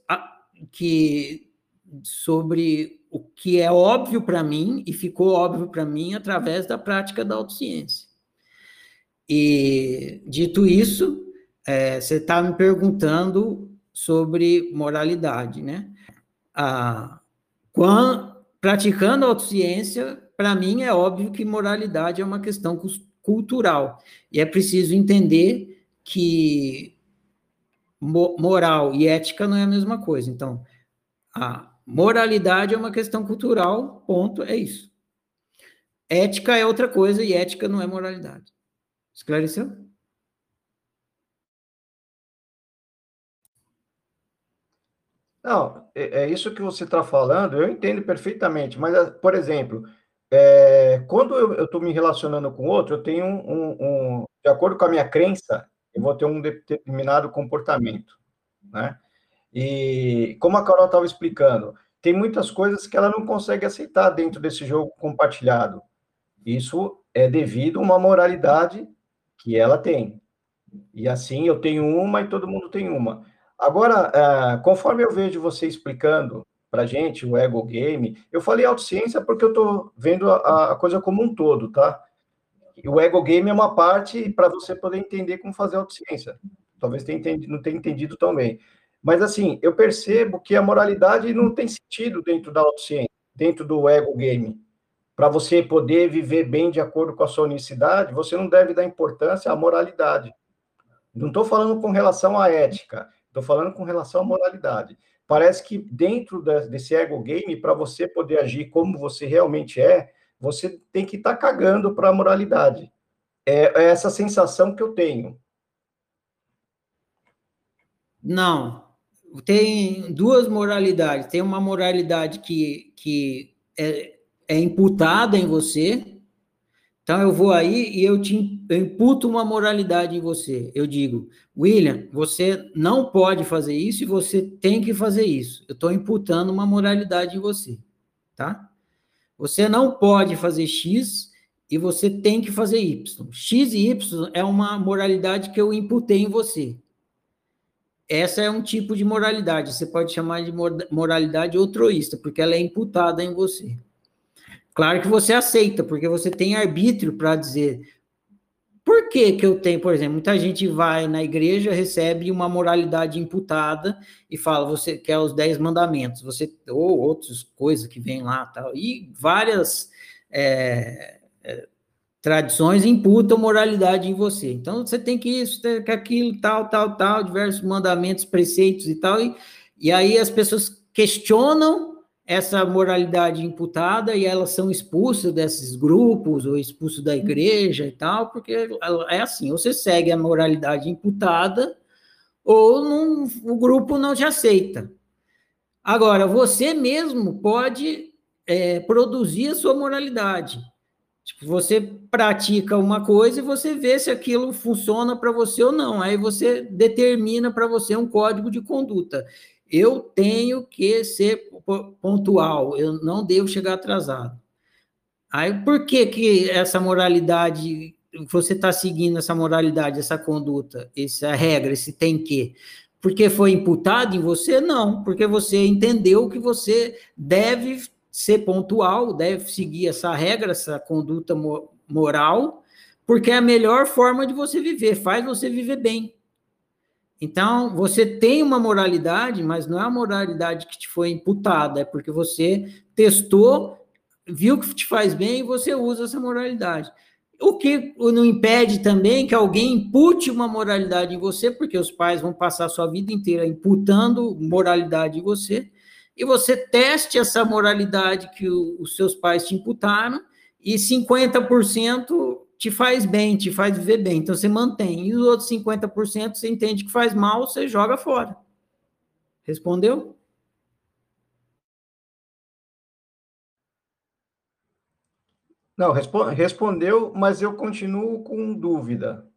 S1: que sobre o que é óbvio para mim e ficou óbvio para mim através da prática da autociência. E dito isso, é, você está me perguntando sobre moralidade, né? Ah, quando, praticando a autociência, para mim é óbvio que moralidade é uma questão cultural e é preciso entender que moral e ética não é a mesma coisa. Então, a moralidade é uma questão cultural, ponto, é isso. Ética é outra coisa e ética não é moralidade. Esclareceu?
S9: Não, é, é isso que você está falando, eu entendo perfeitamente, mas, por exemplo, é, quando eu estou me relacionando com outro, eu tenho um, um, de acordo com a minha crença, eu vou ter um determinado comportamento, né? E como a Carol estava explicando, tem muitas coisas que ela não consegue aceitar dentro desse jogo compartilhado. Isso é devido a uma moralidade que ela tem. E assim eu tenho uma e todo mundo tem uma. Agora, é, conforme eu vejo você explicando para gente o ego game, eu falei autociência porque eu estou vendo a, coisa como um todo, tá? o ego game é uma parte para você poder entender como fazer autociência. Talvez tenha não tenha entendido tão bem. Mas, assim, eu percebo que a moralidade não tem sentido dentro da autociência, dentro do ego game. Para você poder viver bem de acordo com a sua unicidade, você não deve dar importância à moralidade. Não estou falando com relação à ética, estou falando com relação à moralidade. Parece que dentro desse ego game, para você poder agir como você realmente é, você tem que estar tá cagando para a moralidade. É, é essa sensação que eu tenho.
S1: Não. Tem duas moralidades. Tem uma moralidade que, que é, é imputada em você. Então, eu vou aí e eu te eu imputo uma moralidade em você. Eu digo, William, você não pode fazer isso e você tem que fazer isso. Eu estou imputando uma moralidade em você, tá? Você não pode fazer X e você tem que fazer Y. X e Y é uma moralidade que eu imputei em você. Essa é um tipo de moralidade. Você pode chamar de moralidade outroísta, porque ela é imputada em você. Claro que você aceita, porque você tem arbítrio para dizer por que, que eu tenho, por exemplo, muita gente vai na igreja, recebe uma moralidade imputada e fala, você quer os dez mandamentos, você ou outras coisas que vem lá, tal, e várias é, tradições imputam moralidade em você. Então você tem que isso, tem que aquilo, tal, tal, tal, diversos mandamentos, preceitos e tal, e, e aí as pessoas questionam essa moralidade imputada e elas são expulsas desses grupos ou expulsas da igreja e tal, porque é assim, ou você segue a moralidade imputada ou não, o grupo não te aceita. Agora, você mesmo pode é, produzir a sua moralidade. Tipo, você pratica uma coisa e você vê se aquilo funciona para você ou não. Aí você determina para você um código de conduta eu tenho que ser pontual, eu não devo chegar atrasado. Aí, por que que essa moralidade, você está seguindo essa moralidade, essa conduta, essa regra, esse tem que? Porque foi imputado em você? Não, porque você entendeu que você deve ser pontual, deve seguir essa regra, essa conduta moral, porque é a melhor forma de você viver, faz você viver bem. Então, você tem uma moralidade, mas não é a moralidade que te foi imputada, é porque você testou, viu que te faz bem e você usa essa moralidade. O que não impede também que alguém impute uma moralidade em você, porque os pais vão passar sua vida inteira imputando moralidade em você, e você teste essa moralidade que o, os seus pais te imputaram, e 50% te faz bem, te faz viver bem, então você mantém. E os outros 50% você entende que faz mal, você joga fora. Respondeu?
S9: Não, respondeu, mas eu continuo com dúvida.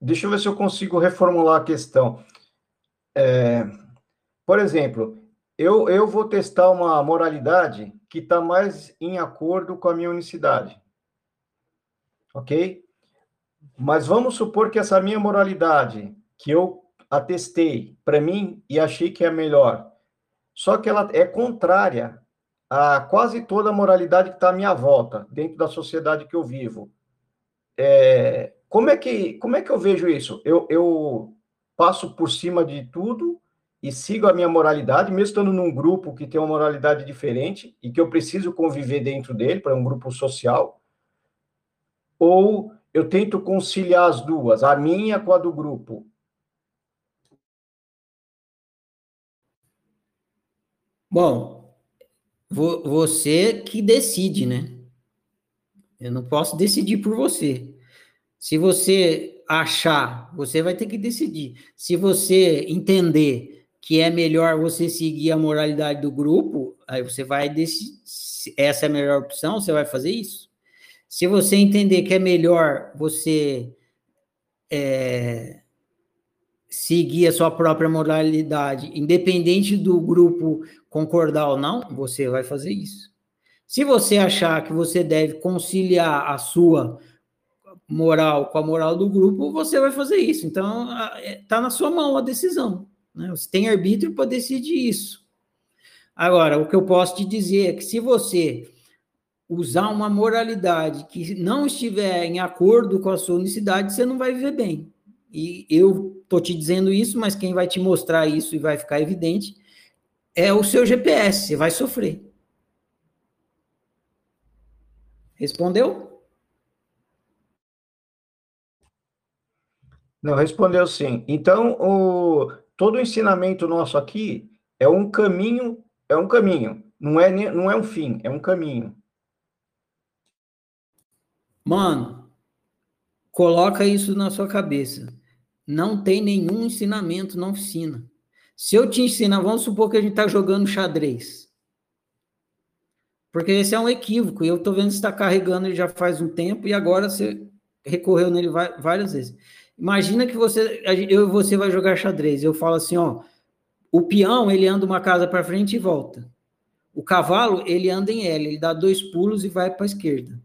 S9: Deixa eu ver se eu consigo reformular a questão. É, por exemplo, eu, eu vou testar uma moralidade que está mais em acordo com a minha unicidade ok? Mas vamos supor que essa minha moralidade, que eu atestei para mim e achei que é a melhor, só que ela é contrária a quase toda a moralidade que está à minha volta, dentro da sociedade que eu vivo. É, como, é que, como é que eu vejo isso? Eu, eu passo por cima de tudo e sigo a minha moralidade, mesmo estando num grupo que tem uma moralidade diferente e que eu preciso conviver dentro dele, para um grupo social, ou eu tento conciliar as duas, a minha com a do grupo?
S1: Bom, você que decide, né? Eu não posso decidir por você. Se você achar, você vai ter que decidir. Se você entender que é melhor você seguir a moralidade do grupo, aí você vai decidir. Essa é a melhor opção, você vai fazer isso. Se você entender que é melhor você é, seguir a sua própria moralidade, independente do grupo concordar ou não, você vai fazer isso. Se você achar que você deve conciliar a sua moral com a moral do grupo, você vai fazer isso. Então, está é, na sua mão a decisão. Né? Você tem arbítrio para decidir isso. Agora, o que eu posso te dizer é que se você usar uma moralidade que não estiver em acordo com a sua unicidade, você não vai viver bem. E eu estou te dizendo isso, mas quem vai te mostrar isso e vai ficar evidente é o seu GPS, você vai sofrer. Respondeu?
S9: Não, respondeu sim. Então, o, todo o ensinamento nosso aqui é um caminho, é um caminho, não é, não é um fim, é um caminho.
S1: Mano, coloca isso na sua cabeça. Não tem nenhum ensinamento na oficina. Se eu te ensinar, vamos supor que a gente está jogando xadrez. Porque esse é um equívoco. E eu estou vendo que está carregando ele já faz um tempo e agora você recorreu nele várias vezes. Imagina que você, eu você vai jogar xadrez. Eu falo assim, ó, o peão ele anda uma casa para frente e volta. O cavalo ele anda em L, ele dá dois pulos e vai para a esquerda.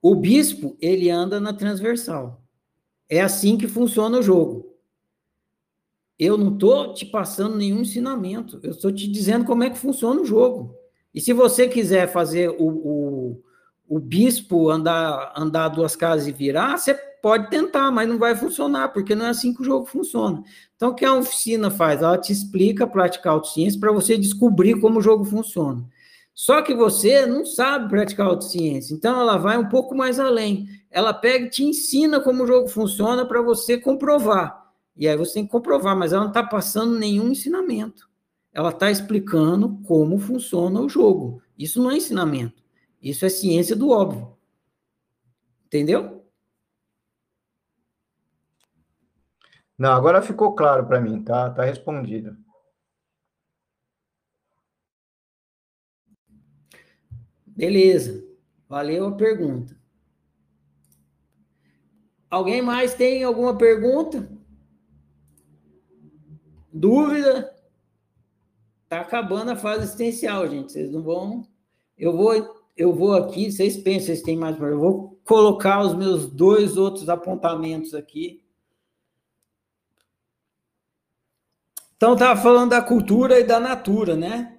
S1: O bispo, ele anda na transversal. É assim que funciona o jogo. Eu não estou te passando nenhum ensinamento, eu estou te dizendo como é que funciona o jogo. E se você quiser fazer o, o, o bispo andar, andar duas casas e virar, você pode tentar, mas não vai funcionar, porque não é assim que o jogo funciona. Então, o que a oficina faz? Ela te explica praticar autociência para você descobrir como o jogo funciona. Só que você não sabe praticar autociência, então ela vai um pouco mais além. Ela pega e te ensina como o jogo funciona para você comprovar. E aí você tem que comprovar, mas ela não está passando nenhum ensinamento. Ela está explicando como funciona o jogo. Isso não é ensinamento. Isso é ciência do óbvio. Entendeu?
S9: Não, agora ficou claro para mim, tá? Tá respondido.
S1: Beleza. Valeu a pergunta. Alguém mais tem alguma pergunta? Dúvida? Tá acabando a fase existencial, gente. Vocês não vão. Eu vou, eu vou aqui. Vocês pensam, vocês têm mais. Eu vou colocar os meus dois outros apontamentos aqui. Então, estava falando da cultura e da natura, né?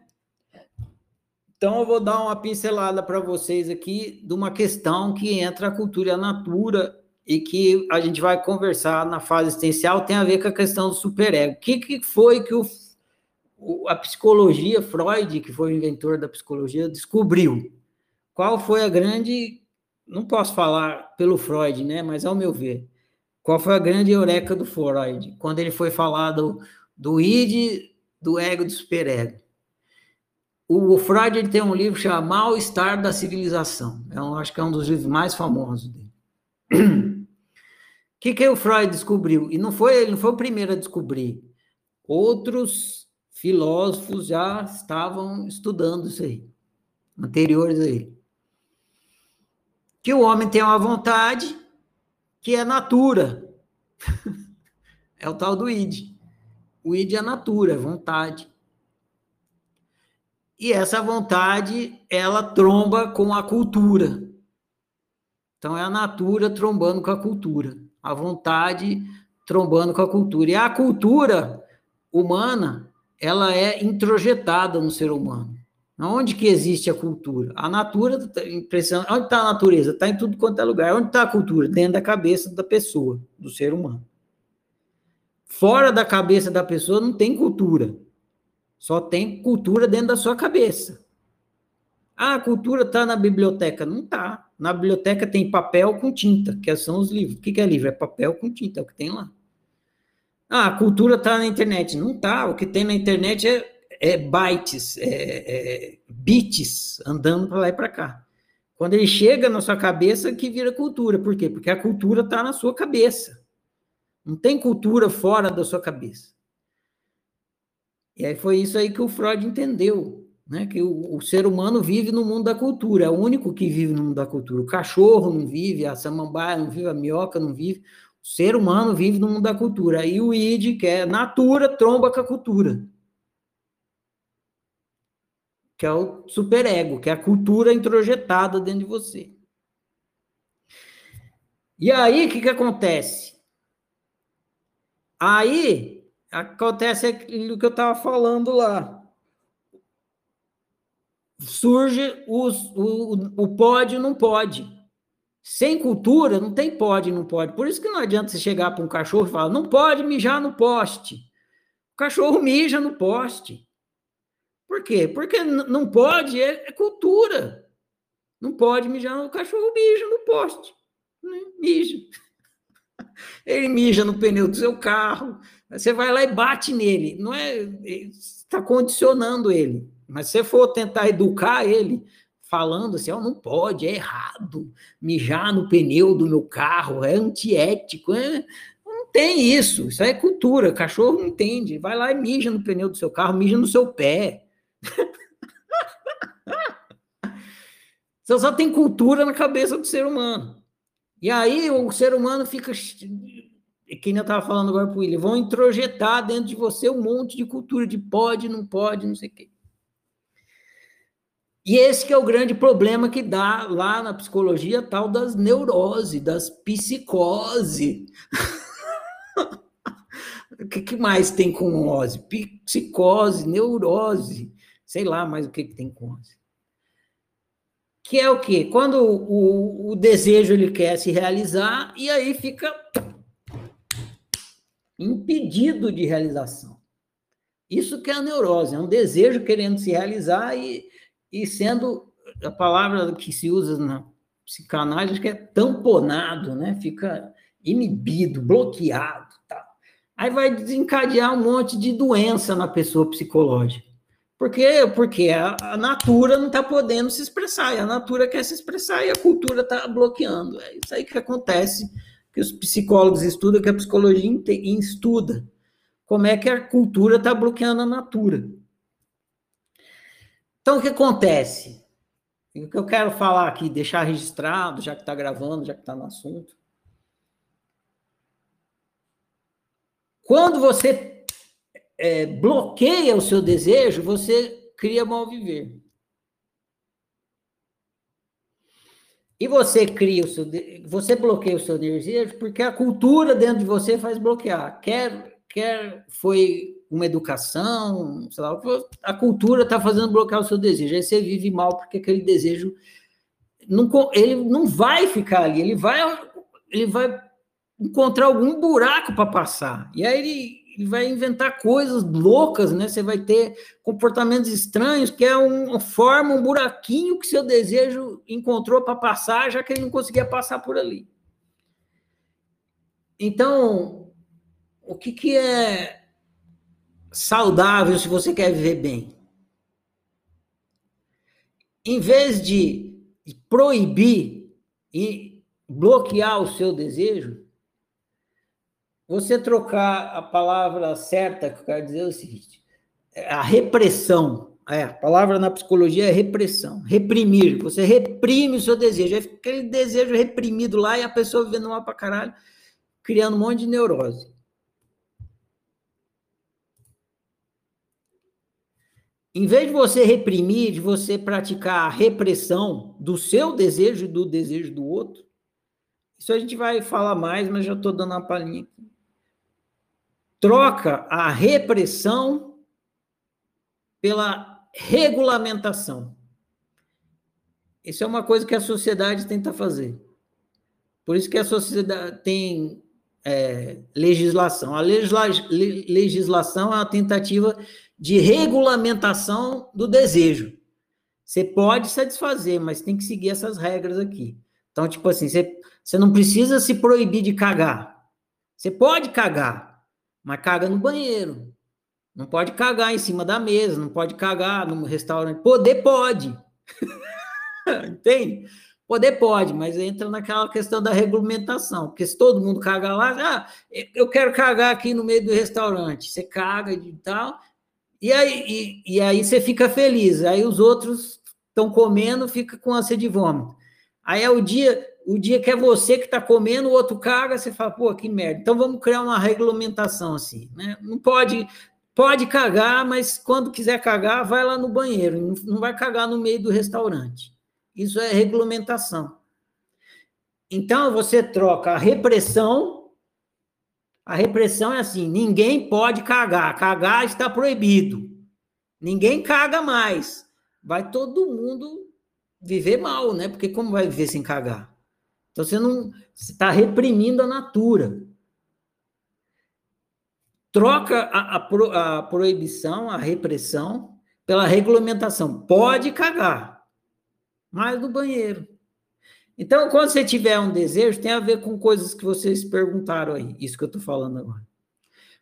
S1: Então, eu vou dar uma pincelada para vocês aqui de uma questão que entra a cultura e a natura e que a gente vai conversar na fase existencial, tem a ver com a questão do superego. O que, que foi que o, a psicologia, Freud, que foi o inventor da psicologia, descobriu? Qual foi a grande. Não posso falar pelo Freud, né? Mas ao meu ver, qual foi a grande eureka do Freud? Quando ele foi falar do, do id, do ego do superego. O Freud ele tem um livro chamado Mal-Estar da Civilização. Eu acho que é um dos livros mais famosos dele. O que, que o Freud descobriu? E não foi ele, não foi o primeiro a descobrir. Outros filósofos já estavam estudando isso aí, anteriores a ele. Que o homem tem uma vontade que é natura. é o tal do id. O id é natura, é vontade. E essa vontade, ela tromba com a cultura. Então, é a natura trombando com a cultura. A vontade trombando com a cultura. E a cultura humana, ela é introjetada no ser humano. Onde que existe a cultura? A natura, impressão, onde está a natureza? Está em tudo quanto é lugar. Onde está a cultura? Dentro da cabeça da pessoa, do ser humano. Fora da cabeça da pessoa não tem cultura. Só tem cultura dentro da sua cabeça. Ah, a cultura está na biblioteca. Não está. Na biblioteca tem papel com tinta, que são os livros. O que é livro? É papel com tinta, é o que tem lá. Ah, a cultura está na internet. Não está. O que tem na internet é, é bytes, é, é, bits andando para lá e para cá. Quando ele chega na sua cabeça, que vira cultura. Por quê? Porque a cultura está na sua cabeça. Não tem cultura fora da sua cabeça. E aí foi isso aí que o Freud entendeu, né? Que o, o, ser humano vive no mundo da cultura, é o único que vive no mundo da cultura. O cachorro não vive, a samambaia não vive, a minhoca não vive. O ser humano vive no mundo da cultura. E o id, que é natura, tromba com a cultura. Que é o superego, que é a cultura introjetada dentro de você. E aí, o que, que acontece? Aí, acontece aquilo que eu estava falando lá. Surge os, o, o pode e não pode. Sem cultura, não tem pode e não pode. Por isso que não adianta você chegar para um cachorro e falar, não pode mijar no poste. O cachorro mija no poste. Por quê? Porque não pode, é, é cultura. Não pode mijar, no cachorro mija no poste. Né? Mija. Ele mija no pneu do seu carro, você vai lá e bate nele. Não é. Está condicionando ele. Mas se você for tentar educar ele, falando assim, oh, não pode, é errado mijar no pneu do meu carro, é antiético. É... Não tem isso, isso é cultura. Cachorro não entende. Vai lá e mija no pneu do seu carro, mija no seu pé. Você só tem cultura na cabeça do ser humano. E aí o ser humano fica quem eu estava falando agora para o William, vão introjetar dentro de você um monte de cultura de pode, não pode, não sei o quê. E esse que é o grande problema que dá lá na psicologia tal das neuroses, das psicose. O que, que mais tem com ose? Psicose, neurose, sei lá mais o que, que tem com ose. Que é o quê? Quando o, o, o desejo ele quer se realizar e aí fica impedido de realização. Isso que é a neurose, é um desejo querendo se realizar e, e sendo a palavra que se usa na psicanálise que é tamponado, né? Fica inibido, bloqueado, tá? Aí vai desencadear um monte de doença na pessoa psicológica. Por quê? Porque a, a natura não está podendo se expressar, e a natura quer se expressar e a cultura está bloqueando. É isso aí que acontece, que os psicólogos estudam, que a psicologia estuda. Como é que a cultura está bloqueando a natura. Então, o que acontece? o que eu quero falar aqui, deixar registrado, já que está gravando, já que está no assunto. Quando você é, bloqueia o seu desejo, você cria mal viver. E você cria o seu, você bloqueia o seu desejo porque a cultura dentro de você faz bloquear. Quer, quer foi uma educação, sei lá, a cultura está fazendo bloquear o seu desejo. Aí você vive mal porque aquele desejo não, ele não vai ficar ali, ele vai, ele vai encontrar algum buraco para passar. E aí ele, ele, vai inventar coisas loucas, né? Você vai ter comportamentos estranhos, que é uma forma, um buraquinho que seu desejo encontrou para passar, já que ele não conseguia passar por ali. Então, o que, que é saudável se você quer viver bem. Em vez de proibir e bloquear o seu desejo, você trocar a palavra certa que eu quero dizer é o seguinte: a repressão. É, a palavra na psicologia é repressão, reprimir. Você reprime o seu desejo. É aquele desejo reprimido lá e a pessoa vivendo mal pra caralho, criando um monte de neurose. Em vez de você reprimir, de você praticar a repressão do seu desejo e do desejo do outro, isso a gente vai falar mais, mas já estou dando uma palhinha aqui. Troca a repressão pela regulamentação. Isso é uma coisa que a sociedade tenta fazer. Por isso que a sociedade tem é, legislação. A legisla legislação é a tentativa de regulamentação do desejo. Você pode satisfazer, mas tem que seguir essas regras aqui. Então, tipo assim, você, você não precisa se proibir de cagar. Você pode cagar, mas caga no banheiro. Não pode cagar em cima da mesa, não pode cagar no restaurante. Poder pode. Entende? Poder pode, mas entra naquela questão da regulamentação. Porque se todo mundo cagar lá, ah, eu quero cagar aqui no meio do restaurante. Você caga e tal, e aí, e, e aí você fica feliz, aí os outros estão comendo, fica com ânsia de vômito. Aí é o dia, o dia que é você que está comendo, o outro caga, você fala, pô, que merda. Então vamos criar uma regulamentação assim, né? Não pode, pode cagar, mas quando quiser cagar, vai lá no banheiro, não, não vai cagar no meio do restaurante. Isso é regulamentação. Então você troca a repressão a repressão é assim: ninguém pode cagar, cagar está proibido. Ninguém caga mais. Vai todo mundo viver mal, né? Porque como vai viver sem cagar? Então você não está reprimindo a natura. Troca a, a, pro, a proibição, a repressão, pela regulamentação. Pode cagar, mas no banheiro. Então, quando você tiver um desejo, tem a ver com coisas que vocês perguntaram aí, isso que eu estou falando agora.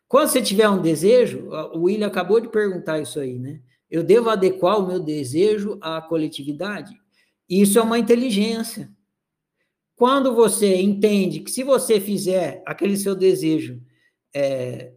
S1: Quando você tiver um desejo, o William acabou de perguntar isso aí, né? Eu devo adequar o meu desejo à coletividade? Isso é uma inteligência. Quando você entende que se você fizer aquele seu desejo, é,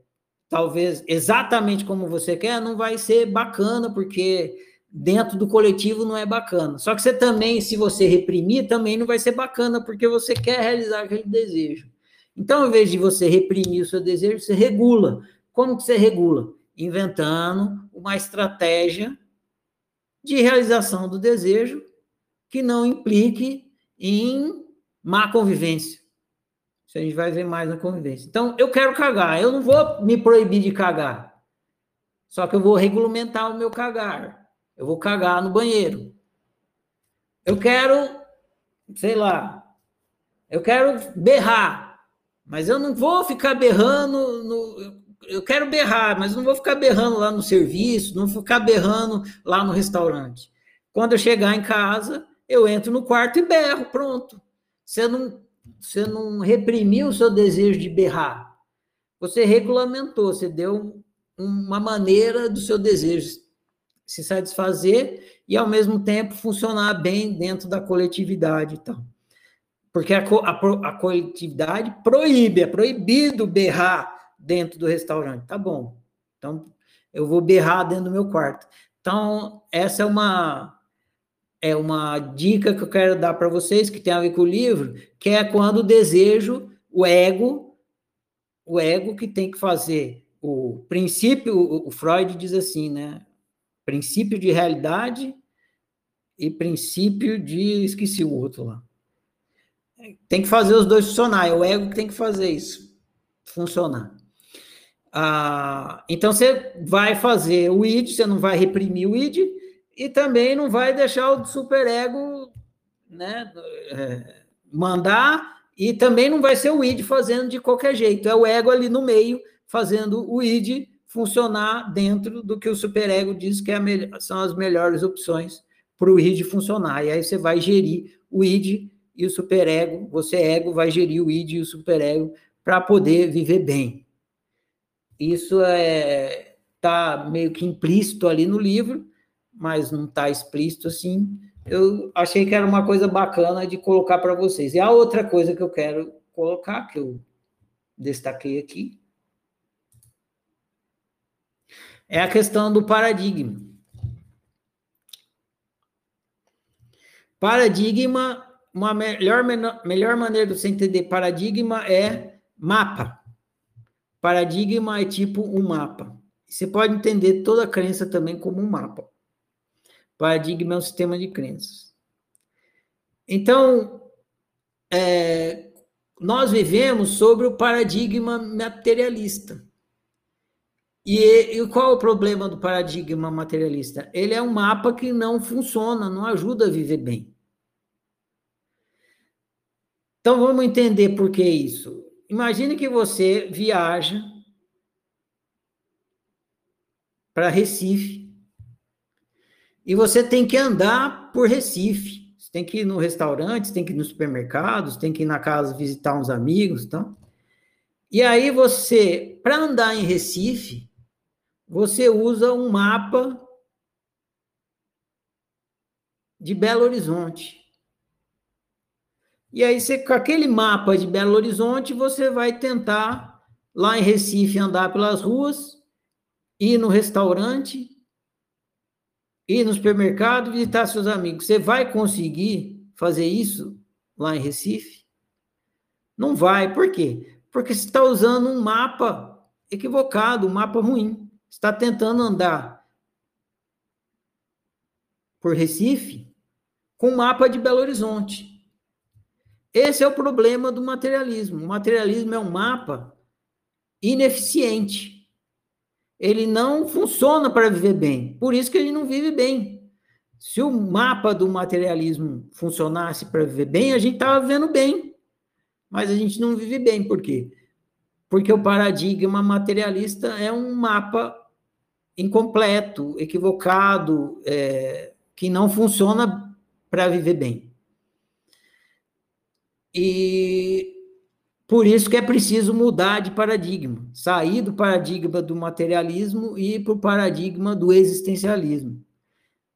S1: talvez exatamente como você quer, não vai ser bacana, porque dentro do coletivo não é bacana. Só que você também, se você reprimir, também não vai ser bacana, porque você quer realizar aquele desejo. Então, ao invés de você reprimir o seu desejo, você regula. Como que você regula? Inventando uma estratégia de realização do desejo que não implique em má convivência. Isso a gente vai ver mais na convivência. Então, eu quero cagar, eu não vou me proibir de cagar. Só que eu vou regulamentar o meu cagar. Eu vou cagar no banheiro. Eu quero, sei lá, eu quero berrar, mas eu não vou ficar berrando no, eu quero berrar, mas não vou ficar berrando lá no serviço, não vou ficar berrando lá no restaurante. Quando eu chegar em casa, eu entro no quarto e berro, pronto. Você não, você não reprimiu o seu desejo de berrar. Você regulamentou, você deu uma maneira do seu desejo se satisfazer e, ao mesmo tempo, funcionar bem dentro da coletividade e tal. Porque a, a, a coletividade proíbe, é proibido berrar dentro do restaurante. Tá bom. Então, eu vou berrar dentro do meu quarto. Então, essa é uma é uma dica que eu quero dar para vocês que tem a ver com o livro, que é quando o desejo, o ego, o ego que tem que fazer o princípio, o Freud diz assim, né? Princípio de realidade e princípio de esqueci o outro lá. Tem que fazer os dois funcionar, é o ego que tem que fazer isso funcionar. Ah, então você vai fazer o id, você não vai reprimir o id e também não vai deixar o superego né, é, mandar e também não vai ser o id fazendo de qualquer jeito, é o ego ali no meio fazendo o id funcionar dentro do que o superego diz que é são as melhores opções para o id funcionar. E aí você vai gerir o id e o superego, você ego vai gerir o id e o superego para poder viver bem. Isso é tá meio que implícito ali no livro, mas não está explícito assim. Eu achei que era uma coisa bacana de colocar para vocês. E a outra coisa que eu quero colocar, que eu destaquei aqui, é a questão do paradigma. Paradigma, uma melhor, melhor maneira de você entender paradigma é mapa. Paradigma é tipo um mapa. Você pode entender toda crença também como um mapa. Paradigma é um sistema de crenças. Então, é, nós vivemos sobre o paradigma materialista. E, e, qual é o problema do paradigma materialista? Ele é um mapa que não funciona, não ajuda a viver bem. Então vamos entender por que isso. Imagine que você viaja para Recife e você tem que andar por Recife. Você tem que ir no restaurante, tem que ir no supermercado, tem que ir na casa visitar uns amigos, então. E aí você, para andar em Recife, você usa um mapa de Belo Horizonte. E aí, você, com aquele mapa de Belo Horizonte, você vai tentar, lá em Recife, andar pelas ruas, ir no restaurante, ir no supermercado, visitar seus amigos. Você vai conseguir fazer isso lá em Recife? Não vai. Por quê? Porque você está usando um mapa equivocado, um mapa ruim. Você está tentando andar por Recife com o mapa de Belo Horizonte. Esse é o problema do materialismo. O materialismo é um mapa ineficiente. Ele não funciona para viver bem. Por isso que ele não vive bem. Se o mapa do materialismo funcionasse para viver bem, a gente estava vivendo bem. Mas a gente não vive bem. Por quê? Porque o paradigma materialista é um mapa incompleto, equivocado, é, que não funciona para viver bem. E por isso que é preciso mudar de paradigma, sair do paradigma do materialismo e ir para o paradigma do existencialismo.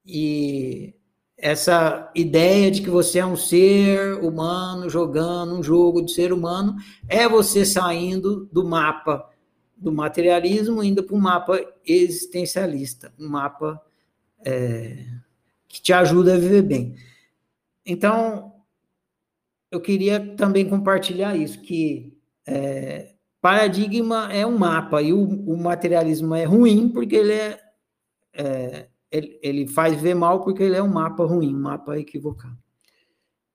S1: E essa ideia de que você é um ser humano jogando um jogo de ser humano é você saindo do mapa do materialismo indo para um mapa existencialista, um mapa é, que te ajuda a viver bem. Então, eu queria também compartilhar isso, que é, paradigma é um mapa e o, o, materialismo é ruim porque ele é, é ele, ele, faz ver mal porque ele é um mapa ruim, um mapa equivocado.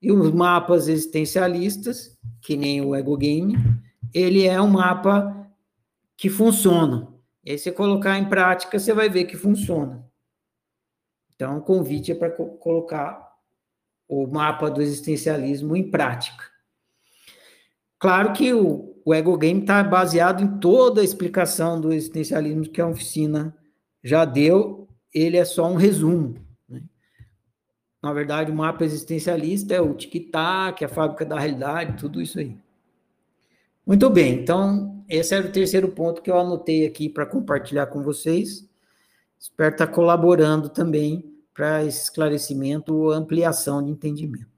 S1: E os mapas existencialistas, que nem o Ego Game, ele é um mapa que funciona. E aí você colocar em prática, você vai ver que funciona. Então, o convite é para co colocar o mapa do existencialismo em prática. Claro que o, o Ego Game está baseado em toda a explicação do existencialismo que a oficina já deu, ele é só um resumo. Né? Na verdade, o mapa existencialista é o tic-tac, a fábrica da realidade, tudo isso aí. Muito bem, então, esse era o terceiro ponto que eu anotei aqui para compartilhar com vocês. Espero estar colaborando também para esclarecimento ou ampliação de entendimento.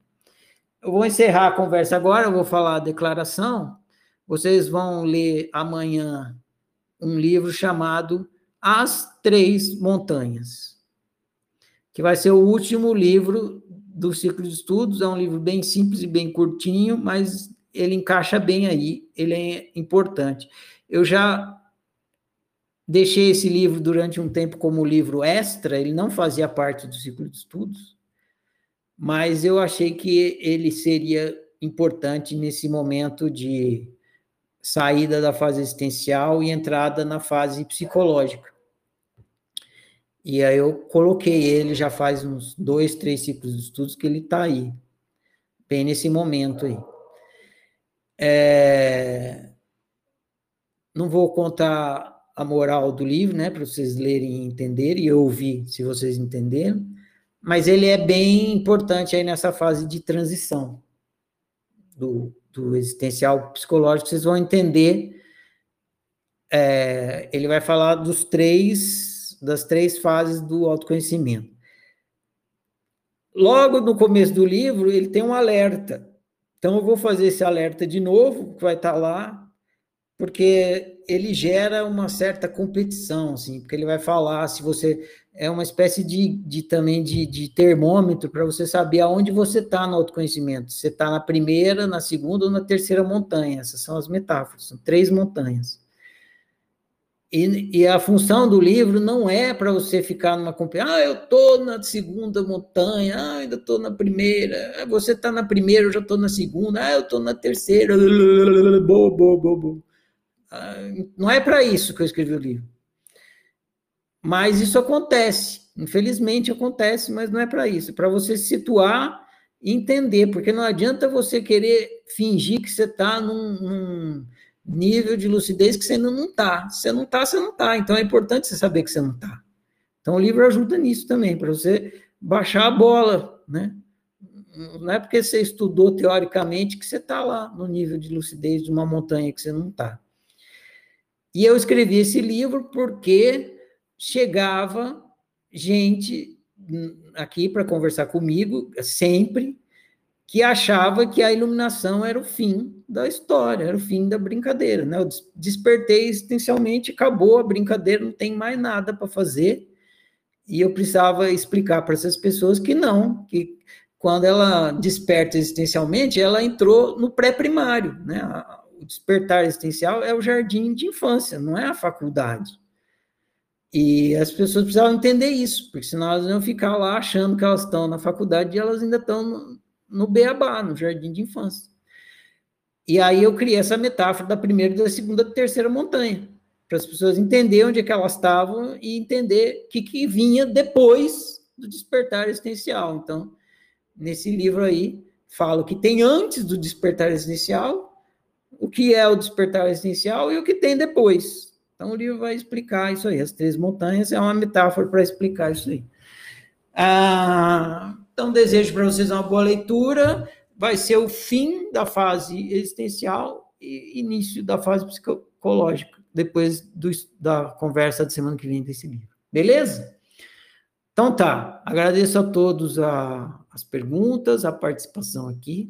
S1: Eu vou encerrar a conversa agora, eu vou falar a declaração. Vocês vão ler amanhã um livro chamado As Três Montanhas, que vai ser o último livro do ciclo de estudos. É um livro bem simples e bem curtinho, mas ele encaixa bem aí, ele é importante. Eu já deixei esse livro durante um tempo como livro extra, ele não fazia parte do ciclo de estudos, mas eu achei que ele seria importante nesse momento de saída da fase existencial e entrada na fase psicológica. E aí eu coloquei ele já faz uns dois, três ciclos de estudos que ele está aí, bem nesse momento aí. É... Não vou contar a moral do livro, né, para vocês lerem e entenderem, e ouvir se vocês entenderam, mas ele é bem importante aí nessa fase de transição do, do existencial psicológico, vocês vão entender. É, ele vai falar dos três, das três fases do autoconhecimento. Logo no começo do livro, ele tem um alerta então, eu vou fazer esse alerta de novo, que vai estar lá, porque ele gera uma certa competição, assim, porque ele vai falar se você é uma espécie de, de também de, de termômetro para você saber aonde você está no autoconhecimento. Você está na primeira, na segunda ou na terceira montanha. Essas são as metáforas, são três montanhas. E, e, a função do livro não é para você ficar numa competição, ah, eu estou na segunda montanha, ah, ainda estou na primeira, ah, você está na primeira, eu já estou na segunda, ah, eu estou na terceira, bo, bo, bo, bo. Ah, não é para isso que eu escrevi o livro. Mas isso acontece, infelizmente acontece, mas não é para isso, é para você se situar e entender, porque não adianta você querer fingir que você está num, num nível de lucidez que você ainda não está. Se você não está, você não está. Então é importante você saber que você não está. Então o livro ajuda nisso também, para você baixar a bola, né? Não é porque você estudou teoricamente que você está lá no nível de lucidez de uma montanha que você não está. E eu escrevi esse livro porque chegava gente aqui para conversar comigo, sempre, que achava que a iluminação era o fim da história, era o fim da brincadeira. Né? Eu despertei existencialmente, acabou a brincadeira, não tem mais nada para fazer. E eu precisava explicar para essas pessoas que não, que quando ela desperta existencialmente, ela entrou no pré-primário. Né? O despertar existencial é o jardim de infância, não é a faculdade. E as pessoas precisavam entender isso, porque senão elas iam ficar lá achando que elas estão na faculdade e elas ainda estão no beabá, no jardim de infância. E aí eu criei essa metáfora da primeira, da segunda, da terceira montanha, para as pessoas entenderem onde é que elas estavam e entender o que, que vinha depois do despertar existencial. Então, nesse livro aí, falo que tem antes do despertar existencial, o que é o despertar existencial e o que tem depois. Então, o livro vai explicar isso aí. As três montanhas é uma metáfora para explicar isso aí. Ah, então, desejo para vocês uma boa leitura. Vai ser o fim da fase existencial e início da fase psicológica, depois do, da conversa de semana que vem desse livro. Beleza? Então tá. Agradeço a todos a, as perguntas, a participação aqui.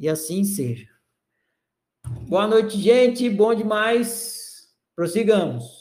S1: e assim seja. Boa noite, gente, bom demais. Prossigamos.